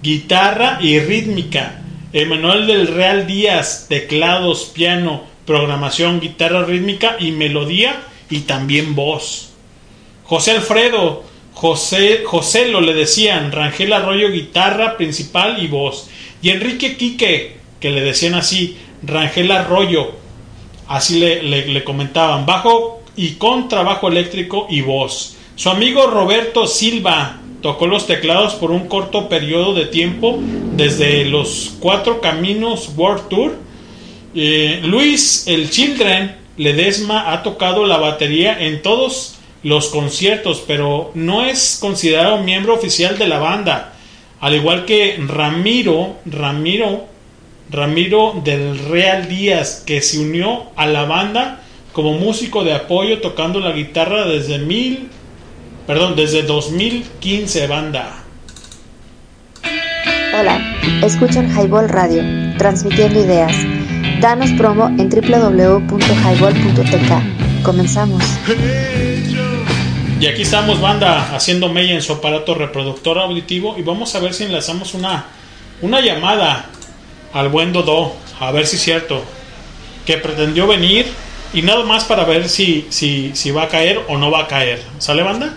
Speaker 2: guitarra y rítmica. Emanuel del Real Díaz, teclados, piano, programación, guitarra rítmica y melodía y también voz. José Alfredo, José, José lo le decían, Rangel Arroyo guitarra principal y voz. Y Enrique Quique, que le decían así, Rangel Arroyo, así le, le- le comentaban, bajo y contrabajo eléctrico y voz. Su amigo Roberto Silva tocó los teclados por un corto periodo de tiempo desde los Cuatro Caminos World Tour eh, Luis el Children Ledesma ha tocado la batería en todos los conciertos, pero no es considerado miembro oficial de la banda. Al igual que Ramiro, Ramiro, Ramiro del Real Díaz, que se unió a la banda como músico de apoyo tocando la guitarra desde mil, perdón, desde 2015 banda.
Speaker 3: Hola, escuchan Highball Radio, transmitiendo ideas. Danos promo en www.highball.tk. Comenzamos.
Speaker 2: Y aquí estamos, banda, haciendo mella en su aparato reproductor auditivo. Y vamos a ver si enlazamos una, una llamada al buen Dodo. A ver si es cierto. Que pretendió venir. Y nada más para ver si, si, si va a caer o no va a caer. ¿Sale, banda?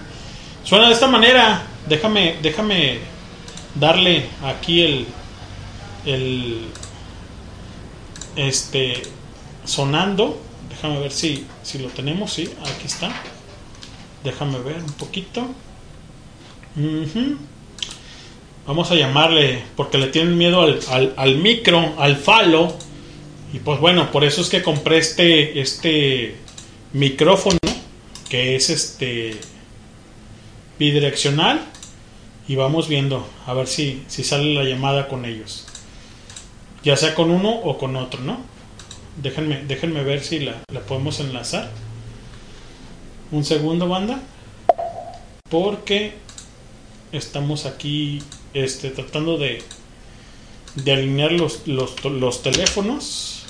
Speaker 2: Suena de esta manera. Déjame, déjame darle aquí el. El. Este. Sonando. Déjame ver si, si lo tenemos. Sí, aquí está. Déjame ver un poquito. Vamos a llamarle, porque le tienen miedo al, al- al micro, al falo. Y pues bueno, por eso es que compré este, este micrófono, que es este bidireccional. Y vamos viendo, a ver si, si sale la llamada con ellos. Ya sea con uno o con otro, ¿no? Déjenme, déjenme ver si la, podemos enlazar. Un segundo, banda. Porque estamos aquí este, tratando de, de alinear los, los, los teléfonos.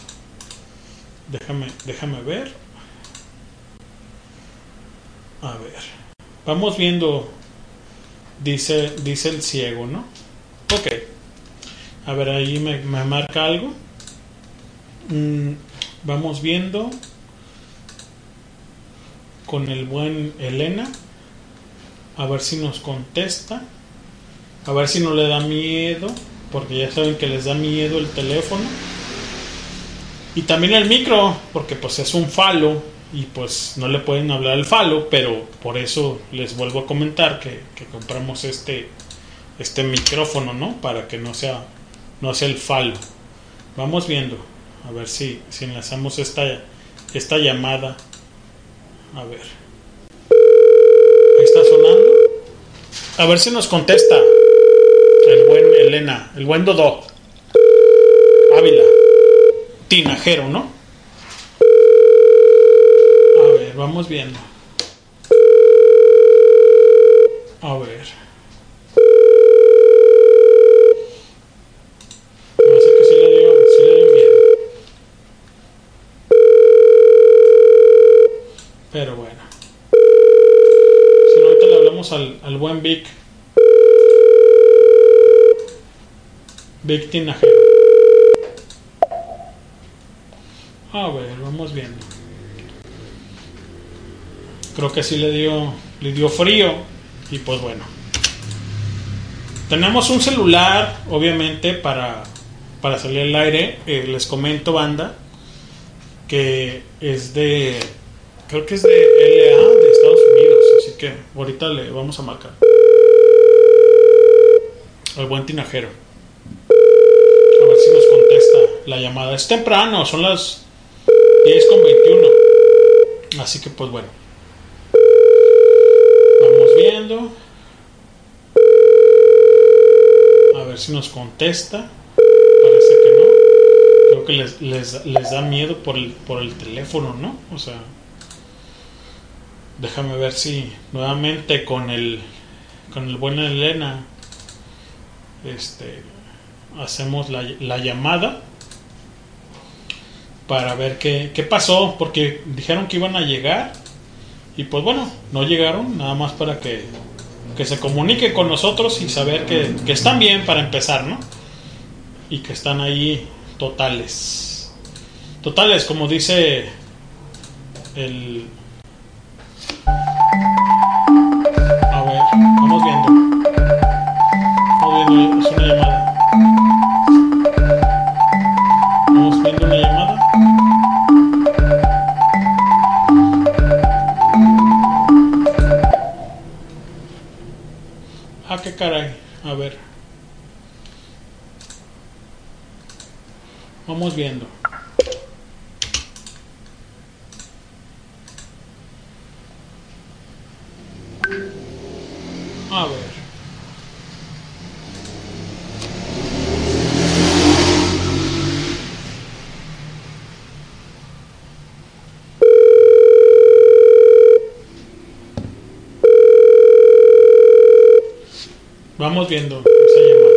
Speaker 2: Déjame, déjame ver. A ver. Vamos viendo. Dice, dice el ciego, ¿no? Ok. A ver, ahí me, marca algo. Mm, vamos viendo con el buen Elena. A ver si nos contesta. A ver si no le da miedo. Porque ya saben que les da miedo el teléfono. Y también el micro. Porque pues es un falo. Y pues no le pueden hablar al falo. Pero por eso les vuelvo a comentar que, que compramos este, este micrófono, ¿no? Para que no sea, no sea el falo. Vamos viendo. A ver si, si enlazamos esta, esta llamada. A ver. Ahí está sonando. A ver si nos contesta. El buen Elena. El buen Dodo. Ávila. Tinajero, ¿no? A ver, vamos viendo. A ver. Me hace que sí le dio, sí le dio miedo. Pero bueno. Si al, al buen Vic. Vic Tinajero. A ver, vamos viendo. Creo que sí le dio, le dio frío. Y pues bueno. Tenemos un celular, obviamente, para, para salir al aire. Eh, les comento, banda, que es de. Creo que es de que ahorita le vamos a marcar. Al buen tinajero. A ver si nos contesta la llamada. Es temprano, son las 10 con 21. Así que pues bueno. Vamos viendo. A ver si nos contesta. Parece que no. Creo que les, les, les da miedo por el, por el teléfono, ¿no? O sea. Déjame ver si nuevamente con el con el buen Elena este hacemos la, la llamada para ver qué, qué pasó porque dijeron que iban a llegar y pues bueno no llegaron nada más para que, que se comunique con nosotros y saber que, que están bien para empezar no y que están ahí totales. Totales como dice el a ver vamos viendo. Vamos viendo es una llamada. Vamos viendo una llamada. Ah qué caray. A ver. Vamos viendo a ver Vamos viendo esa llamada.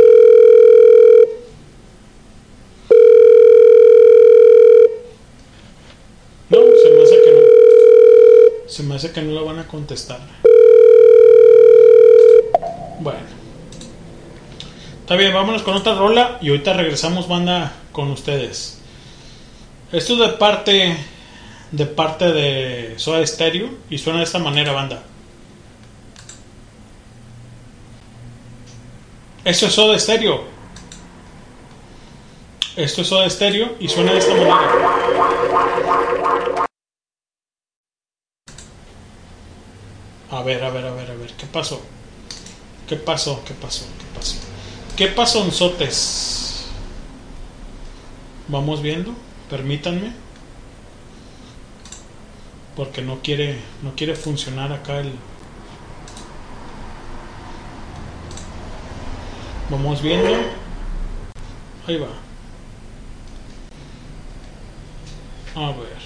Speaker 2: No, se me hace que no. Se me hace que no la van a contestar. Bueno. Está bien, vámonos con otra rola y ahorita regresamos banda con ustedes. Esto es de parte de parte de Soda Stereo y suena de esta manera banda. Esto es Soda Stereo. Esto es Soda Stereo y suena de esta manera. A ver, a ver, a ver, a ver, ¿qué pasó? ¿Qué pasó? ¿Qué pasó? ¿Qué pasó? ¿Qué pasó en Sotes? Vamos viendo, permítanme. Porque no quiere, no quiere funcionar acá el, Vamos viendo. Ahí va. A ver.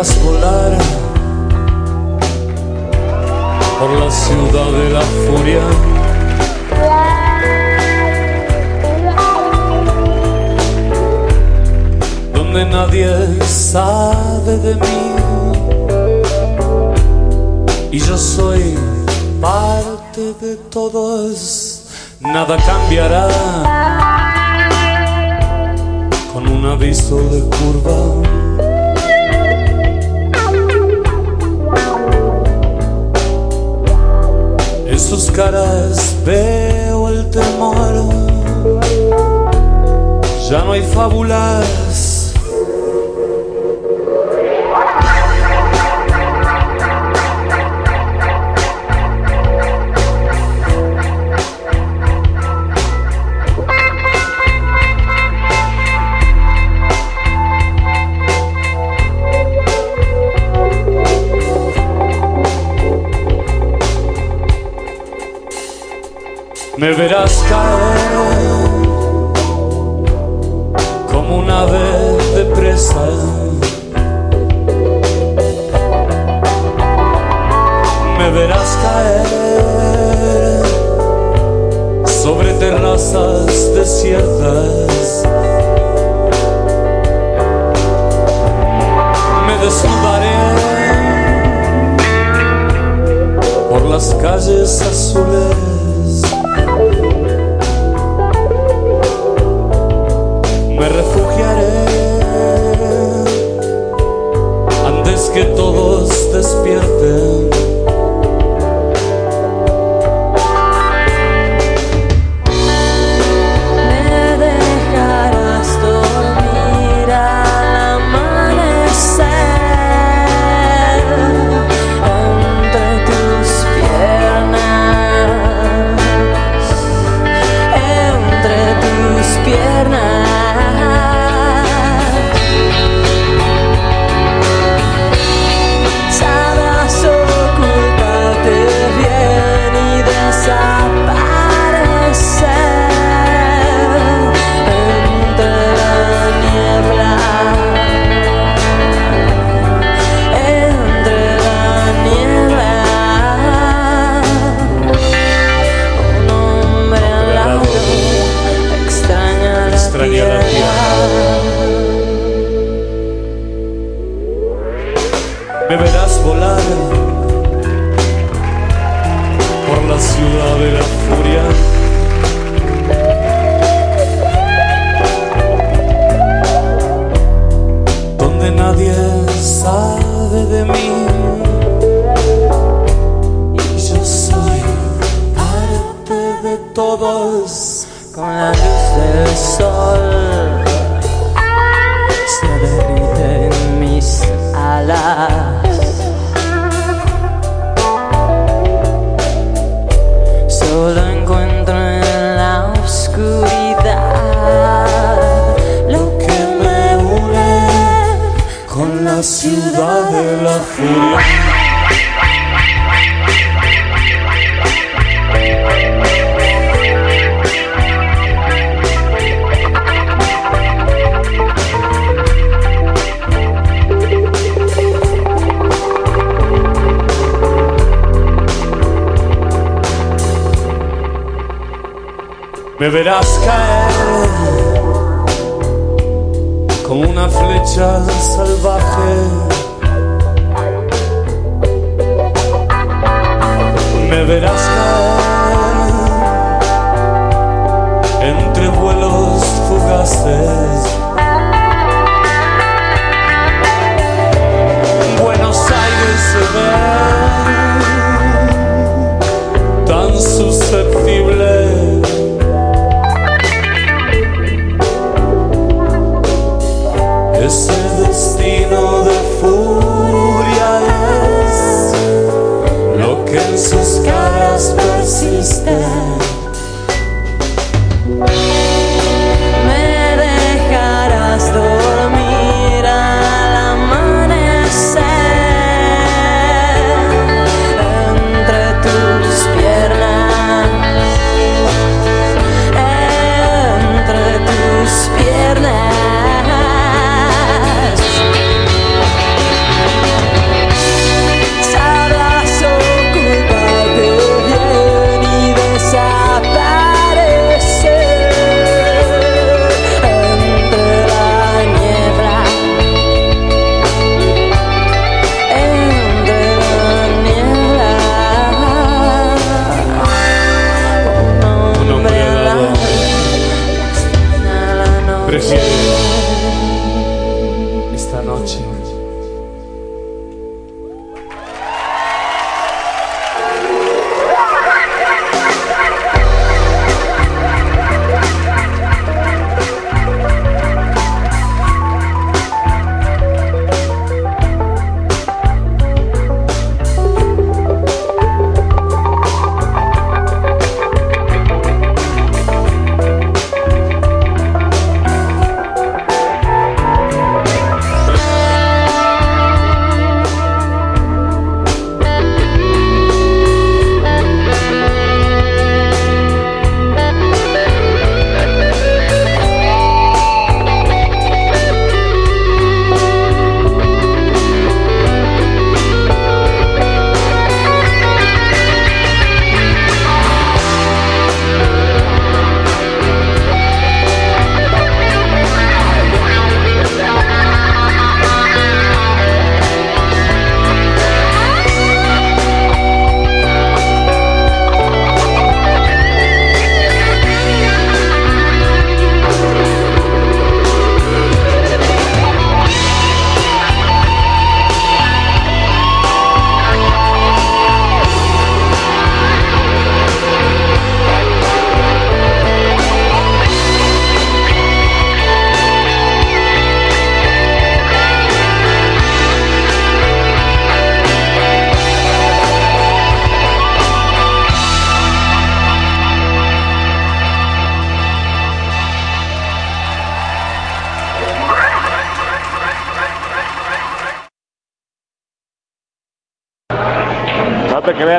Speaker 30: Me verás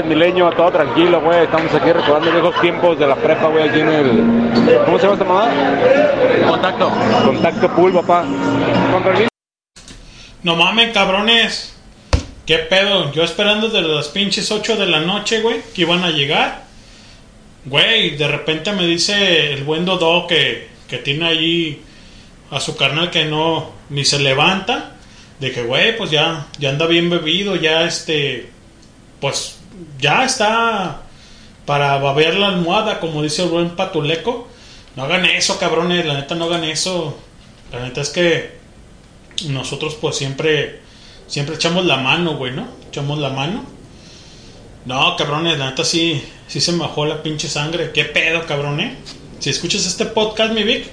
Speaker 31: Creas, milenio, todo tranquilo, güey. Estamos aquí recordando viejos tiempos de la prepa, güey, aquí en el... ¿Cómo se llama esta mamá? Contacto. Contacto pool, papá. Con permiso.
Speaker 2: No mames, cabrones. ¿Qué pedo? Yo esperando desde las pinches 8 de la noche, güey, que iban a llegar. Güey, de repente me dice el buen Dodo que, que tiene allí a su carnal que no ni se levanta. De que, güey, pues ya, ya anda bien bebido, ya este, pues ya está para babear la almohada, como dice el buen patuleco. No hagan eso, cabrones, la neta no hagan eso. La neta es que nosotros pues siempre siempre echamos la mano, güey, ¿no? Echamos la mano. No, cabrones, la neta sí, sí se me bajó la pinche sangre. ¿Qué pedo, cabrón, eh? Si escuchas este podcast, mi Vic,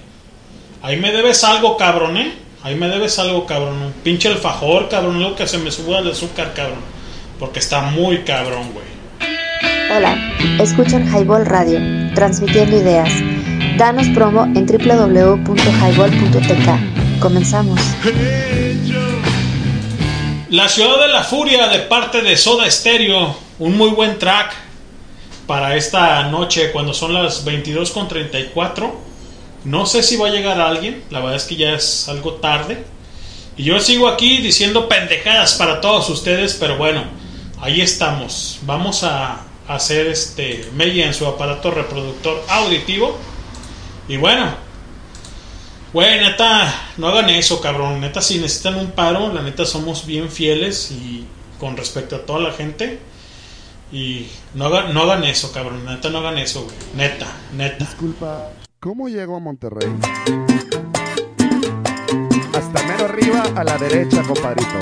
Speaker 2: ahí me debes algo, cabrón, eh. Ahí me debes algo, cabrón. Un pinche alfajor, cabrón, algo que se me suba el azúcar, cabrón. Porque está muy cabrón, güey.
Speaker 3: Hola, escuchan Highball Radio, transmitiendo ideas. Danos promo en www.highball.tk. Comenzamos.
Speaker 2: La ciudad de la furia de parte de Soda Stereo, un muy buen track para esta noche cuando son las 22.34. No sé si va a llegar alguien, la verdad es que ya es algo tarde. Y yo sigo aquí diciendo pendejadas para todos ustedes, pero bueno, ahí estamos. Vamos a hacer este Mella en su aparato reproductor auditivo. Y bueno, Güey, neta, no hagan eso, cabrón. Neta, si necesitan un paro, la neta somos bien fieles y con respecto a toda la gente. Y no hagan, no hagan eso, cabrón. Neta, no hagan eso, güey. Neta, neta.
Speaker 32: Disculpa, ¿cómo llego a Monterrey? Hasta mero arriba a la derecha, compadrito.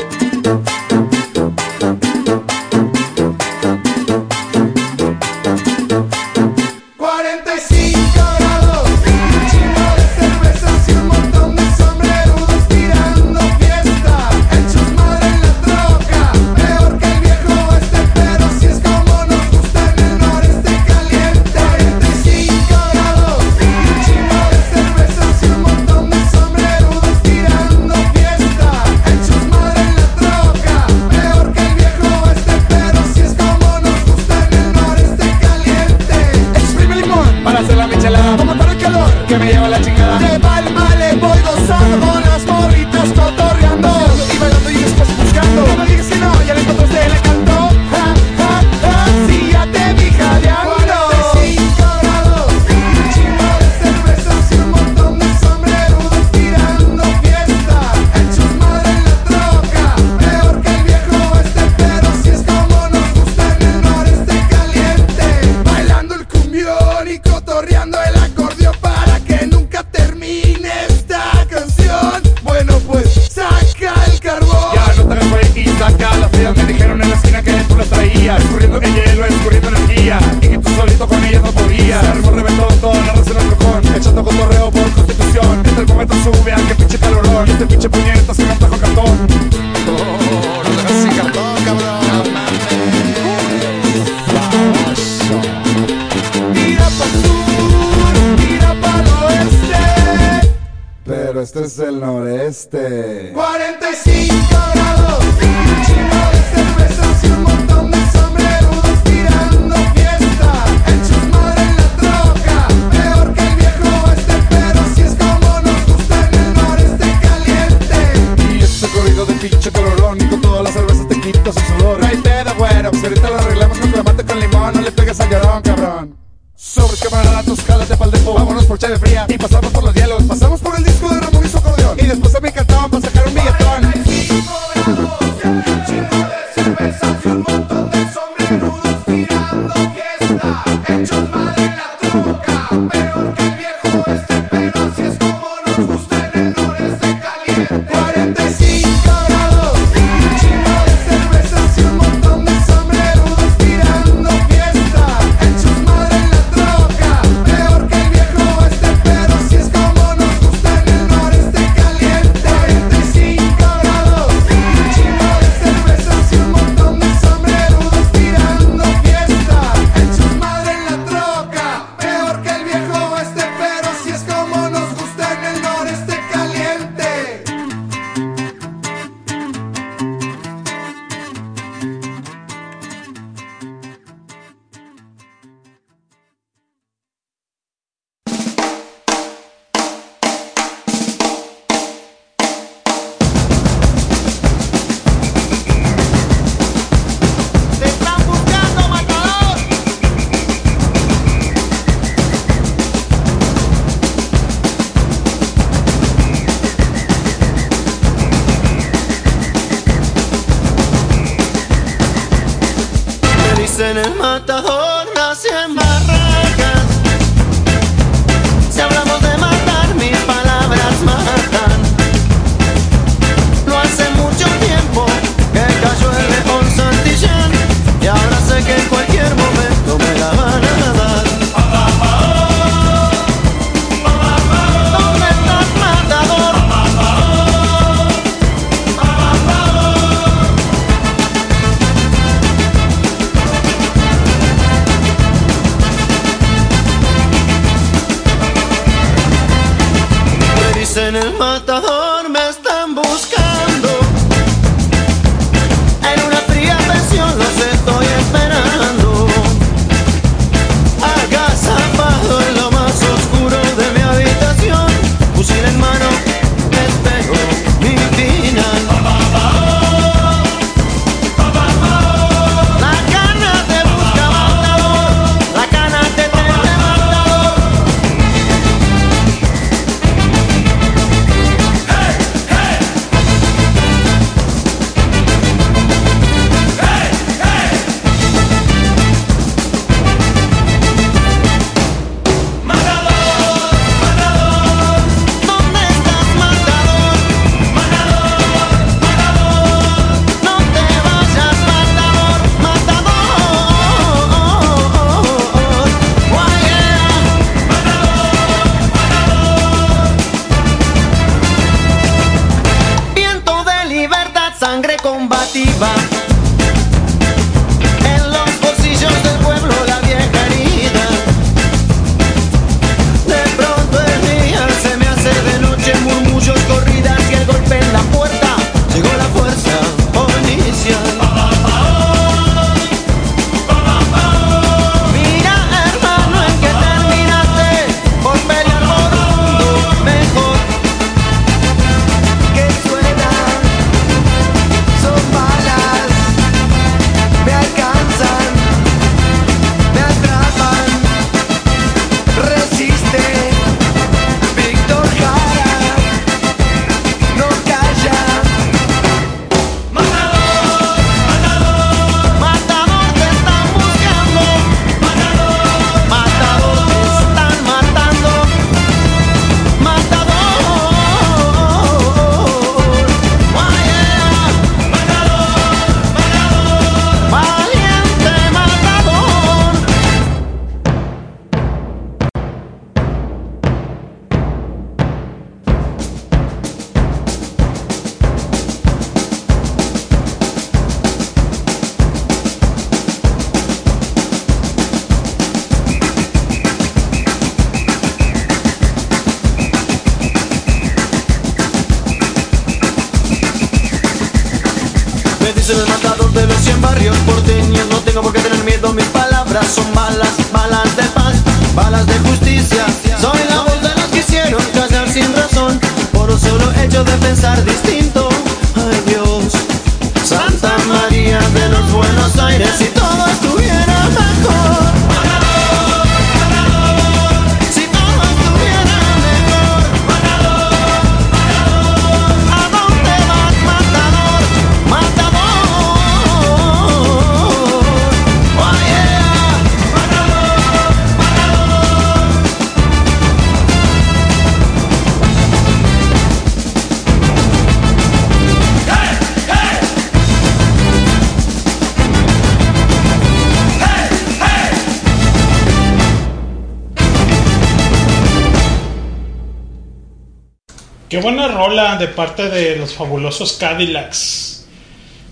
Speaker 21: De
Speaker 2: parte de los fabulosos Cadillacs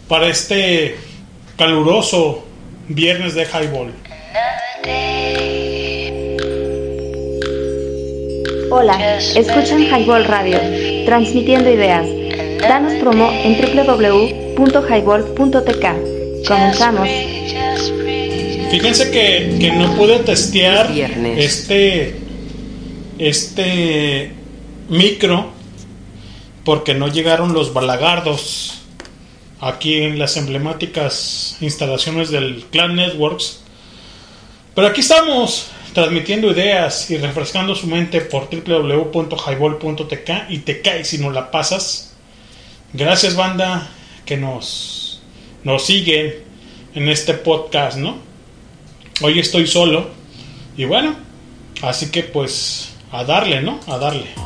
Speaker 2: para este caluroso viernes de Highball.
Speaker 3: Hola, escuchan Highball Radio, transmitiendo ideas. Danos promo en www.highball.tk. Comenzamos.
Speaker 2: Fíjense que, que no pude testear este este micro porque no llegaron los balagardos aquí en las emblemáticas instalaciones del Clan Networks. Pero aquí estamos transmitiendo ideas y refrescando su mente por www.highball.tk y te caes si no la pasas. Gracias banda que nos, nos siguen en este podcast, ¿no? Hoy estoy solo y bueno, así que pues a darle, ¿no? A darle.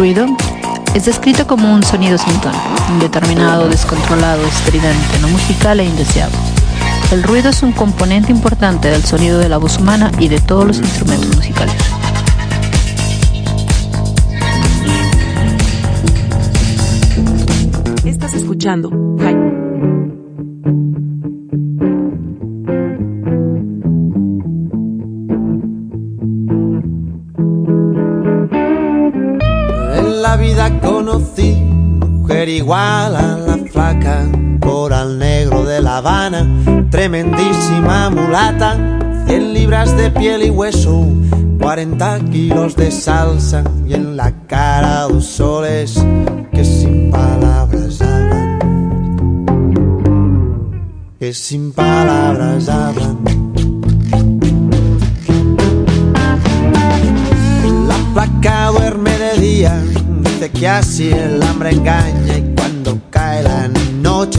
Speaker 33: Ruido es descrito como un sonido sin tono, indeterminado, descontrolado, estridente, no musical e indeseado. El ruido es un componente importante del sonido de la voz humana y de todos los instrumentos musicales.
Speaker 34: Estás escuchando
Speaker 18: igual a la flaca, coral negro de La Habana, tremendísima mulata, 100 libras de piel y hueso, 40 kilos de salsa y en la cara dos soles que sin palabras hablan, que sin palabras hablan. La placa duerme de día, dice que así el hambre engaña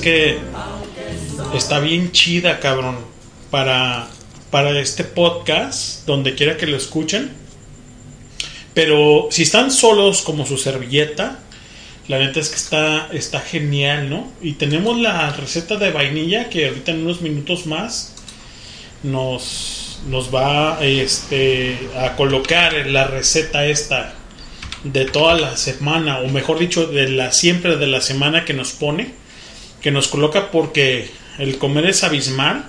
Speaker 18: que
Speaker 2: está bien chida, cabrón. Para, para este podcast, donde quiera que lo escuchen. Pero si están solos como su servilleta, la neta es que está, está genial, ¿no? Y tenemos la receta de vainilla que ahorita en unos minutos más nos, nos va este, a colocar la receta esta de toda la semana, o mejor dicho, de la siempre de la semana que nos pone, que nos coloca porque el comer es abismal.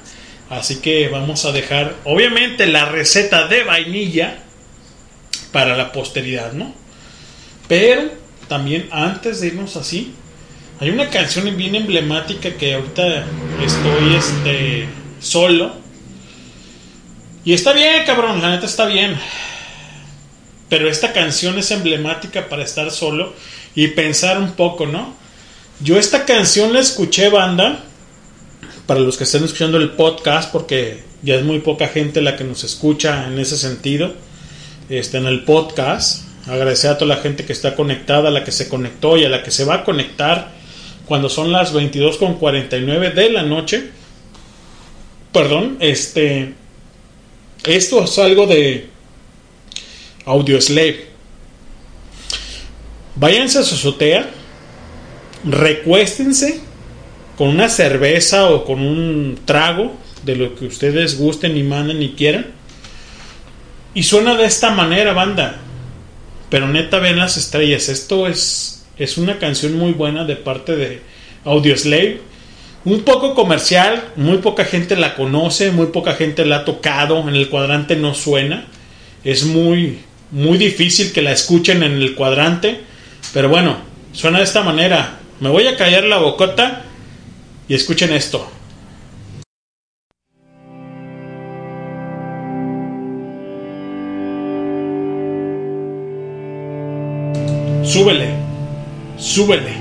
Speaker 2: Así que vamos a dejar, obviamente, la receta de vainilla para la posteridad, ¿no? Pero también antes de irnos así, hay una canción bien emblemática que ahorita estoy este, solo. Y está bien, cabrón, la neta está bien. Pero esta canción es emblemática para estar solo y pensar un poco, ¿no? Yo esta canción la escuché, banda, para los que estén escuchando el podcast, porque ya es muy poca gente la que nos escucha en ese sentido, este, en el podcast. Agradecer a toda la gente que está conectada, a la que se conectó y a la que se va a conectar cuando son las 22.49 de la noche. Perdón, este. Esto es algo de Audio Slave. Váyanse a su azotea, recuéstense con una cerveza o con un trago de lo que ustedes gusten y manden y quieran. Y suena de esta manera, banda. Pero neta, ven las estrellas. Esto es, es una canción muy buena de parte de Audio Slave. Un poco comercial, muy poca gente la conoce, muy poca gente la ha tocado. En el cuadrante no suena. Es muy, muy difícil que la escuchen en el cuadrante. Pero bueno, suena de esta manera. Me voy a callar la bocota y escuchen esto. Súbele, súbele.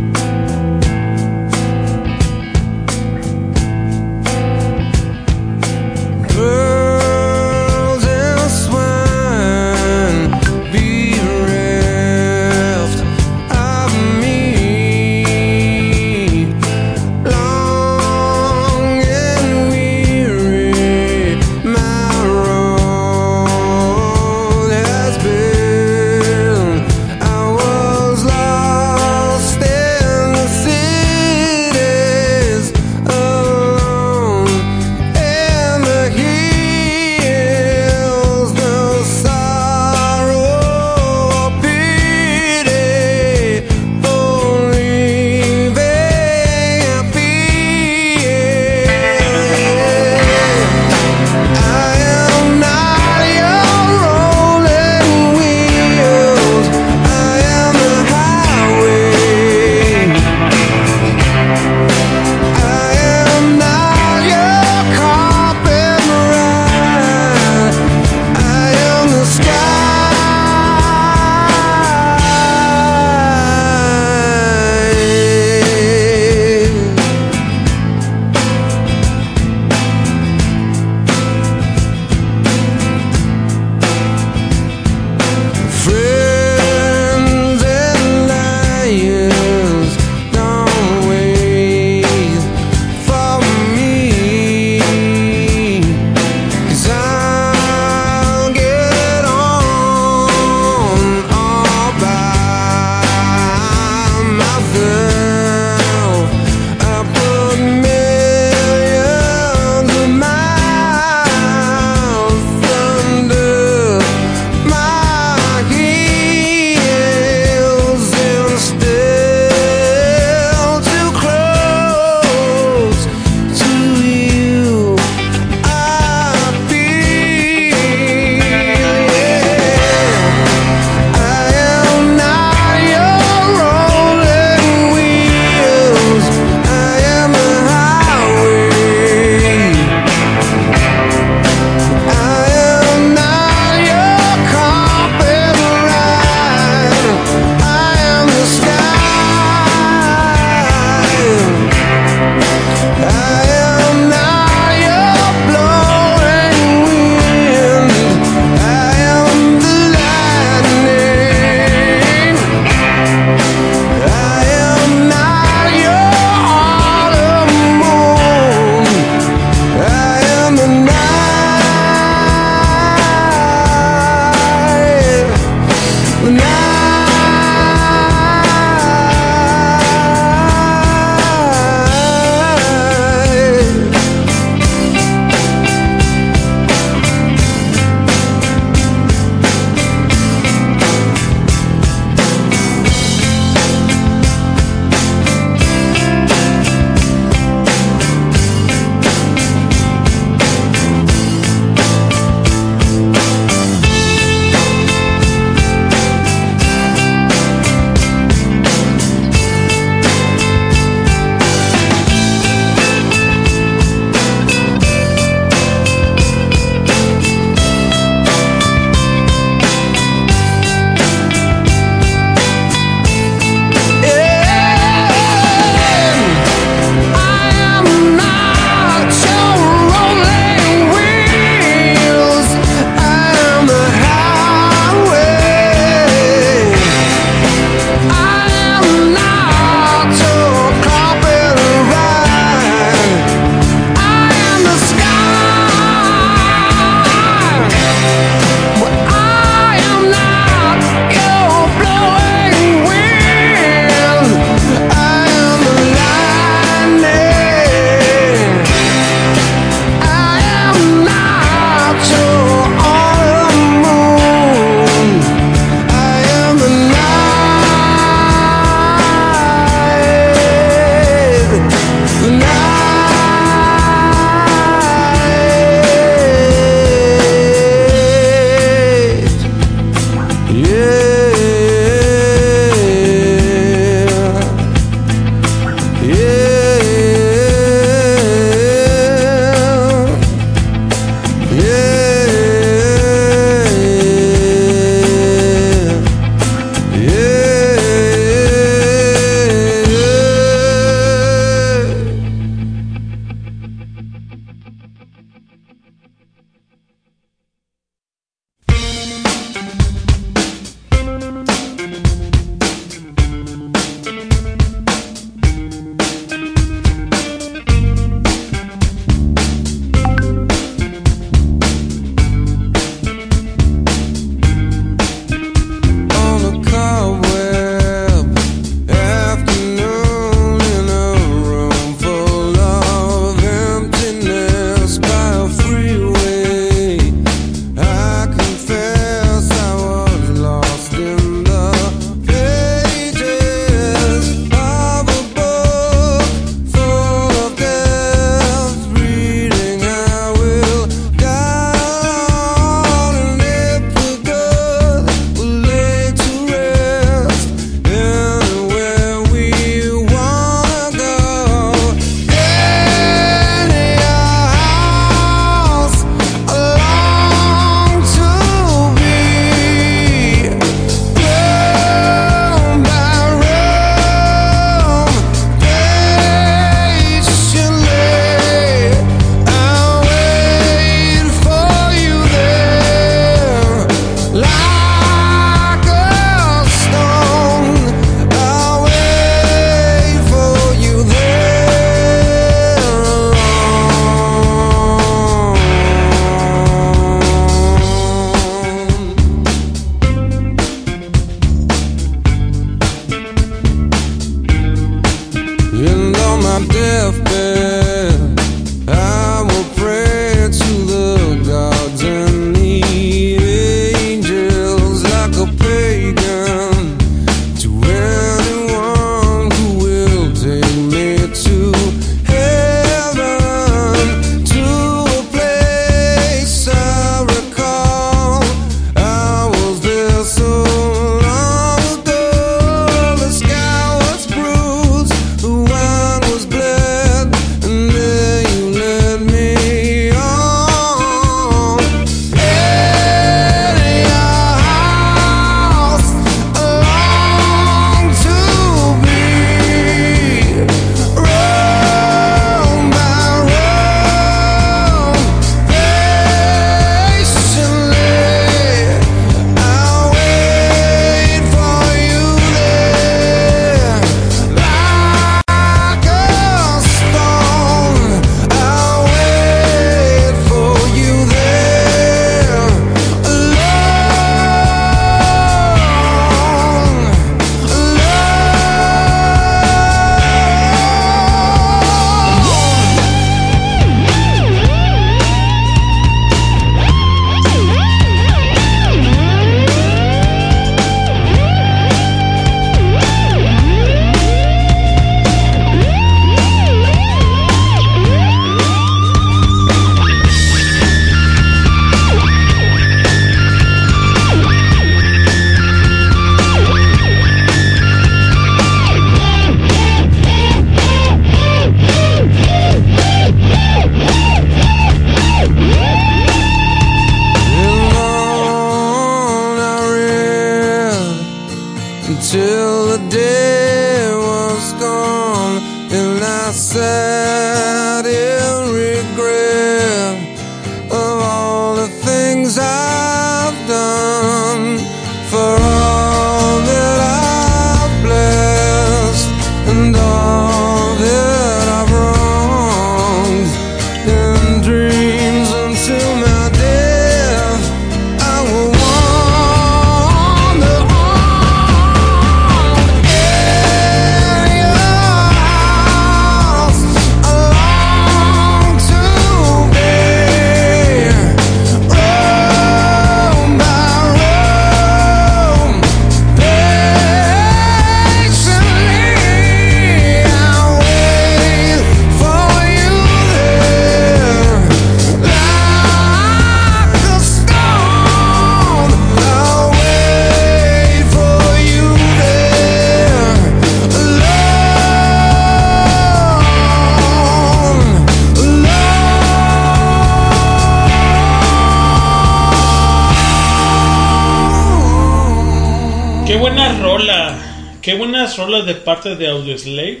Speaker 2: Parte de Audioslave.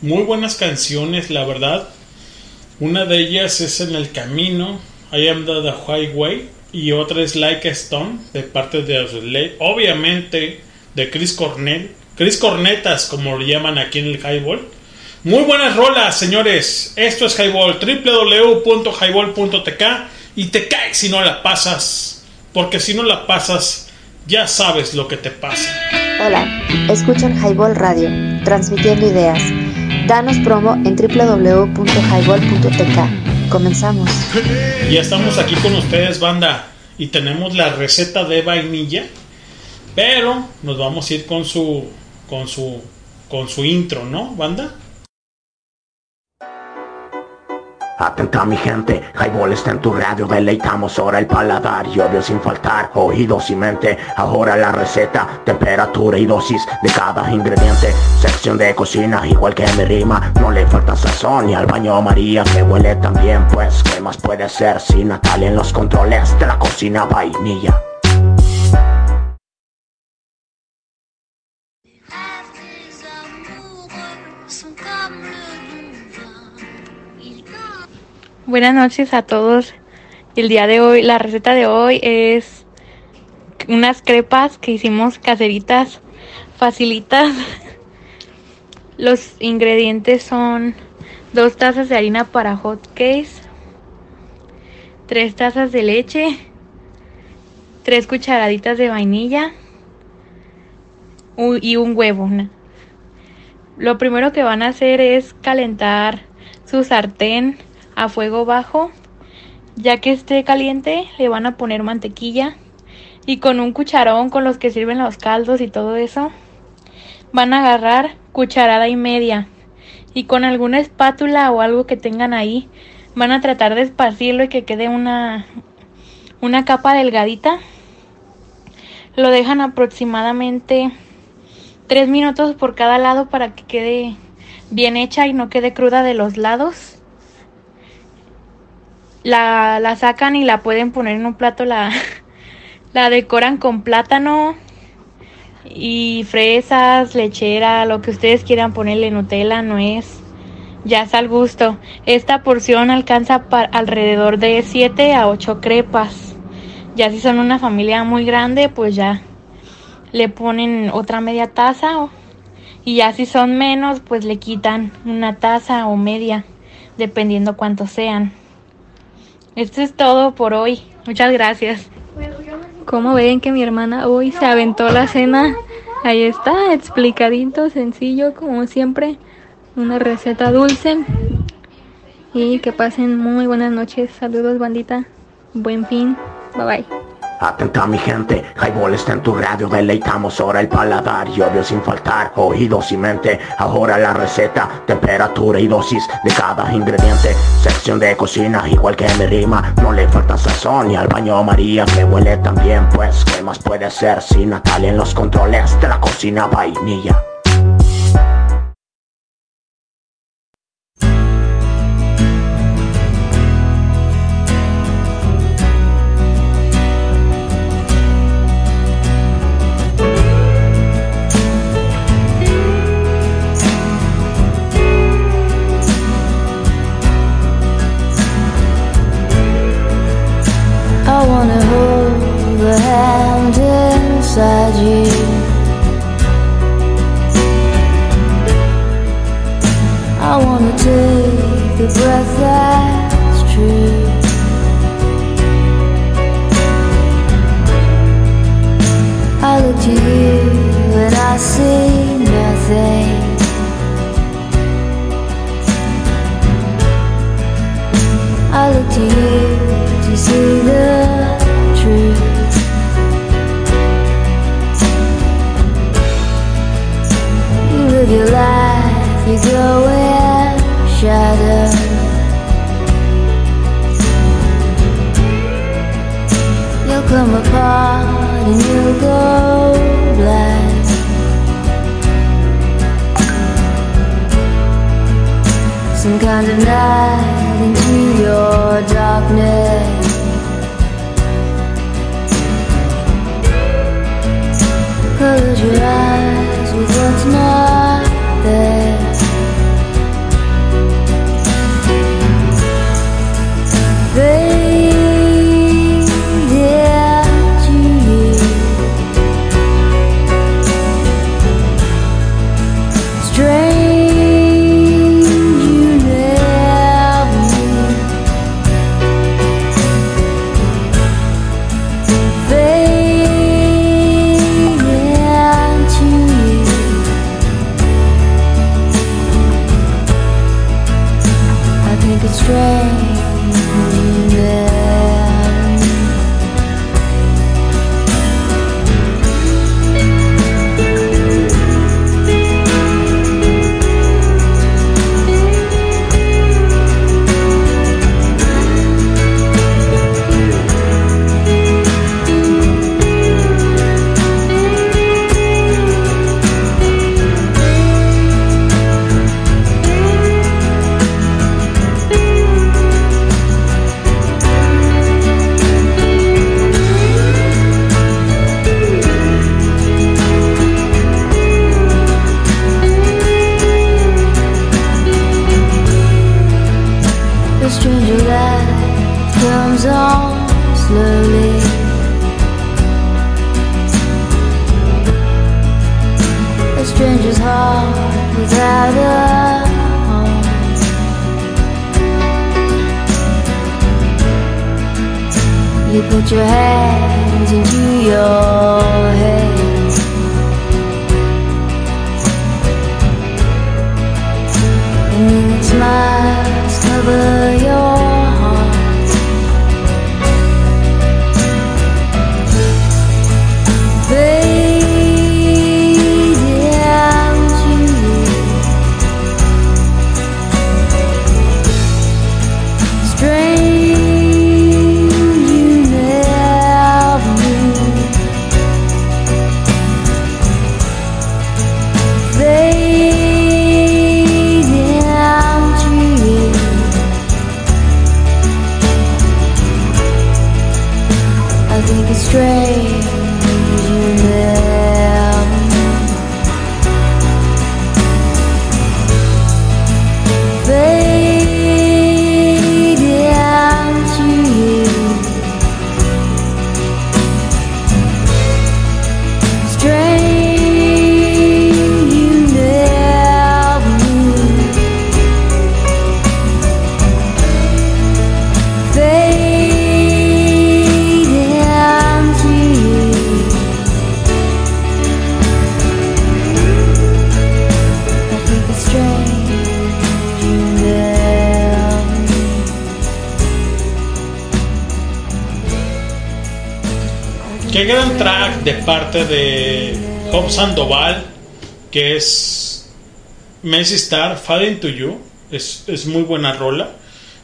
Speaker 2: Muy buenas canciones, la verdad. Una de ellas es En el Camino, I Am the, Highway. Y otra es Like a Stone, de parte de Audioslave. Obviamente, de Chris Cornell. Chris Cornetas, como lo llaman aquí en el Highball. Muy buenas rolas, señores. Esto es Highball, www.highball.tk. Y te caes si no la pasas. Porque si no la pasas, ya sabes lo que te pasa.
Speaker 3: Hola, escuchan Highball Radio, transmitiendo ideas. Danos promo en www.highball.tk. Comenzamos.
Speaker 2: Ya estamos aquí con ustedes, banda. Y tenemos la receta de vainilla. Pero nos vamos a ir con su. con su. con su intro, ¿no, banda?
Speaker 35: Atenta mi gente, Highball está en tu radio, deleitamos ahora el paladar. Y obvio sin faltar oídos y mente. Ahora la receta, temperatura y dosis de cada ingrediente. Sección de cocina, igual que mi rima, no le falta sazón y al baño María. Que huele también, pues qué más puede ser si Natalia en los controles de la cocina vainilla.
Speaker 36: Buenas noches a todos. El día de hoy, la receta de hoy es unas crepas que hicimos caseritas, facilitas. Los ingredientes son dos tazas de harina para hot cakes, tres tazas de leche, tres cucharaditas de vainilla y un huevo. Lo primero que van a hacer es calentar su sartén a fuego bajo. Ya que esté caliente, le van a poner mantequilla y con un cucharón con los que sirven los caldos y todo eso, van a agarrar cucharada y media y con alguna espátula o algo que tengan ahí, van a tratar de esparcirlo y que quede una una capa delgadita. Lo dejan aproximadamente 3 minutos por cada lado para que quede bien hecha y no quede cruda de los lados. La, la sacan y la pueden poner en un plato, la, la decoran con plátano y fresas, lechera, lo que ustedes quieran ponerle, Nutella, nuez, ya es al gusto. Esta porción alcanza para alrededor de 7 a 8 crepas. Ya si son una familia muy grande, pues ya le ponen otra media taza y ya si son menos, pues le quitan una taza o media, dependiendo cuántos sean. Esto es todo por hoy. Muchas gracias.
Speaker 37: Como ven que mi hermana hoy se aventó la cena, ahí está, explicadito, sencillo, como siempre, una receta dulce. Y que pasen muy buenas noches. Saludos, bandita. Buen fin. Bye bye.
Speaker 35: Atenta mi gente, Highball está en tu radio, deleitamos ahora el paladar y sin faltar oídos y mente. Ahora la receta, temperatura y dosis de cada ingrediente. Sección de cocina, igual que mi rima, no le falta sazón y al baño María me huele también, pues qué más puede ser si Natalia en los controles de la cocina vainilla.
Speaker 23: Kind of night into your darkness. Close your eyes with what's not
Speaker 2: Job Sandoval, que es Messi Star, Falling to You. Es, es muy buena rola.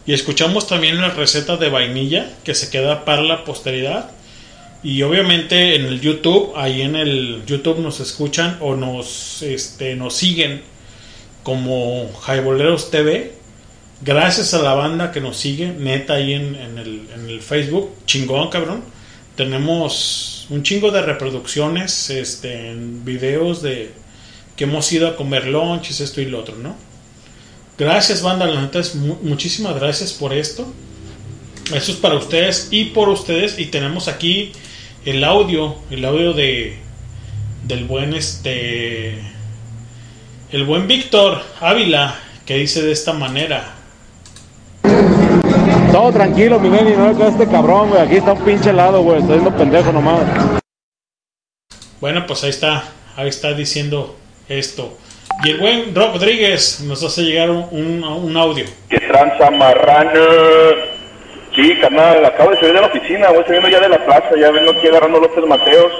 Speaker 2: Y escuchamos también la receta de vainilla, que se queda para la posteridad. Y obviamente en el YouTube, ahí en el YouTube nos escuchan o nos, este, nos siguen como Jaiboleros TV. Gracias a la banda que nos sigue, neta, ahí en, en el, en el Facebook. Chingón, cabrón. Tenemos un chingo de reproducciones este, en videos de que hemos ido a comer lunches, esto y lo otro, ¿no? Gracias, banda. La neta es mu- muchísimas gracias por esto. Eso es para ustedes y por ustedes. Y tenemos aquí el audio, el audio de del buen este el buen Víctor Ávila que dice de esta manera.
Speaker 31: Todo tranquilo, mi neni, no le este cabrón, güey. Aquí está un pinche helado, güey. Estoy yendo pendejo nomás.
Speaker 2: Bueno, pues ahí está, ahí está diciendo esto. Y el buen Rob Rodríguez nos hace llegar un, un- un audio.
Speaker 38: Que tranza marrano. Sí, carnal, acabo de salir de la oficina, voy saliendo ya de la plaza, ya vengo aquí agarrando López Mateos.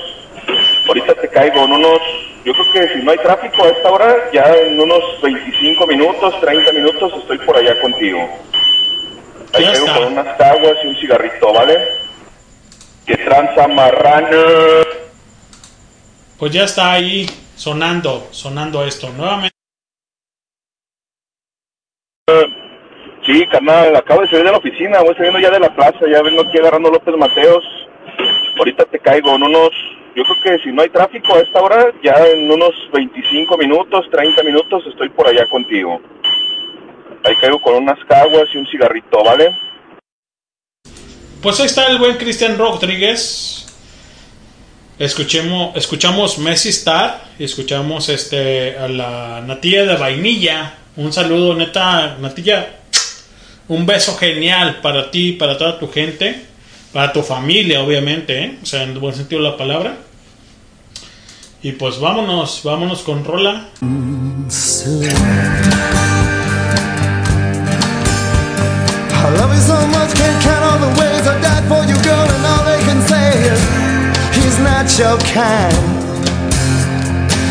Speaker 38: Ahorita te caigo en unos, yo creo que si no hay tráfico a esta hora, ya en unos 25 minutos, 30 minutos estoy por allá contigo. Ahí
Speaker 2: Ya está.
Speaker 38: con unas caguas y un cigarrito, ¿vale? Que tranza marrano.
Speaker 2: Pues ya está ahí sonando, sonando esto. Nuevamente.
Speaker 38: Sí, carnal, acabo de salir de la oficina, voy saliendo ya de la plaza, ya vengo aquí agarrando López Mateos. Ahorita te caigo en unos, yo creo que si no hay tráfico a esta hora, ya en unos 25 minutos, 30 minutos estoy por allá contigo. Ahí caigo con unas caguas y un cigarrito, ¿vale?
Speaker 2: Pues ahí está el buen Cristian Rodríguez. Escuchemos, escuchamos Messi Star y escuchamos este a la Natilla de Vainilla. Un saludo, neta, Natilla. Un beso genial para ti, para toda tu gente, para tu familia, obviamente, ¿eh? o sea, en el buen sentido de la palabra. Y pues vámonos, vámonos con Rola.
Speaker 39: I love you so much, can't count all the ways I died for you, girl, and all they can say is he's not your kind.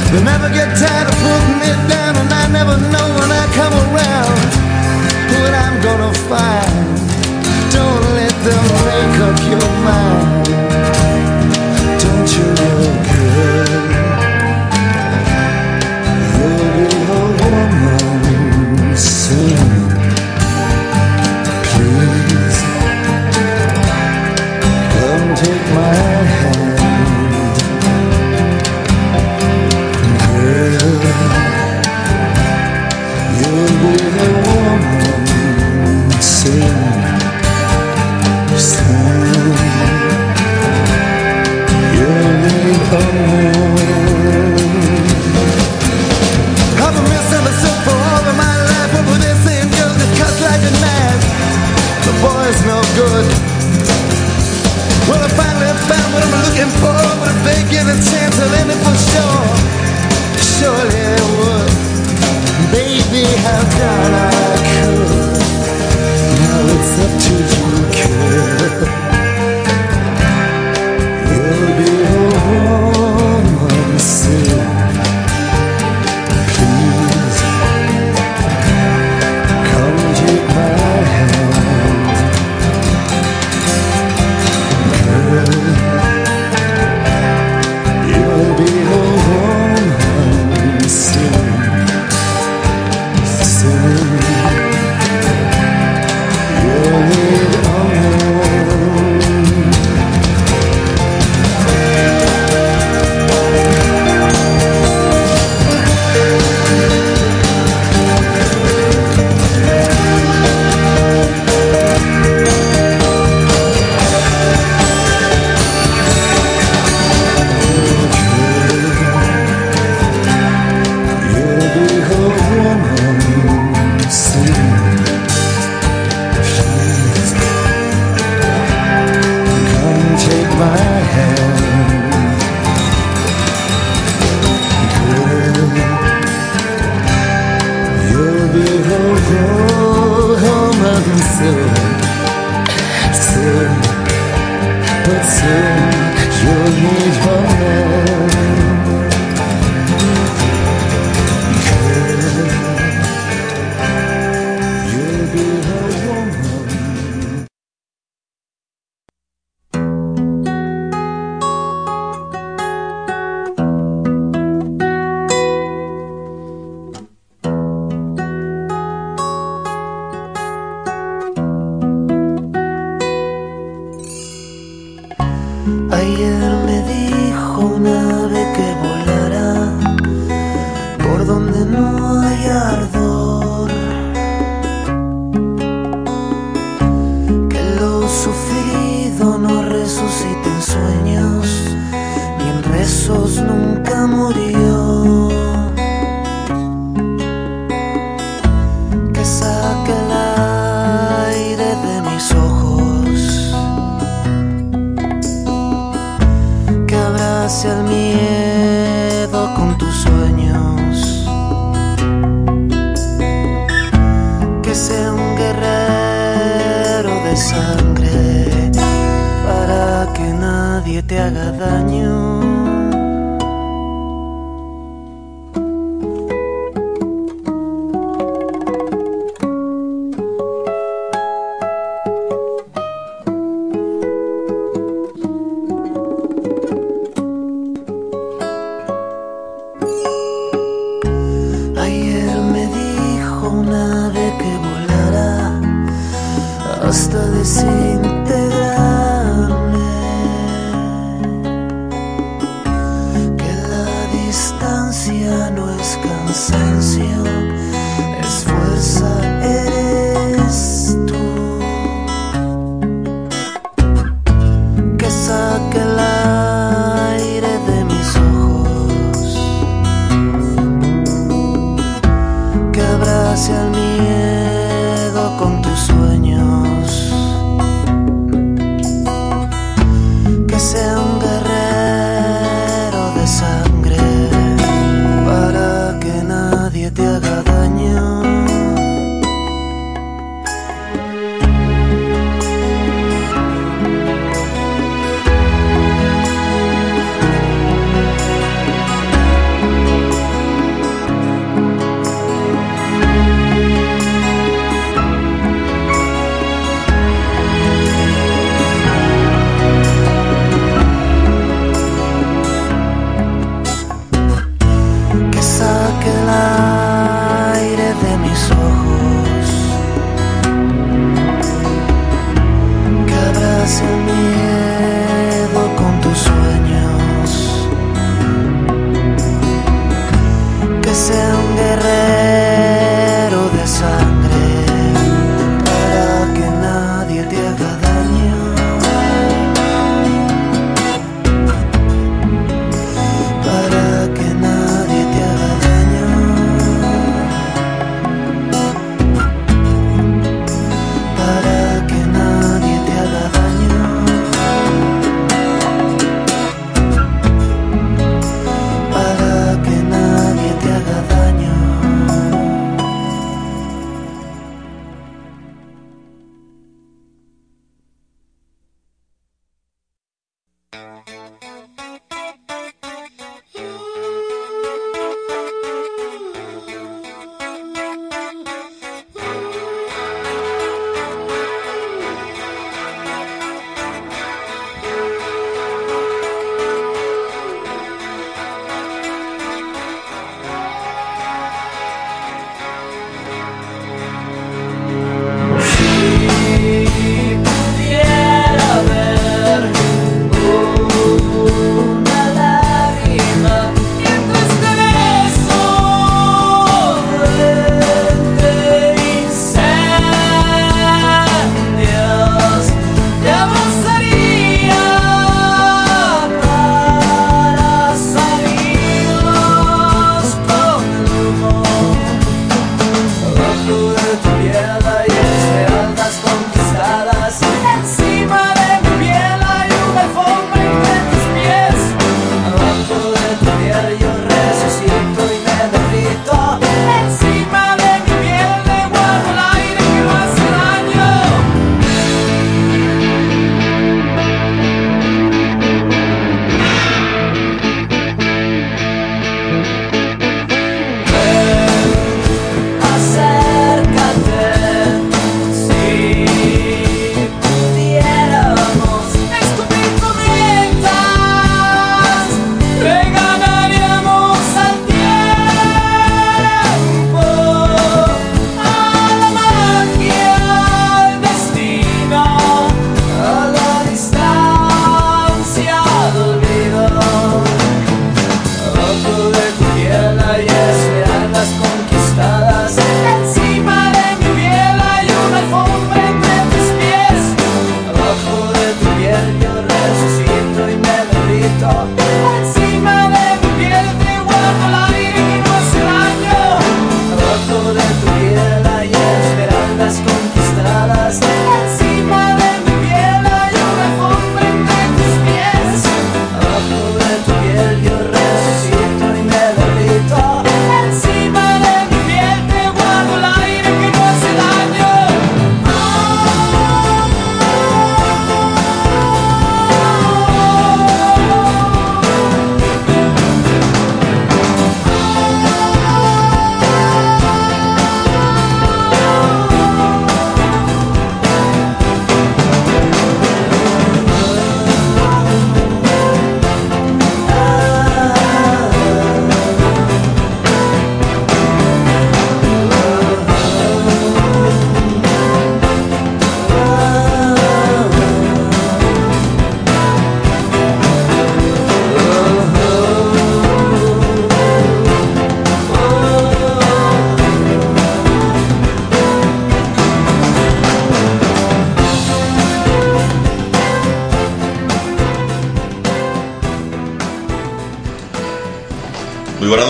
Speaker 39: They never get tired of putting it down, and I never know when I come around what I'm gonna find. Don't let them make up your mind.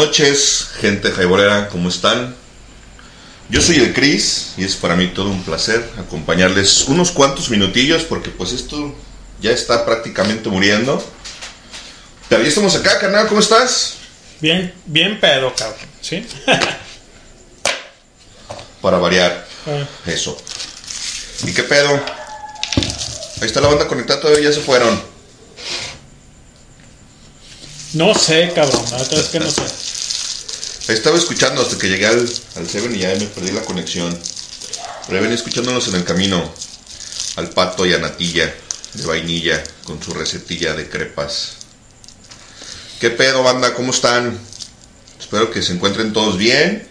Speaker 40: Noches, gente jaibolera, ¿cómo están? Yo soy el Cris y es para mí todo un placer acompañarles unos cuantos minutillos porque pues esto ya está prácticamente muriendo. Pero ya estamos acá, carnal, ¿cómo estás?
Speaker 2: Bien, bien pedo, cabrón. ¿Sí?
Speaker 40: Para variar
Speaker 2: Ah.
Speaker 40: eso. ¿Y qué pedo? Ahí está la banda conectada, todavía ya se fueron.
Speaker 2: No sé, cabrón. La verdad es que no sé.
Speaker 40: Estaba escuchando hasta que llegué al, al Seven y ya me perdí la conexión. Pero venía escuchándonos en el camino. Al pato y a Natilla de vainilla con su recetilla de crepas. ¿Qué pedo, banda? ¿Cómo están? Espero que se encuentren todos bien.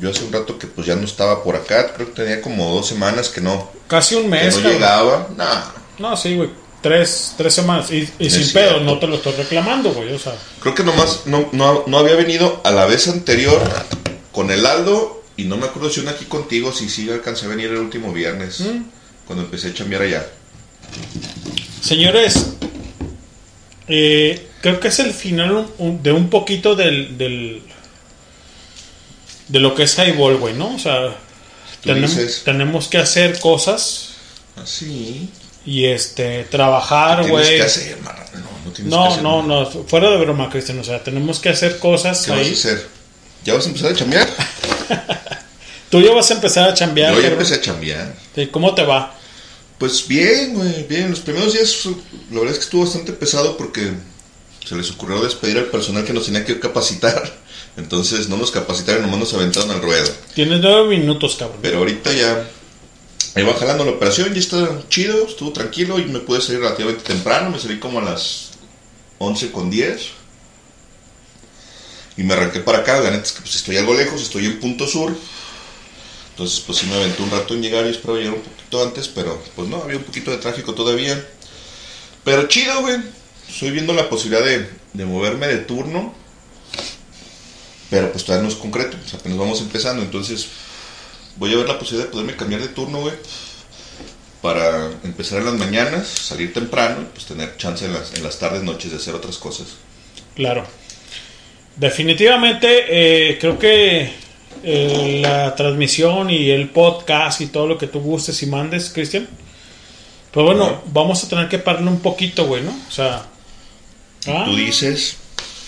Speaker 40: Yo hace un rato que pues ya no estaba por acá. Creo que tenía como dos semanas que no,
Speaker 2: Casi un
Speaker 40: que
Speaker 2: mes,
Speaker 40: no
Speaker 2: cabrón.
Speaker 40: llegaba. Nah,
Speaker 2: No, sí, güey. Tres, tres semanas. Y, sin
Speaker 40: cierto.
Speaker 2: pedo, no te lo estoy reclamando, güey. O sea,
Speaker 40: Creo que nomás no, no, no había venido a la vez anterior con el Aldo y no me acuerdo si una aquí contigo, si sí alcancé a venir el último viernes,
Speaker 2: Mm.
Speaker 40: cuando empecé a chambear allá.
Speaker 2: señores, eh, creo que es el final de un poquito del, del de lo que es highball, güey, ¿no? O sea, tenemos, tenemos que hacer cosas
Speaker 40: Así.
Speaker 2: Y este trabajar, güey.
Speaker 40: que hacer, marrano, no, no tienes que
Speaker 2: No,
Speaker 40: hacer
Speaker 2: no, no, fuera de broma, Cristian. O sea, tenemos que hacer cosas
Speaker 40: ¿Qué vas a
Speaker 2: ahí.
Speaker 40: hacer? ¿Ya vas a empezar a chambear?
Speaker 2: Tú ya vas a empezar a chambear.
Speaker 40: Yo ya empecé a chambear.
Speaker 2: ¿Cómo te va?
Speaker 40: Pues bien, güey, bien. Los primeros días, la verdad es que estuvo bastante pesado porque se les ocurrió despedir al personal que nos tenía que capacitar. Entonces no nos capacitaron, nomás nos aventaron al ruedo.
Speaker 2: Tienes nueve minutos, cabrón.
Speaker 40: Pero ahorita ya ahí va jalando la operación, ya está chido, estuvo tranquilo y me pude salir relativamente temprano, me salí como a las 11 con 10 y me arranqué para acá, la neta es que pues estoy algo lejos, estoy en Punto Sur, entonces pues sí me aventé un rato en llegar y espero llegar un poquito antes, pero pues no, había un poquito de tráfico todavía. Pero chido, güey, estoy viendo la posibilidad de, de moverme de turno, pero pues todavía no es concreto, pues apenas vamos empezando, entonces voy a ver la posibilidad de poderme cambiar de turno, güey. Para empezar en las mañanas, salir temprano, y pues tener chance en las, en las tardes, noches de hacer otras cosas.
Speaker 2: Claro. Definitivamente, eh, creo que eh, la transmisión y el podcast y todo lo que tú gustes y mandes, Cristian. Pues bueno, vamos a tener que pararle un poquito, güey, ¿no? O sea. ah,
Speaker 40: Tú dices,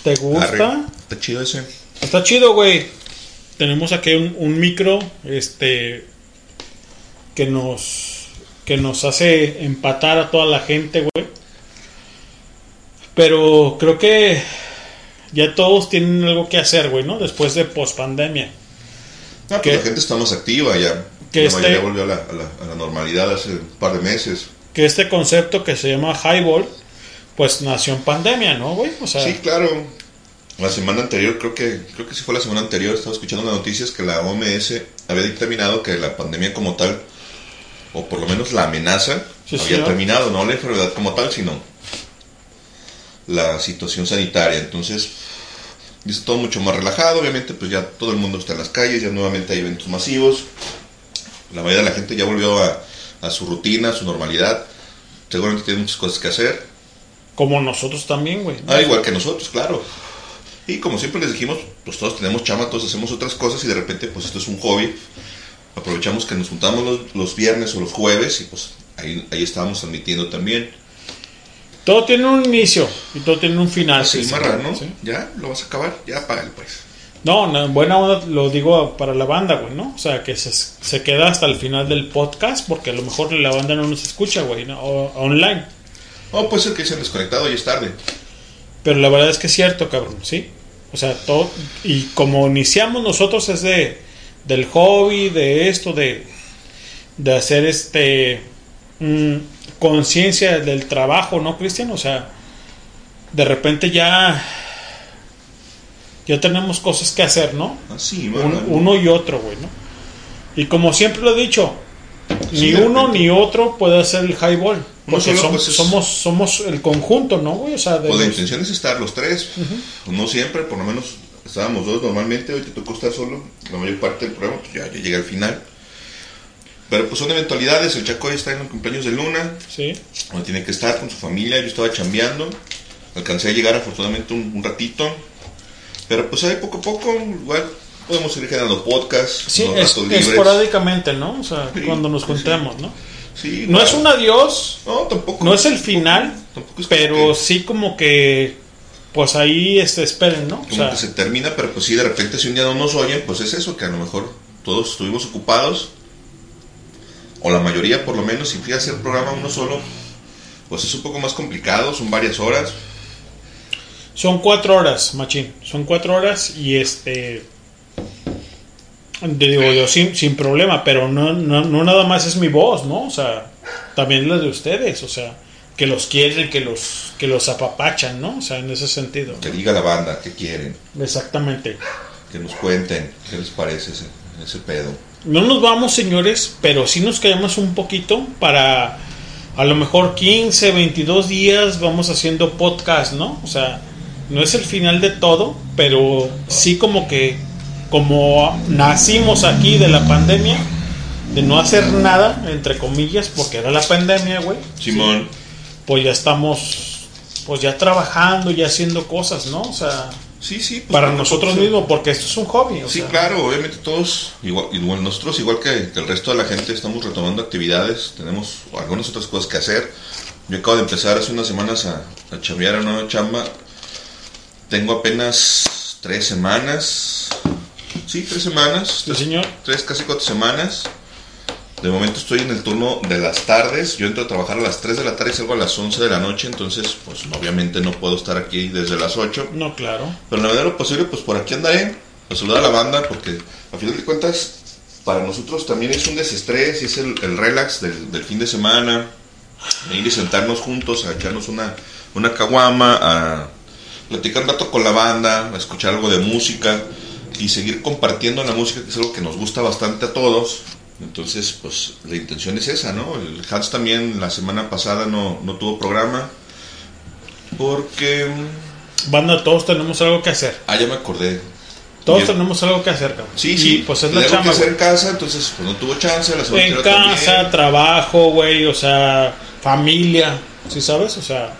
Speaker 2: ¿Te gusta?
Speaker 40: arre, está chido ese.
Speaker 2: Está chido, güey. Tenemos aquí un, un micro, este, que nos, que nos hace empatar a toda la gente, güey. Pero creo que ya todos tienen algo que hacer, güey, ¿no? Después de pospandemia.
Speaker 40: No,
Speaker 2: ¿Qué?
Speaker 40: pues la gente está más activa ya.
Speaker 2: Que
Speaker 40: la
Speaker 2: este-
Speaker 40: mayoría volvió a la, a, la, a la normalidad hace un par de meses.
Speaker 2: Que este concepto que se llama highball, pues nació en pandemia, ¿no, güey? O sea,
Speaker 40: Sí, claro. La semana anterior, creo que creo que sí fue la semana anterior, estaba escuchando las noticias que la OMS había dictaminado que la pandemia como tal, o por lo menos la amenaza,
Speaker 2: Sí,
Speaker 40: había
Speaker 2: señor.
Speaker 40: terminado, no la enfermedad como tal, sino la situación sanitaria. Entonces, está todo mucho más relajado, obviamente, pues ya todo el mundo está en las calles, ya nuevamente hay eventos masivos. La mayoría de la gente ya volvió a, a su rutina, a su normalidad. Seguramente tiene muchas cosas que hacer.
Speaker 2: como nosotros también, güey.
Speaker 40: Ah, igual que nosotros, claro. Y como siempre les dijimos, pues todos tenemos chama, todos hacemos otras cosas y de repente pues esto es un hobby. Aprovechamos que nos juntamos los, los viernes o los jueves y pues ahí, ahí estábamos transmitiendo también.
Speaker 2: Todo tiene un inicio y todo tiene un final.
Speaker 40: Así,
Speaker 2: Cristian,
Speaker 40: marrano,
Speaker 2: ¿sí?
Speaker 40: ¿ya? ¿Lo vas a acabar? Ya, págale pues.
Speaker 2: No, no, en buena onda lo digo para la banda, güey, ¿no? O sea, que se, se queda hasta el final del podcast porque a lo mejor la banda no nos escucha, güey, ¿no? O- online.
Speaker 40: O puede ser que se han desconectado y es tarde.
Speaker 2: Pero la verdad es que es cierto, cabrón, ¿sí? O sea, todo... Y como iniciamos nosotros es de... Del hobby, de esto, de... De hacer este... mm, conciencia del trabajo, ¿no, Cristian? O sea, de repente ya... Ya tenemos cosas que hacer, ¿no?
Speaker 40: Así,
Speaker 2: Un- uno y otro, güey, ¿no? Y como siempre lo he dicho,
Speaker 40: Sí,
Speaker 2: ni uno ni otro puede hacer el highball. Porque
Speaker 40: solo,
Speaker 2: som-
Speaker 40: pues, es-
Speaker 2: somos, somos el conjunto, ¿no, güey? O sea, de
Speaker 40: Pues la
Speaker 2: los-
Speaker 40: intención es estar los tres. No siempre, por lo menos estábamos dos normalmente. Hoy te tocó estar solo. La mayor parte del programa, pues ya, ya llegué al final. Pero pues son eventualidades. El Chaco hoy está en el cumpleaños de Luna.
Speaker 2: Sí.
Speaker 40: Donde tiene que estar con su familia. Yo estaba chambeando. Alcancé a llegar afortunadamente un, un ratito. Pero pues ahí poco a poco, igual podemos ir generando podcasts,
Speaker 2: Sí,
Speaker 40: los
Speaker 2: es, esporádicamente, ¿no? O sea,
Speaker 40: Sí,
Speaker 2: cuando nos
Speaker 40: sí,
Speaker 2: juntemos, ¿no?
Speaker 40: Sí,
Speaker 2: no es un adiós,
Speaker 40: No, tampoco.
Speaker 2: no es el final, pero sí como que, pues ahí este, esperen, ¿no? O
Speaker 40: Como
Speaker 2: sea,
Speaker 40: que se termina, pero pues sí, de repente si un día no nos oyen, pues es eso, que a lo mejor todos estuvimos ocupados, o la mayoría por lo menos, si fui a hacer programa uno solo, pues es un poco más complicado, son varias horas.
Speaker 2: Son cuatro horas, machín. Son cuatro horas y este. Te digo yo sin, sin problema, pero no, no, no nada más es mi voz, ¿no? O sea, también la de ustedes, o sea, que los quieren, que los, que los apapachan, ¿no? O sea, en ese sentido.
Speaker 40: Que diga la banda qué quieren,
Speaker 2: Exactamente.
Speaker 40: que nos cuenten qué les parece ese, ese pedo.
Speaker 2: No nos vamos, señores, pero sí nos callamos un poquito para a lo mejor 15, 22 días vamos haciendo podcast, ¿no? O sea, no es el final de todo, pero sí como que como nacimos aquí de la pandemia, de no hacer nada, entre comillas, porque era la pandemia, güey.
Speaker 40: Simón.
Speaker 2: Pues ya estamos, pues ya trabajando, ya haciendo cosas, ¿no? O sea,
Speaker 40: Sí, sí. pues,
Speaker 2: para nosotros mismos, porque esto es un hobby. O
Speaker 40: Sí,
Speaker 2: sea.
Speaker 40: claro, obviamente todos, igual, igual nosotros, igual que, que el resto de la gente, estamos retomando actividades, tenemos algunas otras cosas que hacer. Yo acabo de empezar hace unas semanas a, a chambear a una nueva chamba. Tengo apenas tres semanas. Sí, tres semanas. Tres, tres, casi cuatro semanas. De momento estoy en el turno de las tardes. Yo entro a trabajar a las 3 de la tarde y salgo a las 11 de la noche. Entonces, pues obviamente no puedo estar aquí desde las 8.
Speaker 2: No, claro.
Speaker 40: Pero en la medida de lo posible, pues por aquí andaré a saludar a la banda, porque a final de cuentas, para nosotros también es un desestrés y es el, el relax del, del fin de semana, de ir y sentarnos juntos, a echarnos una, una caguama, a platicar un rato con la banda, a escuchar algo de música y seguir compartiendo la música, que es algo que nos gusta bastante a todos. Entonces, pues la intención es esa, ¿no? El Hans también la semana pasada no, no tuvo programa porque...
Speaker 2: Banda, todos tenemos algo que hacer.
Speaker 40: Ah, ya me acordé.
Speaker 2: Todos tenemos algo que hacer, cabrón.
Speaker 40: Sí,
Speaker 2: Y,
Speaker 40: sí.
Speaker 2: pues es la
Speaker 40: algo que
Speaker 2: chamba.
Speaker 40: hacer en casa, entonces pues no tuvo chance. La
Speaker 2: En casa,
Speaker 40: también.
Speaker 2: trabajo, güey, o sea, familia, ¿sí sabes? O sea,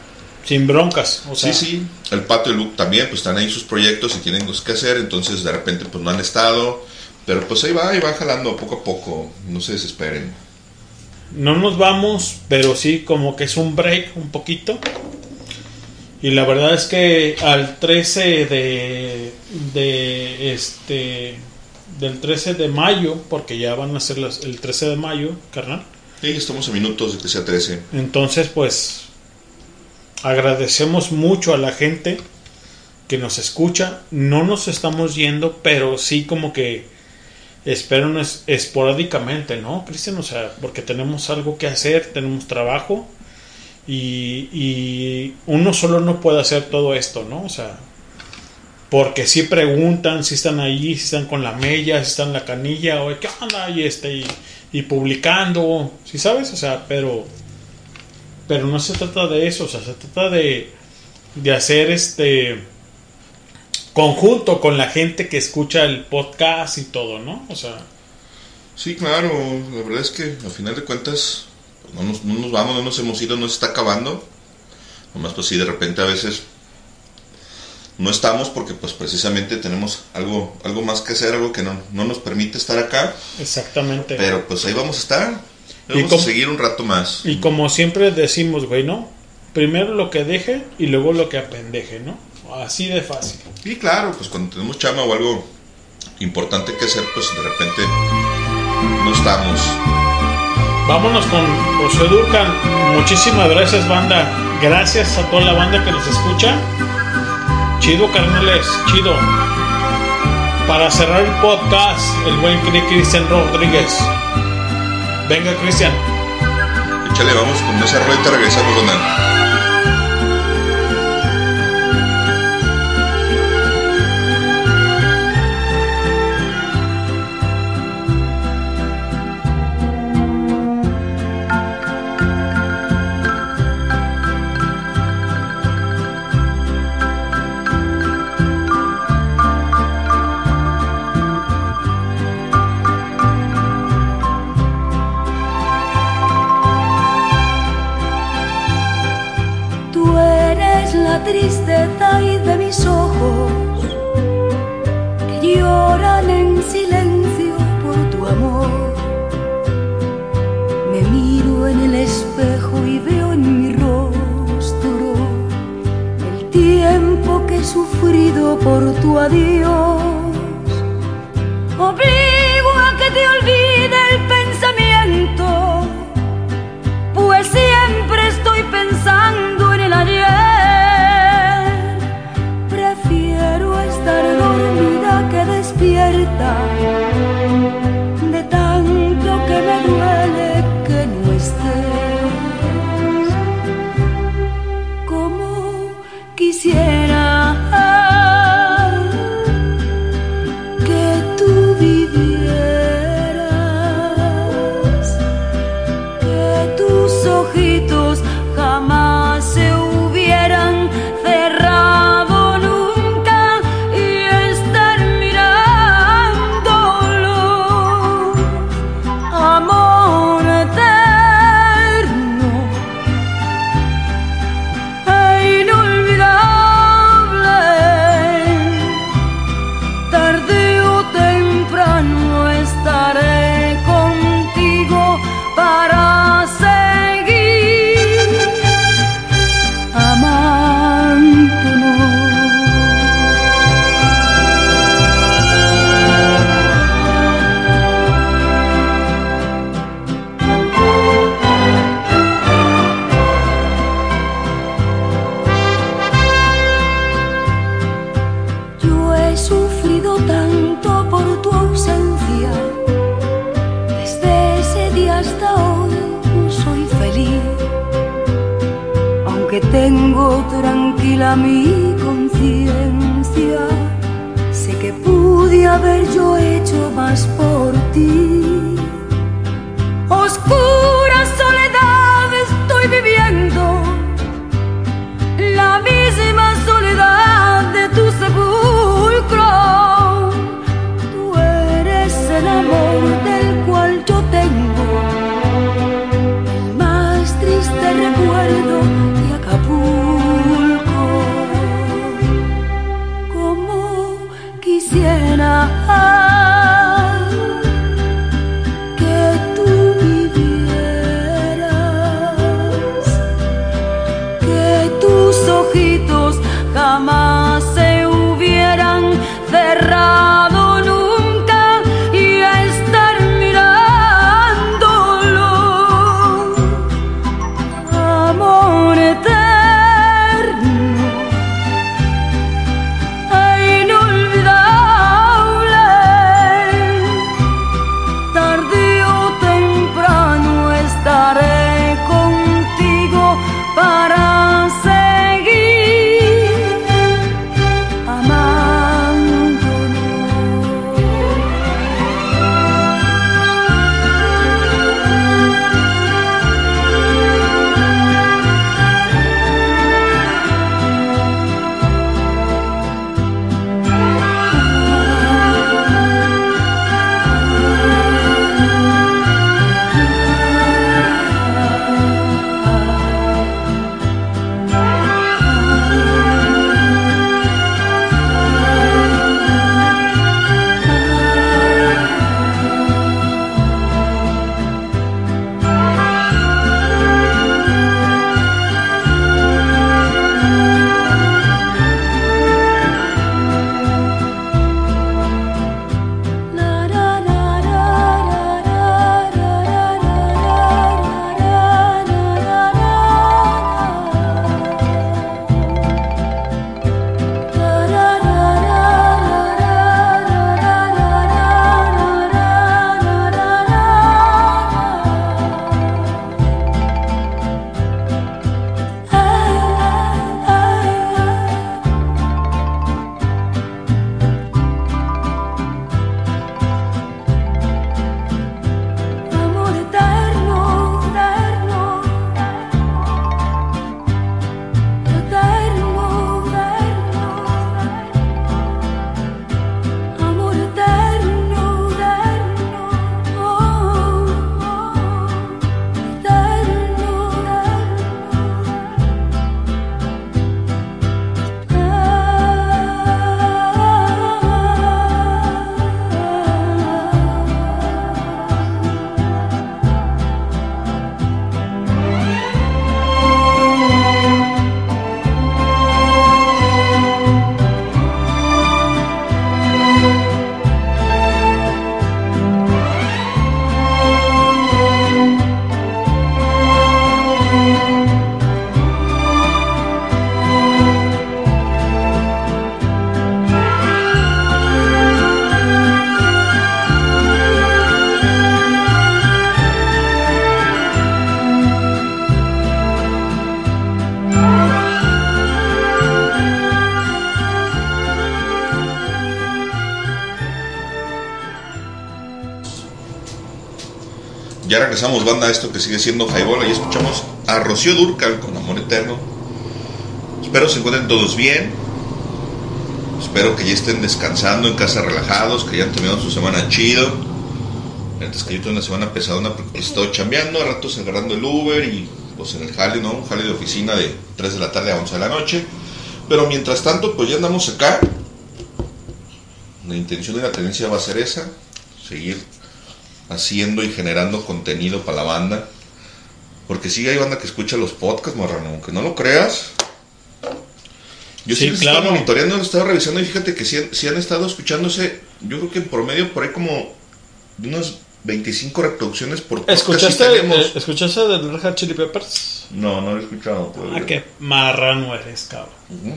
Speaker 2: sin broncas. O sea,
Speaker 40: sí, sí. El Pato y Luke también, pues están ahí sus proyectos y tienen cosas que hacer, entonces de repente pues no han estado. Pero pues ahí va, ahí van jalando poco a poco. No se desesperen.
Speaker 2: No nos vamos, pero sí como que es un break un poquito. Y la verdad es que al 13 de, de este del 13 de mayo, porque ya van a ser las, el 13 de mayo, carnal.
Speaker 40: Sí, estamos a minutos de que sea 13.
Speaker 2: Entonces, pues agradecemos mucho a la gente que nos escucha. No nos estamos yendo, pero sí como que espero es- esporádicamente, ¿no, Cristian? O sea, porque tenemos algo que hacer, tenemos trabajo y, y uno solo no puede hacer todo esto, ¿no? O sea, porque si preguntan si están ahí, si están con la mella, si están en la canilla, o qué onda, y este, y, y publicando, si sabes? O sea, pero pero no se trata de eso, o sea, se trata de, de hacer este conjunto con la gente que escucha el podcast y todo, ¿no? O sea,
Speaker 40: Sí, claro. La verdad es que al final de cuentas pues, no nos, no nos vamos, no nos hemos ido, no se está acabando. Nomás pues sí, de repente a veces no estamos porque pues precisamente tenemos algo, algo más que hacer, algo que no, no nos permite estar acá.
Speaker 2: exactamente.
Speaker 40: Pero pues ahí vamos a estar.
Speaker 2: Y
Speaker 40: a seguir un rato más.
Speaker 2: y como siempre decimos, güey, ¿no? Primero lo que deje y luego lo que apendeje, ¿no? Así de fácil.
Speaker 40: Y claro, pues cuando tenemos chama o algo importante que hacer, pues de repente no estamos.
Speaker 2: Vámonos con José Durcan. Muchísimas gracias, banda. Gracias a toda la banda que nos escucha. Chido, carnales, chido. Para cerrar el podcast, el buen Cri- Cristian Rodríguez. Venga, Cristian.
Speaker 40: Échale, vamos con esa rolita, regresamos, tristeza
Speaker 41: y de mis ojos que lloran en silencio por tu amor. Me miro en el espejo y veo en mi rostro el tiempo que he sufrido por tu
Speaker 40: adiós. Regresamos, banda, a esto que sigue siendo Highball. Ahí escuchamos a Rocío Durcal con Amor Eterno. Espero se encuentren todos bien. Espero que ya estén descansando en casa relajados, que ya han terminado su semana chido. Antes que yo una semana pesadona porque he estado chambeando, a ratos agarrando el Uber y pues en el jale, ¿no? Un jale de oficina de 3 de la tarde a 11 de la noche. Pero mientras tanto, pues ya andamos acá. La intención de la tenencia va a ser esa, seguir haciendo y generando contenido para la banda. Porque sí hay banda que escucha los podcasts, marrano, aunque no lo creas. Yo sí,
Speaker 2: Sí, claro.
Speaker 40: estaba monitoreando, lo estaba revisando y fíjate que sí, han- sí han estado escuchándose, yo creo que en promedio por ahí como unas 25 reproducciones por podcast sí
Speaker 2: ¿Escuchaste,
Speaker 40: tenemos.
Speaker 2: eh, ¿Escuchaste del Red Hot Chili Peppers?
Speaker 40: No, no lo he escuchado. pues.
Speaker 2: Ah, qué marrano eres, cabrón.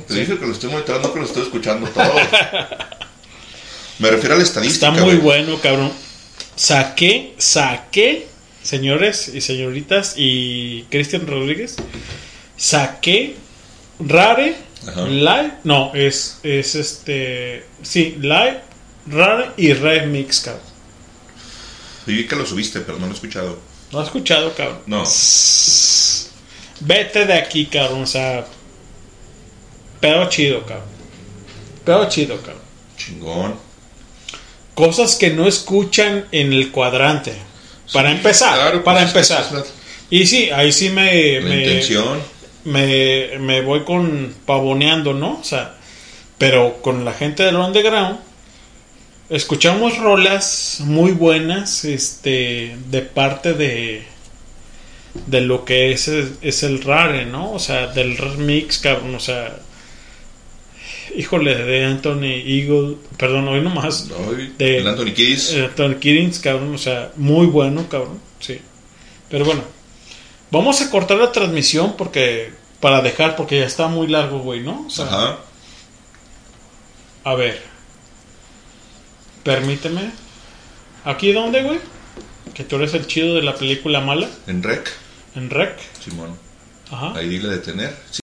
Speaker 40: Te dije que lo estoy monitoreando, que lo estoy escuchando todo. Me refiero a la estadística.
Speaker 2: Está muy
Speaker 40: güey.
Speaker 2: bueno, cabrón. Saqué, saqué, señores y señoritas y Cristian Rodríguez, saqué Rare, Live, no, es, es este, sí, Live, Rare y Remix, cabrón.
Speaker 40: Vi que lo subiste, pero no lo he escuchado.
Speaker 2: ¿No has escuchado, cabrón?
Speaker 40: No.
Speaker 2: Vete de aquí, cabrón, o sea, pedo chido, cabrón. Pedo chido, cabrón.
Speaker 40: Chingón.
Speaker 2: Cosas que no escuchan en el cuadrante. Para empezar,
Speaker 40: claro,
Speaker 2: para
Speaker 40: pues, es que
Speaker 2: empezar.
Speaker 40: esa es la-
Speaker 2: Y sí, ahí sí me...
Speaker 40: La
Speaker 2: me-
Speaker 40: intención.
Speaker 2: Me, me voy con pavoneando, ¿no? O sea, pero con la gente del underground escuchamos rolas muy buenas este de parte de de lo que es, es el rare, ¿no? O sea, del remix, cabrón, o sea, híjole, de Anthony Eagle, perdón, hoy nomás. de
Speaker 40: el Anthony Kiddis.
Speaker 2: eh, Anthony Kiddis, cabrón, o sea, muy bueno, cabrón, sí. Pero bueno, vamos a cortar la transmisión porque, para dejar, porque ya está muy largo, güey, ¿no? O sea,
Speaker 40: Ajá.
Speaker 2: A ver, permíteme. ¿Aquí dónde, güey? Que tú eres el chido de la película mala.
Speaker 40: En rec.
Speaker 2: En rec.
Speaker 40: Simón.
Speaker 2: Ajá.
Speaker 40: Ahí dile detener.